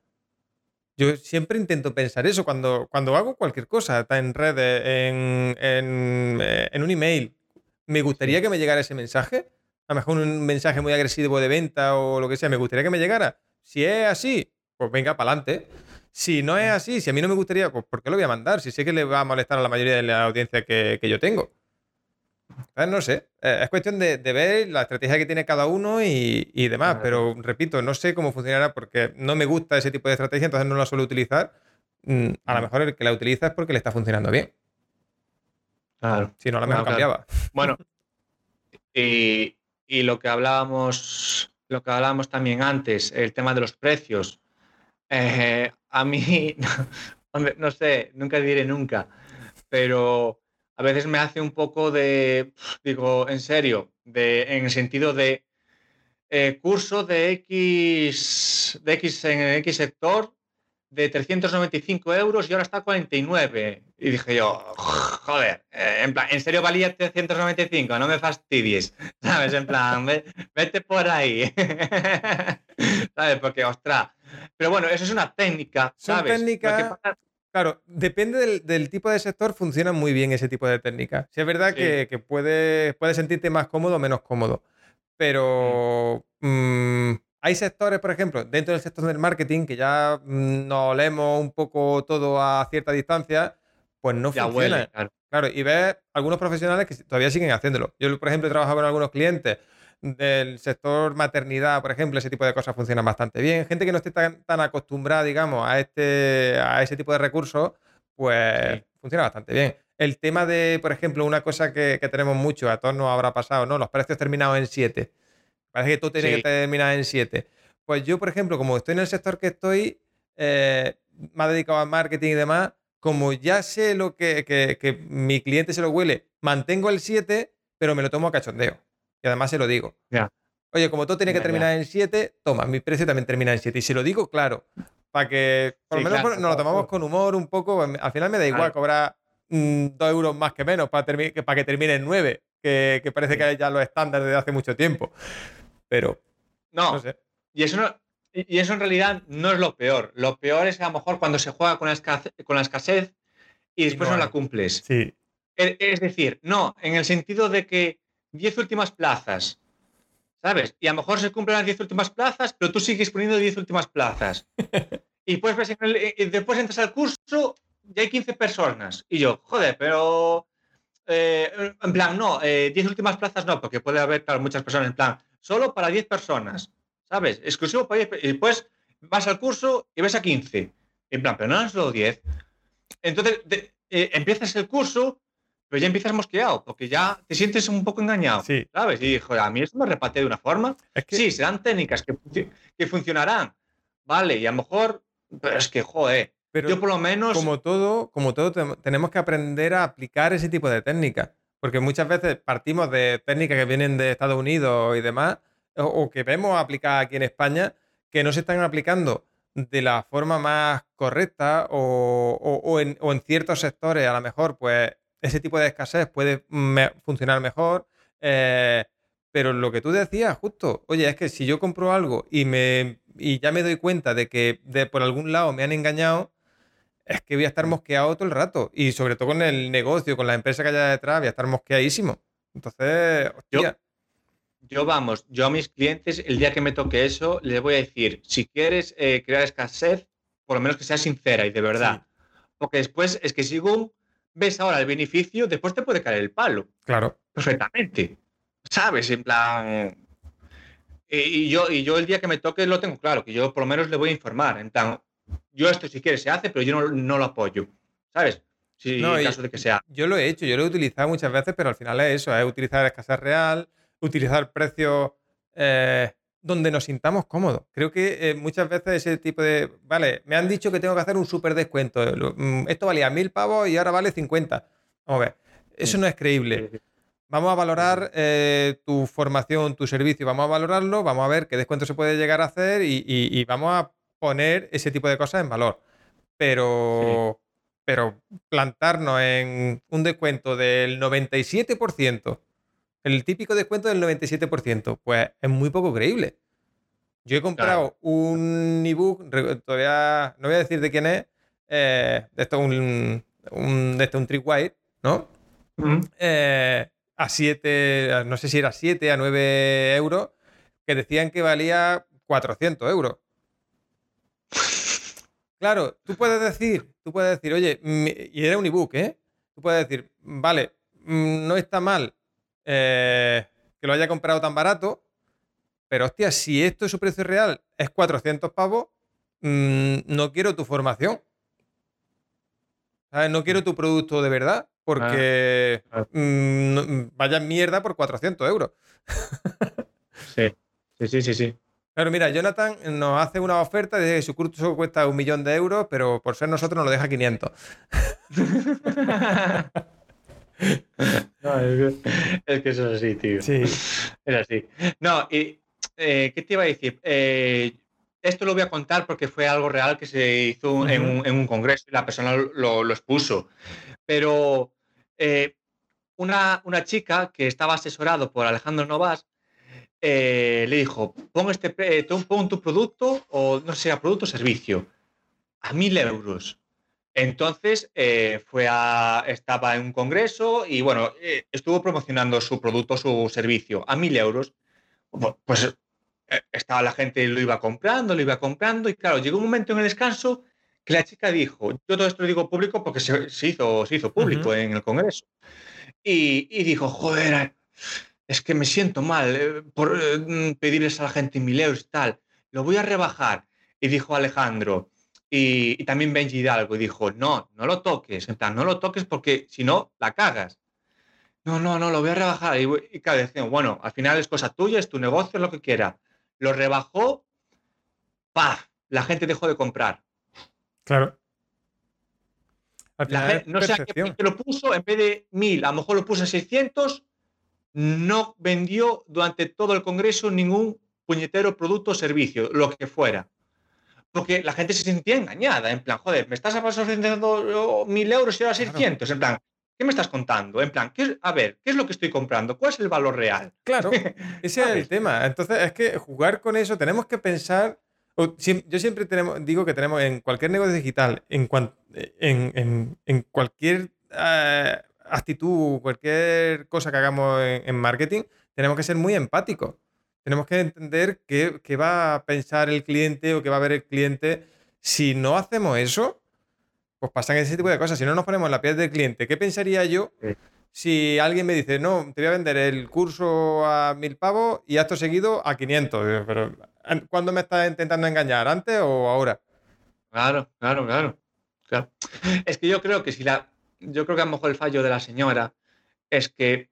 Yo siempre intento pensar eso cuando, cuando hago cualquier cosa, está en redes, en, eh, en, un email. Me gustaría que me llegara ese mensaje. A lo mejor un mensaje muy agresivo de venta o lo que sea, me gustaría que me llegara. Si es así, pues venga, para adelante. Si no es así, si a mí no me gustaría, pues ¿por qué lo voy a mandar? Si sé que le va a molestar a la mayoría de la audiencia que, que yo tengo. No sé, eh, es cuestión de, ver la estrategia que tiene cada uno y, demás, pero repito, no sé cómo funcionará porque no me gusta ese tipo de estrategia, entonces no la suelo utilizar. Mm, a lo mejor el que la utiliza es porque le está funcionando bien. Claro. Si no, a lo mejor cambiaba. Bueno, y, lo que hablábamos, lo que hablábamos también antes, el tema de los precios. Eh, a mí, no sé, nunca diré nunca, pero a veces me hace un poco de, digo, en serio, de, en el sentido de eh, curso de X, de X en X sector, de 395 euros y ahora está a 49. Y dije yo, joder, eh, en plan, ¿en serio valía 395? No me fastidies, ¿sabes? En plan, vete por ahí. ¿Sabes? Porque, ostras. Pero bueno, eso es una técnica, ¿sabes? técnica... Claro, depende del, tipo de sector, funciona muy bien ese tipo de técnica. Si es verdad que, que puedes puede sentirte más cómodo o menos cómodo. Pero mm, hay sectores, por ejemplo, dentro del sector del marketing, que ya mm, nos olemos un poco todo a cierta distancia, pues no funciona. claro. y ves algunos profesionales que todavía siguen haciéndolo. Yo, por ejemplo, he trabajado con algunos clientes del sector maternidad, por ejemplo, ese tipo de cosas funcionan bastante bien. Gente que no esté tan, acostumbrada, digamos, a, este, a ese tipo de recursos, pues funciona bastante bien. El tema de, por ejemplo, una cosa que, tenemos mucho, a todos nos habrá pasado, ¿no? Los precios terminados en 7. Parece que todo tiene que terminar en 7. Pues yo, por ejemplo, como estoy en el sector que estoy, eh, más dedicado al marketing y demás, como ya sé lo que, que mi cliente se lo huele, mantengo el 7, pero me lo tomo a cachondeo. Y además se lo digo. Oye, como todo tiene que terminar en 7, toma, mi precio también termina en 7. Y se lo digo claro, para que por lo menos nos lo tomamos con humor un poco. Al final me da igual cobrar 2 mm, euros más que menos para, para que termine en 9, que, parece que hay ya los estándares de hace mucho tiempo. Pero. No. sé. Y eso Y eso en realidad no es lo peor. Lo peor es a lo mejor cuando se juega con la escasez, con la escasez y después no, la cumples. Sí. E, es decir, no, en el sentido de que 10 últimas plazas, ¿sabes? Y a lo mejor se cumplen las 10 últimas plazas, pero tú sigues poniendo 10 últimas plazas. y pues después entras al curso y hay 15 personas. Y yo, joder, pero... Eh, en plan, no, 10 eh, últimas plazas no, porque puede haber muchas personas en plan, solo para 10 personas, ¿sabes? Exclusivo para 10 Y después vas al curso y ves a 15. En plan, pero no es solo 10. Entonces, eh, empiezas el curso pero ya empiezas mosqueado, porque ya te sientes un poco engañado, sí. ¿sabes? Y joder, a mí esto me repate de una forma. Es que... Sí, serán técnicas que, que funcionarán, vale, y a lo mejor, pero es que, joder, pero yo por lo menos... Como todo, como todo, tenemos que aprender a aplicar ese tipo de técnicas, porque muchas veces partimos de técnicas que vienen de Estados Unidos y demás, o, que vemos aplicar aquí en España, que no se están aplicando de la forma más correcta o, o, en, o, en, ciertos sectores a lo mejor pues ese tipo de escasez puede funcionar mejor. Eh, pero lo que tú decías, justo, oye, es que si yo compro algo y, me, y ya me doy cuenta de que de, por algún lado me han engañado, es que voy a estar mm. mosqueado todo el rato. Y sobre todo con el negocio, con la empresa que haya detrás, voy a estar mosqueadísimo. Entonces, hostia. Yo, vamos, yo a mis clientes, el día que me toque eso, les voy a decir, si quieres eh, crear escasez, por lo menos que sea sincera y de verdad. Porque después es que sigo ves ahora el beneficio, después te puede caer el palo. Claro. Perfectamente. ¿Sabes? En plan. Y yo, y yo el día que me toque lo tengo claro, que yo por lo menos le voy a informar. En plan, yo esto si quiere se hace, pero yo no, lo apoyo. ¿Sabes? Si en caso de que sea. Yo lo he hecho, yo lo he utilizado muchas veces, pero al final es eso, es utilizar escasez real, utilizar precios eh, donde nos sintamos cómodos. Creo que eh, muchas veces ese tipo de, vale, me han dicho que tengo que hacer un súper descuento. Mm, esto valía mil pavos y ahora vale 50. Vamos a ver, eso no es creíble. Vamos a valorar eh, tu formación, tu servicio, vamos a valorarlo, vamos a ver qué descuento se puede llegar a hacer y, vamos a poner ese tipo de cosas en valor. Pero, pero plantarnos en un descuento del 97%, el típico descuento del 97%, pues es muy poco creíble. Yo he comprado un ebook, todavía no voy a decir de quién es, eh, de esto un, un, de esto un ¿no? Eh, a 7, no sé si era 7 a 9 euros, que decían que valía 400 euros. Claro, tú puedes decir, tú puedes decir, oye, y era un ebook, ¿eh? Tú puedes decir, vale, mm, no está mal eh, que lo haya comprado tan barato, pero hostia, si esto es su precio real es 400 pavos, mm, no quiero tu formación. No quiero tu producto de verdad, porque ah, mm, vaya mierda por 400 euros. sí, sí, sí, sí. Pero mira, Jonathan nos hace una oferta de que su curso cuesta un millón de euros, pero por ser nosotros nos lo deja 500. es, que, eso es así, tío. Sí. Es así. No, y eh, ¿qué te iba a decir? Eh, esto lo voy a contar porque fue algo real que se hizo en, un, congreso y la persona lo, lo expuso. Pero eh, una, una, chica que estaba asesorado por Alejandro Novas eh, le dijo, pon, este, pon tu producto o no sé, producto o servicio a mil euros. Entonces eh, fue a, estaba en un congreso y bueno, estuvo promocionando su producto, su servicio a mil euros. Pues estaba la gente, lo iba comprando, lo iba comprando y claro, llegó un momento en el descanso que la chica dijo, yo todo esto lo digo público porque se, hizo, se hizo público en el Congreso, y, y, dijo, joder, es que me siento mal eh, por eh, pedirles a la gente mil euros y tal, lo voy a rebajar. Y dijo Alejandro, y, también Benji Hidalgo, y dijo, no, no lo toques, en plan, no lo toques porque si no, la cagas. No, no, no, lo voy a rebajar. Y, y claro, decían, bueno, al final es cosa tuya, es tu negocio, es lo que quiera. Lo rebajó, ¡paf! La gente dejó de comprar. Claro. no sé a qué lo puso, en vez de mil, a lo mejor lo puso en 600, no vendió durante todo el congreso ningún puñetero producto o servicio, lo que fuera. Porque la gente se sentía engañada, en plan, joder, me estás ofreciendo mil euros y ahora 600, en plan, ¿qué me estás contando? En plan, ¿qué a ver, ¿qué es lo que estoy comprando? ¿Cuál es el valor real? Claro, ese es el tema. Entonces, es que jugar con eso, tenemos que pensar yo siempre tenemos, digo que tenemos en cualquier negocio digital, en, en, cualquier eh, actitud, cualquier cosa que hagamos en, marketing, tenemos que ser muy empáticos. Tenemos que entender qué, va a pensar el cliente o qué va a ver el cliente. Si no hacemos eso, pues pasan ese tipo de cosas. Si no nos ponemos en la piel del cliente, ¿qué pensaría yo si alguien me dice, no, te voy a vender el curso a mil pavos y acto seguido a 500? Pero ¿Cuándo me estás intentando engañar? ¿Antes o ahora? Claro, claro, claro, claro. Es que yo creo que si la. Yo creo que a lo mejor el fallo de la señora es que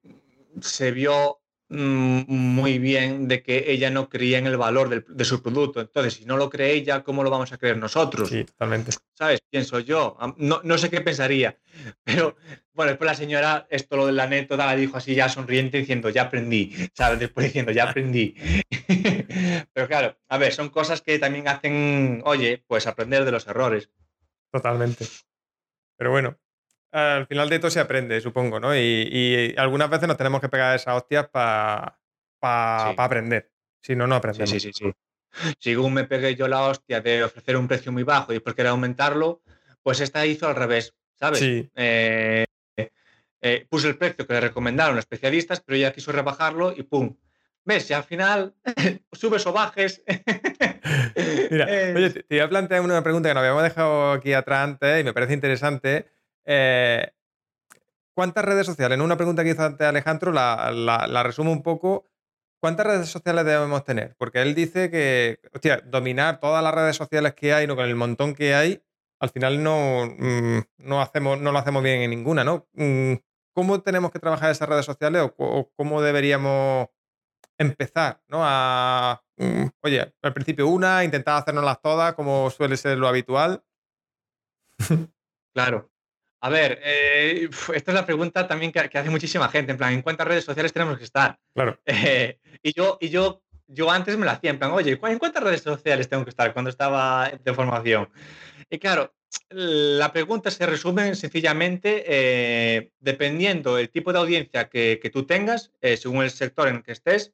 se vio muy bien de que ella no creía en el valor de su producto. Entonces, si no lo cree ella, ¿cómo lo vamos a creer nosotros? Sí, totalmente. ¿Sabes? Pienso yo. No, no sé qué pensaría. Pero bueno, después la señora, esto lo de la anécdota, la dijo así ya sonriente diciendo, ya aprendí. ¿Sabes? Después diciendo, ya aprendí. Pero claro, a ver, son cosas que también hacen, oye, pues aprender de los errores. Totalmente. Pero bueno, al final de todo se aprende, supongo, ¿no? Y, algunas veces nos tenemos que pegar esas hostias para aprender. Si no, no aprendemos. Sí, sí, sí, sí. Según me pegué yo la hostia de ofrecer un precio muy bajo y después querer aumentarlo, pues esta hizo al revés, ¿sabes? Sí. Eh, eh, puso el precio que le recomendaron los especialistas, pero ella quiso rebajarlo y ¡pum! ¿Ves? Y al final subes o bajes. Mira, oye, te, voy a plantear una pregunta que nos habíamos dejado aquí atrás antes y me parece interesante eh, ¿Cuántas redes sociales? En una pregunta que hizo antes Alejandro, la, resumo un poco. ¿Cuántas redes sociales debemos tener? Porque él dice que, dominar todas las redes sociales que hay, no con el montón que hay, al final no, mm, no, hacemos, no lo hacemos bien en ninguna. Mm, ¿Cómo tenemos que trabajar esas redes sociales o, cómo deberíamos empezar, ¿no? Mm, oye, al principio una, intentar hacernoslas todas, como suele ser lo habitual. Claro. A ver, eh, esta es la pregunta también que, hace muchísima gente, en plan, ¿en cuántas redes sociales tenemos que estar? Claro. Eh, y yo, y yo, yo antes me la hacía, en plan, oye, ¿en cuántas redes sociales tengo que estar cuando estaba de formación? Y claro, la pregunta se resume sencillamente eh, dependiendo del tipo de audiencia que, que tú tengas, según el sector en el que estés,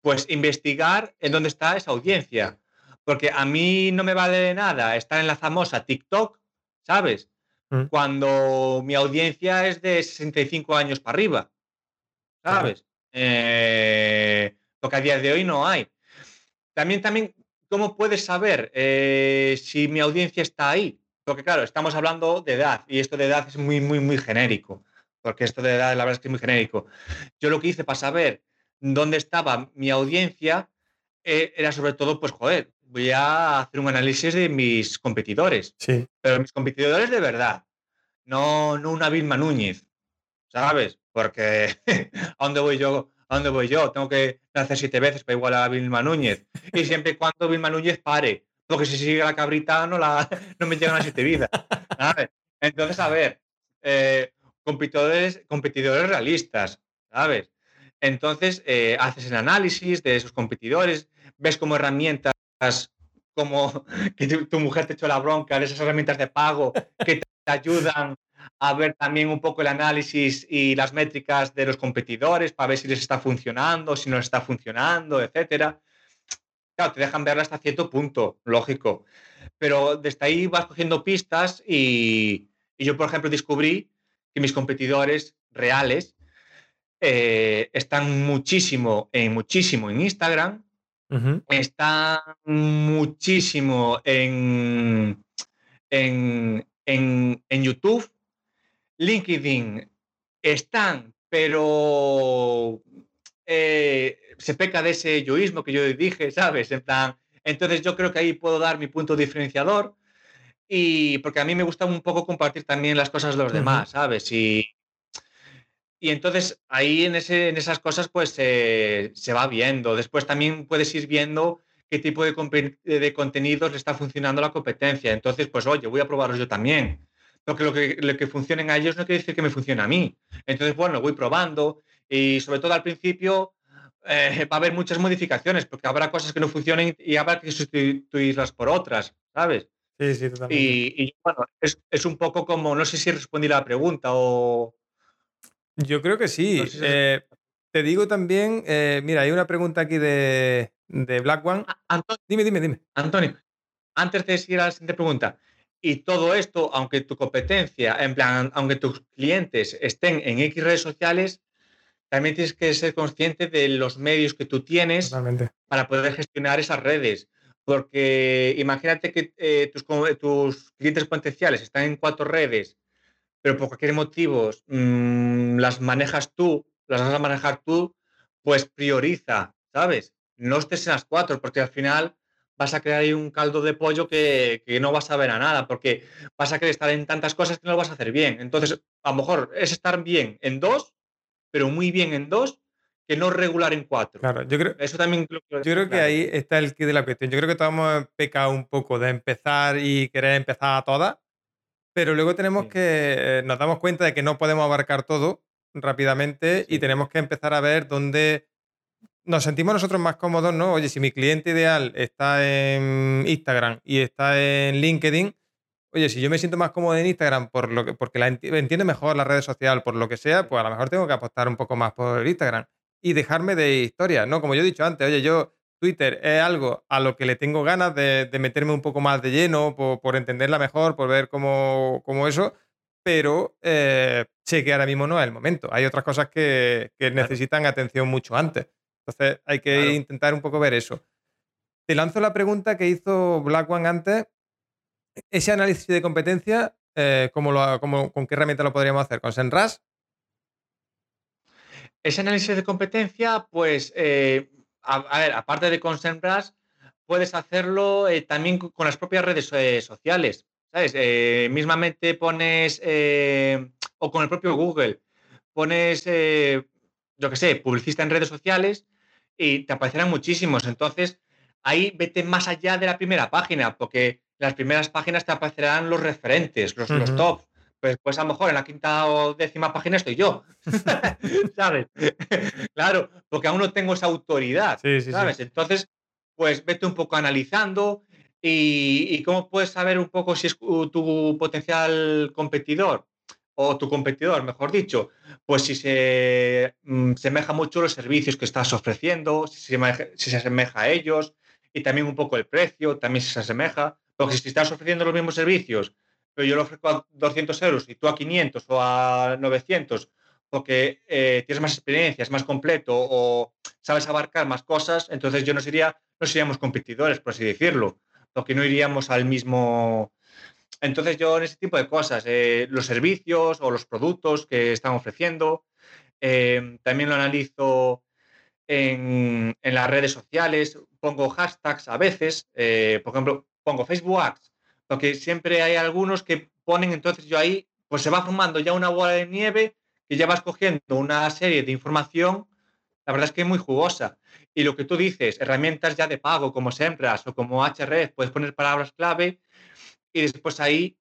pues investigar en dónde está esa audiencia. Porque a mí no me vale de nada estar en la famosa TikTok, ¿sabes? Mm. cuando mi audiencia es de 65 años para arriba. ¿Sabes? Eh, porque a día de hoy no hay. También, también, ¿cómo puedes saber eh, si mi audiencia está ahí? Porque claro, estamos hablando de edad y esto de edad es muy, muy, muy genérico. Porque esto de edad, la verdad es que es muy genérico. Yo lo que hice para saber dónde estaba mi audiencia eh, era sobre todo, pues, joder, voy a hacer un análisis de mis competidores. Sí. Pero mis competidores de verdad. No, no una Vilma Núñez. ¿Sabes? Porque ¿a dónde voy yo? ¿A dónde voy yo? Tengo que hacer siete veces para igualar a Vilma Núñez. Y siempre y cuando Vilma Núñez pare. Porque si sigue la cabrita no, la, no me llegan a siete vidas. ¿sabes? Entonces, a ver, eh, competidores, competidores realistas, ¿sabes? Entonces, eh, haces el análisis de esos competidores, ves como herramientas como que tu, mujer te echó la bronca de esas herramientas de pago que te ayudan a ver también un poco el análisis y las métricas de los competidores para ver si les está funcionando, si no está funcionando, etcétera. Claro, te dejan verla hasta cierto punto, lógico. Pero desde ahí vas cogiendo pistas y, yo, por ejemplo, descubrí que mis competidores reales eh, están muchísimo en, muchísimo en Instagram, están muchísimo en, en, en, YouTube, LinkedIn están, pero eh, se peca de ese yoísmo que yo dije, ¿sabes? En plan, entonces yo creo que ahí puedo dar mi punto diferenciador y porque a mí me gusta un poco compartir también las cosas de los demás, ¿sabes? Y, y entonces ahí en, ese, en esas cosas pues se va viendo. Después también puedes ir viendo qué tipo de, de, contenidos le está funcionando la competencia. Entonces, pues oye, voy a probarlos yo también. Porque lo que, lo que funcionen a ellos no quiere decir que me funcione a mí. Entonces, bueno, voy probando y sobre todo al principio eh, va a haber muchas modificaciones porque habrá cosas que no funcionen y habrá que sustituirlas por otras, ¿sabes? Sí, sí, totalmente. Y, bueno, es, un poco como, no sé si respondí la pregunta o... Yo creo que sí. Eh, te digo también, eh, mira, hay una pregunta aquí de, de Black One. dime, dime, dime. Antonio, antes de seguir a la siguiente pregunta, y todo esto, aunque tu competencia, en plan, aunque tus clientes estén en X redes sociales, también tienes que ser consciente de los medios que tú tienes para poder gestionar esas redes. Porque imagínate que eh, tus, tus, clientes potenciales están en cuatro redes, pero por cualquier motivo mm, las manejas tú, las vas a manejar tú, pues prioriza, ¿sabes? No estés en las cuatro, porque al final vas a crear ahí un caldo de pollo que, que, no vas a ver a nada, porque vas a querer estar en tantas cosas que no lo vas a hacer bien. Entonces, a lo mejor es estar bien en dos pero muy bien en dos, que no regular en cuatro. Claro, yo creo, Eso también yo creo que ahí está el kit de la cuestión. Yo creo que todos hemos pecado un poco de empezar y querer empezar a todas, pero luego tenemos que, eh, nos damos cuenta de que no podemos abarcar todo rápidamente y tenemos que empezar a ver dónde nos sentimos nosotros más cómodos, ¿no? Oye, si mi cliente ideal está en Instagram y está en LinkedIn, Oye, si yo me siento más cómodo en Instagram por lo que, porque la entiendo mejor la red social, por lo que sea, pues a lo mejor tengo que apostar un poco más por Instagram y dejarme de historias, ¿no? Como yo he dicho antes, oye, yo Twitter es algo a lo que le tengo ganas de, meterme un poco más de lleno, por, entenderla mejor, por ver cómo, eso, pero eh, sé que ahora mismo no es el momento. Hay otras cosas que, necesitan atención mucho antes. Entonces hay que intentar un poco ver eso. Te lanzo la pregunta que hizo Black One antes ese análisis de competencia, eh, ¿cómo lo, ¿con qué herramienta lo podríamos hacer? ¿Con SEMrush? Ese análisis de competencia, pues, eh, a, ver, aparte de con SEMrush, puedes hacerlo eh, también con las propias redes sociales. ¿Sabes? mismamente pones, o con el propio Google, pones, yo qué sé, publicista en redes sociales y te aparecerán muchísimos. Entonces, ahí vete más allá de la primera página, porque las primeras páginas te aparecerán los referentes, los, los tops. Pues, pues a lo mejor en la quinta o décima página estoy yo. ¿Sabes? claro, porque aún no tengo esa autoridad. ¿Sabes? Entonces, pues vete un poco analizando y, cómo puedes saber un poco si es tu potencial competidor o tu competidor, mejor dicho, pues si se mm, semeja mucho los servicios que estás ofreciendo, si se, si se asemeja a ellos y también un poco el precio, también se asemeja. Porque si estás ofreciendo los mismos servicios, pero yo lo ofrezco a 200 euros y tú a 500 o a 900, porque eh, tienes más experiencia, es más completo o sabes abarcar más cosas, entonces yo no sería, no seríamos competidores, por así decirlo, porque no iríamos al mismo... Entonces yo en ese tipo de cosas, eh, los servicios o los productos que están ofreciendo, eh, también lo analizo en, en, las redes sociales, pongo hashtags a veces, por ejemplo, pongo Facebook Ads, porque siempre hay algunos que ponen, entonces yo ahí, pues se va formando ya una bola de nieve que ya vas cogiendo una serie de información, la verdad es que es muy jugosa. Y lo que tú dices, herramientas ya de pago como Sempras o como HRF, puedes poner palabras clave y después ahí,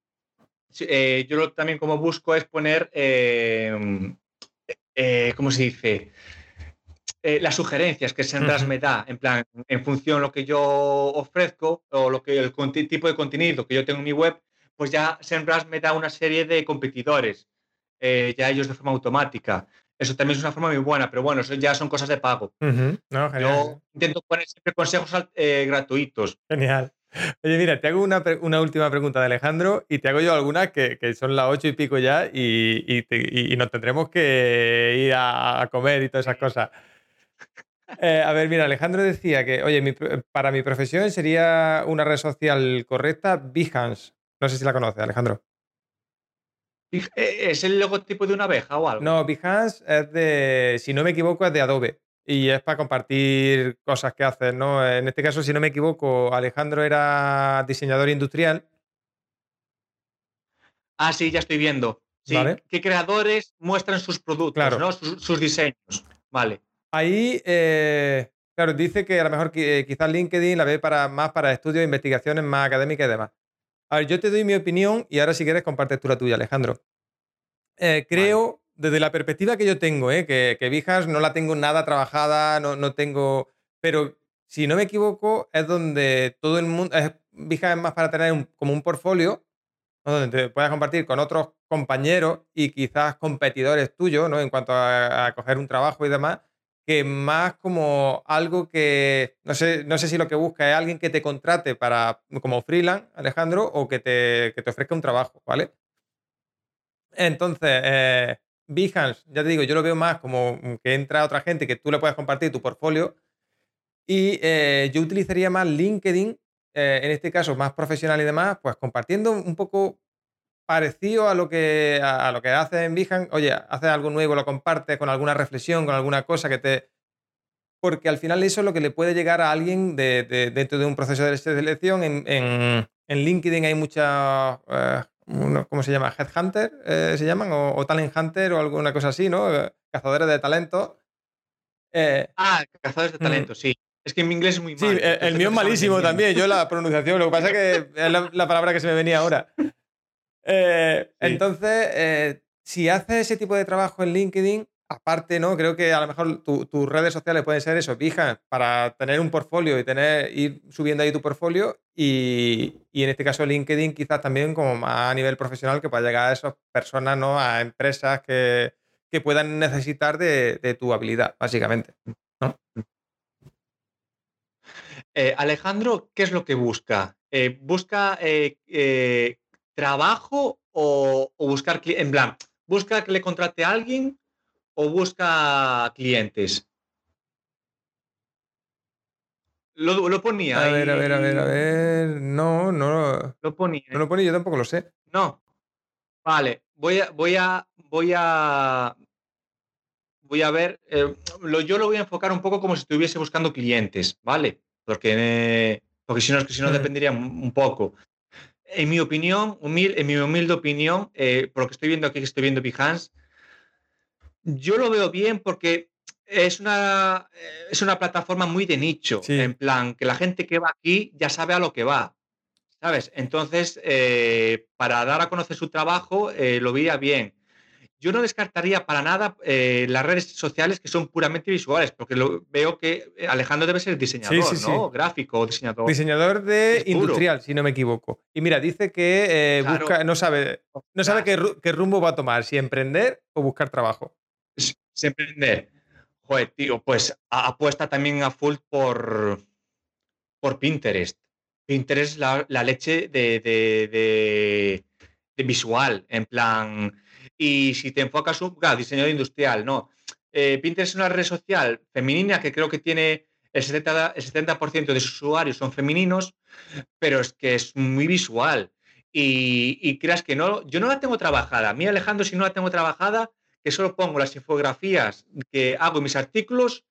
eh, yo también como busco es poner, eh, eh, ¿cómo se dice? Eh, las sugerencias que Senras me da, en plan, en función de lo que yo ofrezco o lo que el tipo de contenido que yo tengo en mi web, pues ya Senras me da una serie de competidores, eh, ya ellos de forma automática. Eso también es una forma muy buena, pero bueno, eso ya son cosas de pago. yo intento poner siempre consejos eh, gratuitos. Genial. Oye, mira, te hago una, última pregunta de Alejandro y te hago yo algunas que, son las ocho y pico ya y, nos tendremos que ir a, comer y todas esas cosas. Eh, a ver, mira, Alejandro decía que, oye, para mi profesión sería una red social correcta Behance. No sé si la conoces, Alejandro. Eh, ¿Es el logotipo de una abeja o algo? No, Behance es de, si no me equivoco, es de Adobe. Y es para compartir cosas que haces, ¿no? En este caso, si no me equivoco, Alejandro era diseñador industrial. Ah, sí, ya estoy viendo. Sí, ¿Qué creadores muestran sus productos, ¿no? Sus, diseños. Vale. Ahí, eh, claro, dice que a lo mejor eh, quizás LinkedIn la ve para, más para estudios investigaciones más académicas y demás. A ver, yo te doy mi opinión y ahora si quieres compartes tú la tuya, Alejandro. Eh, creo, desde la perspectiva que yo tengo, eh, que, que Vijas no la tengo nada trabajada, no, no, tengo... Pero si no me equivoco, es donde todo el mundo... Es, Vijas es más para tener como un portfolio donde te puedas compartir con otros compañeros y quizás competidores tuyos, ¿no? En cuanto a, a coger un trabajo y demás que más como algo que, no sé, no sé si lo que busca es alguien que te contrate para, como freelance, Alejandro, o que te, te ofrezca un trabajo, ¿vale? Entonces, eh, Behance, ya te digo, yo lo veo más como que entra otra gente que tú le puedes compartir tu portfolio y eh, yo utilizaría más LinkedIn, eh, en este caso más profesional y demás, pues compartiendo un poco parecido a lo que, a, lo que hace en Behance, oye, haces algo nuevo, lo compartes con alguna reflexión, con alguna cosa que te... Porque al final eso es lo que le puede llegar a alguien de, dentro de un proceso de selección. En, en, LinkedIn hay muchas, eh, ¿cómo se llama? Headhunter, eh, se llaman, o, Talent Hunter o alguna cosa así, ¿no? Cazadores de talento. Eh, ah, cazadores de mm. talento, sí. Es que en mi inglés es muy malo. Sí, el, mío es malísimo también. Yo la pronunciación, lo que pasa es que es la palabra que se me venía ahora. Eh, entonces, eh, si haces ese tipo de trabajo en LinkedIn, aparte, ¿no? Creo que a lo mejor tus redes sociales pueden ser eso, fijas, para tener un portfolio y tener, ir subiendo ahí tu portfolio. Y, en este caso, LinkedIn, quizás también como más a nivel profesional, que pueda llegar a esas personas, ¿no? A empresas que, puedan necesitar de, tu habilidad, básicamente. Eh, Alejandro, ¿qué es lo que busca? busca trabajo o, buscar en plan, busca que le contrate a alguien o busca clientes. Lo, ponía. A ver, a ver, a ver, a ver. No, no. Lo ponía. No lo ponía, yo tampoco lo sé. No. Vale, voy a, voy a, voy a, voy a ver. Eh, lo, yo lo voy a enfocar un poco como si estuviese buscando clientes, ¿vale? Porque, porque si no, es que si no dependería un poco en mi opinión, en mi humilde opinión, eh, por lo que estoy viendo aquí, que estoy viendo Behance, yo lo veo bien porque es una, eh, es una plataforma muy de nicho, en plan, que la gente que va aquí ya sabe a lo que va, ¿sabes? Entonces, eh, para dar a conocer su trabajo, lo veía bien yo no descartaría para nada eh, las redes sociales que son puramente visuales, porque lo, veo que eh, Alejandro debe ser diseñador, ¿no? Gráfico, diseñador. Diseñador de industrial, si no me equivoco. Y mira, dice que eh, busca, no sabe, no sabe qué, rumbo va a tomar, si emprender o buscar trabajo. Si, emprender. Joder, tío, pues apuesta también a full por, por Pinterest. Pinterest es la, leche de, de visual, en plan y si te enfocas un claro, diseñador industrial, no. Eh, Pinterest es una red social femenina que creo que tiene el 70%, el 70 de sus usuarios son femeninos, pero es que es muy visual. Y, creas que no, yo no la tengo trabajada. A mí, Alejandro, si no la tengo trabajada, que solo pongo las infografías que hago en mis artículos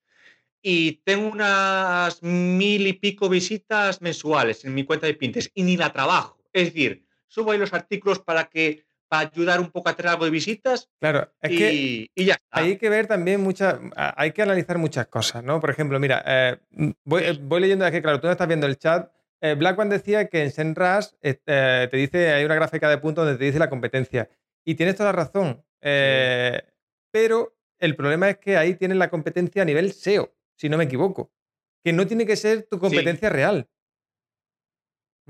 y tengo unas mil y pico visitas mensuales en mi cuenta de Pinterest y ni la trabajo. Es decir, subo ahí los artículos para que para ayudar un poco a tener algo de visitas. Claro, es que y ya hay que ver también muchas, hay que analizar muchas cosas, ¿no? Por ejemplo, mira, eh, voy, eh, voy, leyendo aquí, claro, tú no estás viendo el chat. Eh, Black One decía que en Senras te dice, hay una gráfica de puntos donde te dice la competencia. Y tienes toda la razón. Pero el problema es que ahí tienes la competencia a nivel SEO, si no me equivoco. Que no tiene que ser tu competencia real.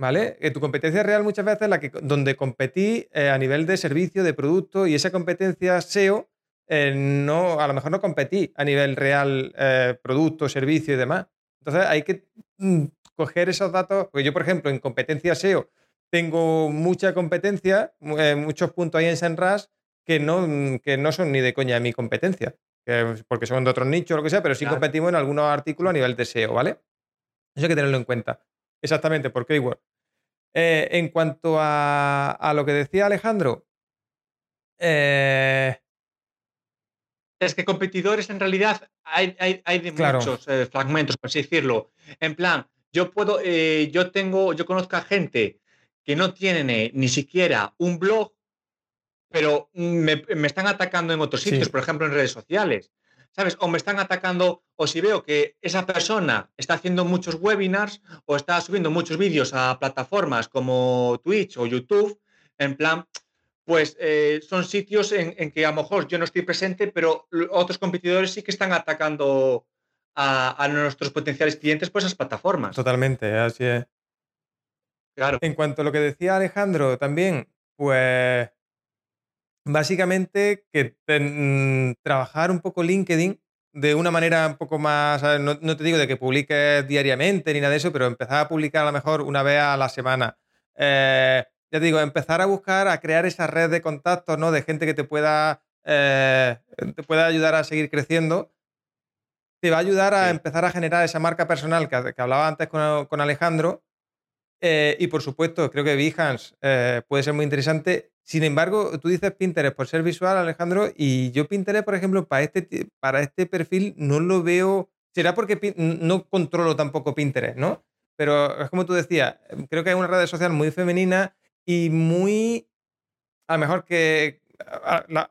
¿Vale? Que tu competencia real muchas veces es la que donde competí eh, a nivel de servicio, de producto, y esa competencia SEO eh, no, a lo mejor no competí a nivel real eh, producto, servicio y demás. Entonces hay que mm, coger esos datos, porque yo, por ejemplo, en competencia SEO tengo mucha competencia, muchos puntos ahí en SEMrush que no, mm, que no son ni de coña mi competencia, porque son de otros nichos o lo que sea, pero sí competimos en algunos artículos a nivel de SEO, ¿vale? Eso hay que tenerlo en cuenta. Exactamente, por keyword. Eh, en cuanto a, lo que decía Alejandro, eh, es que competidores en realidad hay, hay, de muchos eh, fragmentos, por así decirlo. En plan, yo puedo, yo tengo, yo conozco a gente que no tiene ni siquiera un blog, pero me, están atacando en otros sitios, por ejemplo en redes sociales. ¿sabes? O me están atacando, o si veo que esa persona está haciendo muchos webinars o está subiendo muchos vídeos a plataformas como Twitch o YouTube, en plan, pues eh, son sitios en, que a lo mejor yo no estoy presente, pero otros competidores sí que están atacando a, nuestros potenciales clientes por esas plataformas. Totalmente, así es. Claro. En cuanto a lo que decía Alejandro también, pues básicamente que trabajar un poco LinkedIn de una manera un poco más, no, te digo de que publiques diariamente ni nada de eso, pero empezar a publicar a lo mejor una vez a la semana. Eh, ya te digo, empezar a buscar, a crear esa red de contactos, ¿no? De gente que te pueda, eh, te pueda ayudar a seguir creciendo. Te va a ayudar a empezar a generar esa marca personal que, hablaba antes con, Alejandro. Eh, y por supuesto, creo que Behance puede ser muy interesante sin embargo, tú dices Pinterest por ser visual, Alejandro, y yo Pinterest, por ejemplo, para este, para este perfil no lo veo. Será porque no controlo tampoco Pinterest, ¿no? Pero es como tú decías, creo que es una red social muy femenina y muy. A lo mejor que.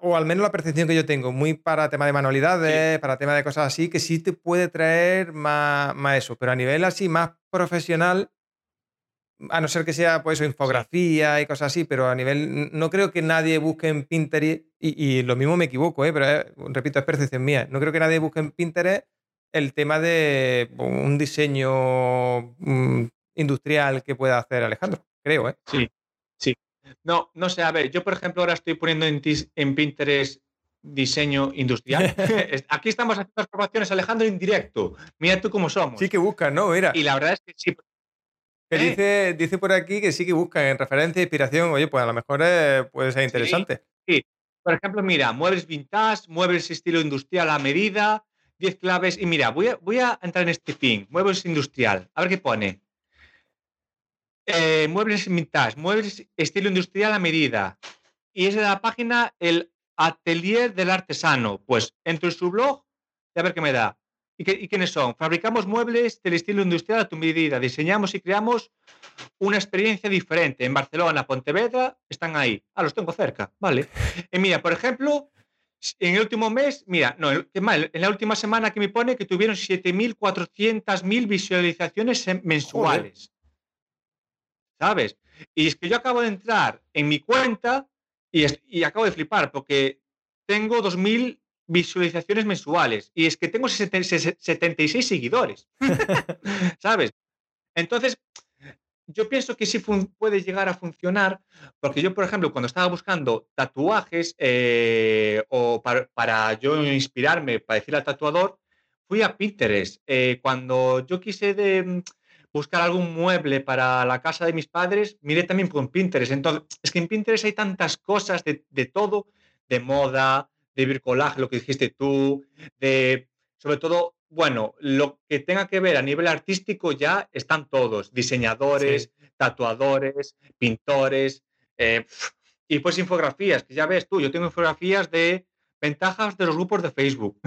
o al menos la percepción que yo tengo, muy para tema de manualidades, para tema de cosas así, que sí te puede traer más, más eso. Pero a nivel así, más profesional, a no ser que sea pues infografía y cosas así, pero a nivel, no creo que nadie busque en Pinterest, y, lo mismo me equivoco, ¿eh? pero eh, repito, es percepción mía, no creo que nadie busque en Pinterest el tema de un diseño mm, industrial que pueda hacer Alejandro, creo, ¿eh? Sí, sí. No, no sé, a ver, yo por ejemplo ahora estoy poniendo en, en Pinterest diseño industrial. Aquí estamos haciendo las promociones, Alejandro, en directo. Mira tú cómo somos. Sí que buscan, ¿no? Mira. Y la verdad es que sí, que ¿Eh? dice, dice por aquí que sí que buscan en referencia, inspiración. Oye, pues a lo mejor eh, puede ser interesante. Sí, Por ejemplo, mira, muebles vintage, muebles estilo industrial a medida, 10 claves. Y mira, voy a, voy a entrar en este pin, muebles industrial. A ver qué pone. Eh, muebles vintage, muebles estilo industrial a medida. Y es de la página el Atelier del Artesano. Pues entro en su blog y a ver qué me da. ¿Y, quiénes son? Fabricamos muebles del estilo industrial a tu medida. Diseñamos y creamos una experiencia diferente. En Barcelona, Pontevedra, están ahí. Ah, los tengo cerca. Vale. Y mira, por ejemplo, en el último mes, mira, no, en la última semana que me pone que tuvieron 7.400.000 visualizaciones mensuales. ¿Sabes? Y es que yo acabo de entrar en mi cuenta y, y acabo de flipar porque tengo 2.000 visualizaciones mensuales. Y es que tengo 76 seguidores. ¿Sabes? Entonces, yo pienso que sí puede llegar a funcionar, porque yo, por ejemplo, cuando estaba buscando tatuajes eh, o para, yo inspirarme, para decir al tatuador, fui a Pinterest. Eh, cuando yo quise de, mm, buscar algún mueble para la casa de mis padres, miré también por Pinterest. Entonces, es que en Pinterest hay tantas cosas de, de todo, de moda, de bricolaje, lo que dijiste tú, de, sobre todo, bueno, lo que tenga que ver a nivel artístico ya están todos, diseñadores, tatuadores, pintores, eh, y pues infografías, que ya ves tú, yo tengo infografías de ventajas de los grupos de Facebook.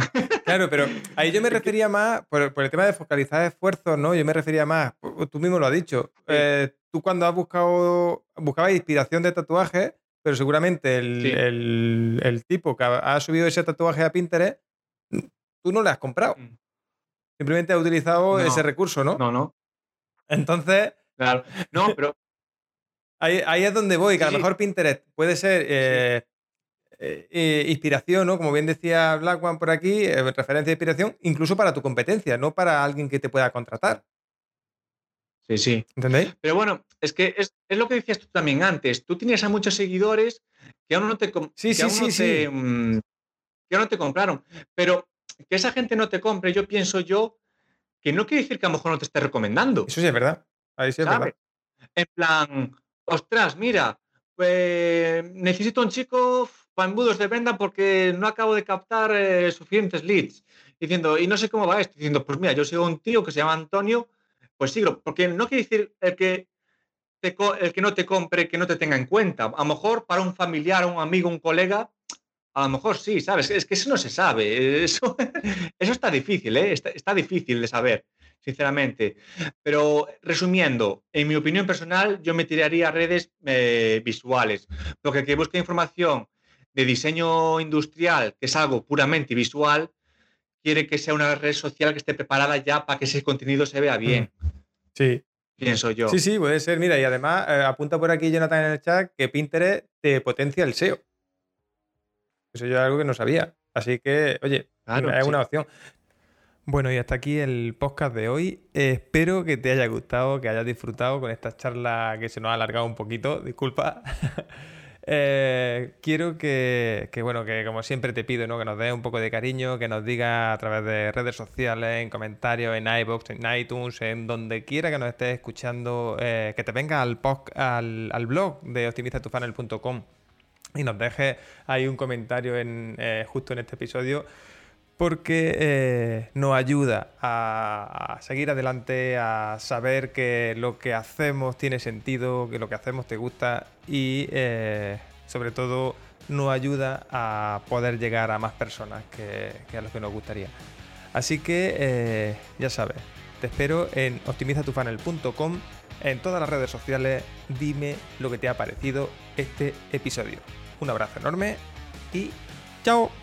Claro, pero ahí yo me refería más, por, el tema de focalizar esfuerzos, ¿no? Yo me refería más, tú mismo lo has dicho, eh, tú cuando has buscado, buscabas inspiración de tatuajes, pero seguramente el, tipo que ha, subido ese tatuaje a Pinterest, tú no le has comprado. Mm. Simplemente ha utilizado ese recurso, ¿no? No, no. Entonces. Claro. No, pero. ahí, es donde voy, que a lo mejor Pinterest puede ser. Eh, eh, inspiración, ¿no? Como bien decía Black One por aquí, referencia de inspiración, incluso para tu competencia, no para alguien que te pueda contratar. Sí, sí. ¿Entendéis? Pero bueno, es que es, lo que decías tú también antes. Tú tienes a muchos seguidores que aún no te, sí, sí, sí, sí. Mm, que aún no te compraron. Pero que esa gente no te compre, yo pienso yo que no quiere decir que a lo mejor no te esté recomendando. Eso sí es verdad. Ahí sí es verdad. En plan, ostras, mira, pues necesito un chico para embudos de venta porque no acabo de captar eh, suficientes leads. Diciendo, y no sé cómo va esto. Diciendo, pues mira, yo sigo un tío que se llama Antonio, pues sigo, porque no quiere decir el que, el que no te compre, que no te tenga en cuenta. A lo mejor para un familiar, un amigo, un colega, a lo mejor sí, ¿sabes? Es que eso no se sabe. Eso, eso está difícil, ¿eh? Está, difícil de saber, sinceramente. Pero resumiendo, en mi opinión personal, yo me tiraría a redes eh, visuales. Porque que busca información de diseño industrial, que es algo puramente visual, quiere que sea una red social que esté preparada ya para que ese contenido se vea bien. Mm. Sí. Pienso yo. Sí, sí, puede ser. Mira, y además eh, apunta por aquí Jonathan en el chat que Pinterest te potencia el SEO. Eso yo es algo que no sabía. Así que, oye, es una opción. Bueno, y hasta aquí el podcast de hoy. espero que te haya gustado, que hayas disfrutado con esta charla que se nos ha alargado un poquito, disculpa. Eh, quiero que, bueno, que como siempre te pido, ¿no? Que nos des un poco de cariño, que nos digas a través de redes sociales, en comentarios, en iBox, en iTunes, en donde quiera que nos estés escuchando, eh, que te venga al, al, al blog de optimizatufanel.com y nos dejes ahí un comentario en, eh, justo en este episodio porque eh, nos ayuda a, seguir adelante, a saber que lo que hacemos tiene sentido, que lo que hacemos te gusta y eh, sobre todo nos ayuda a poder llegar a más personas que, a los que nos gustaría. Así que ya sabes, te espero en optimizatufanel.com, en todas las redes sociales, dime lo que te ha parecido este episodio. Un abrazo enorme y chao.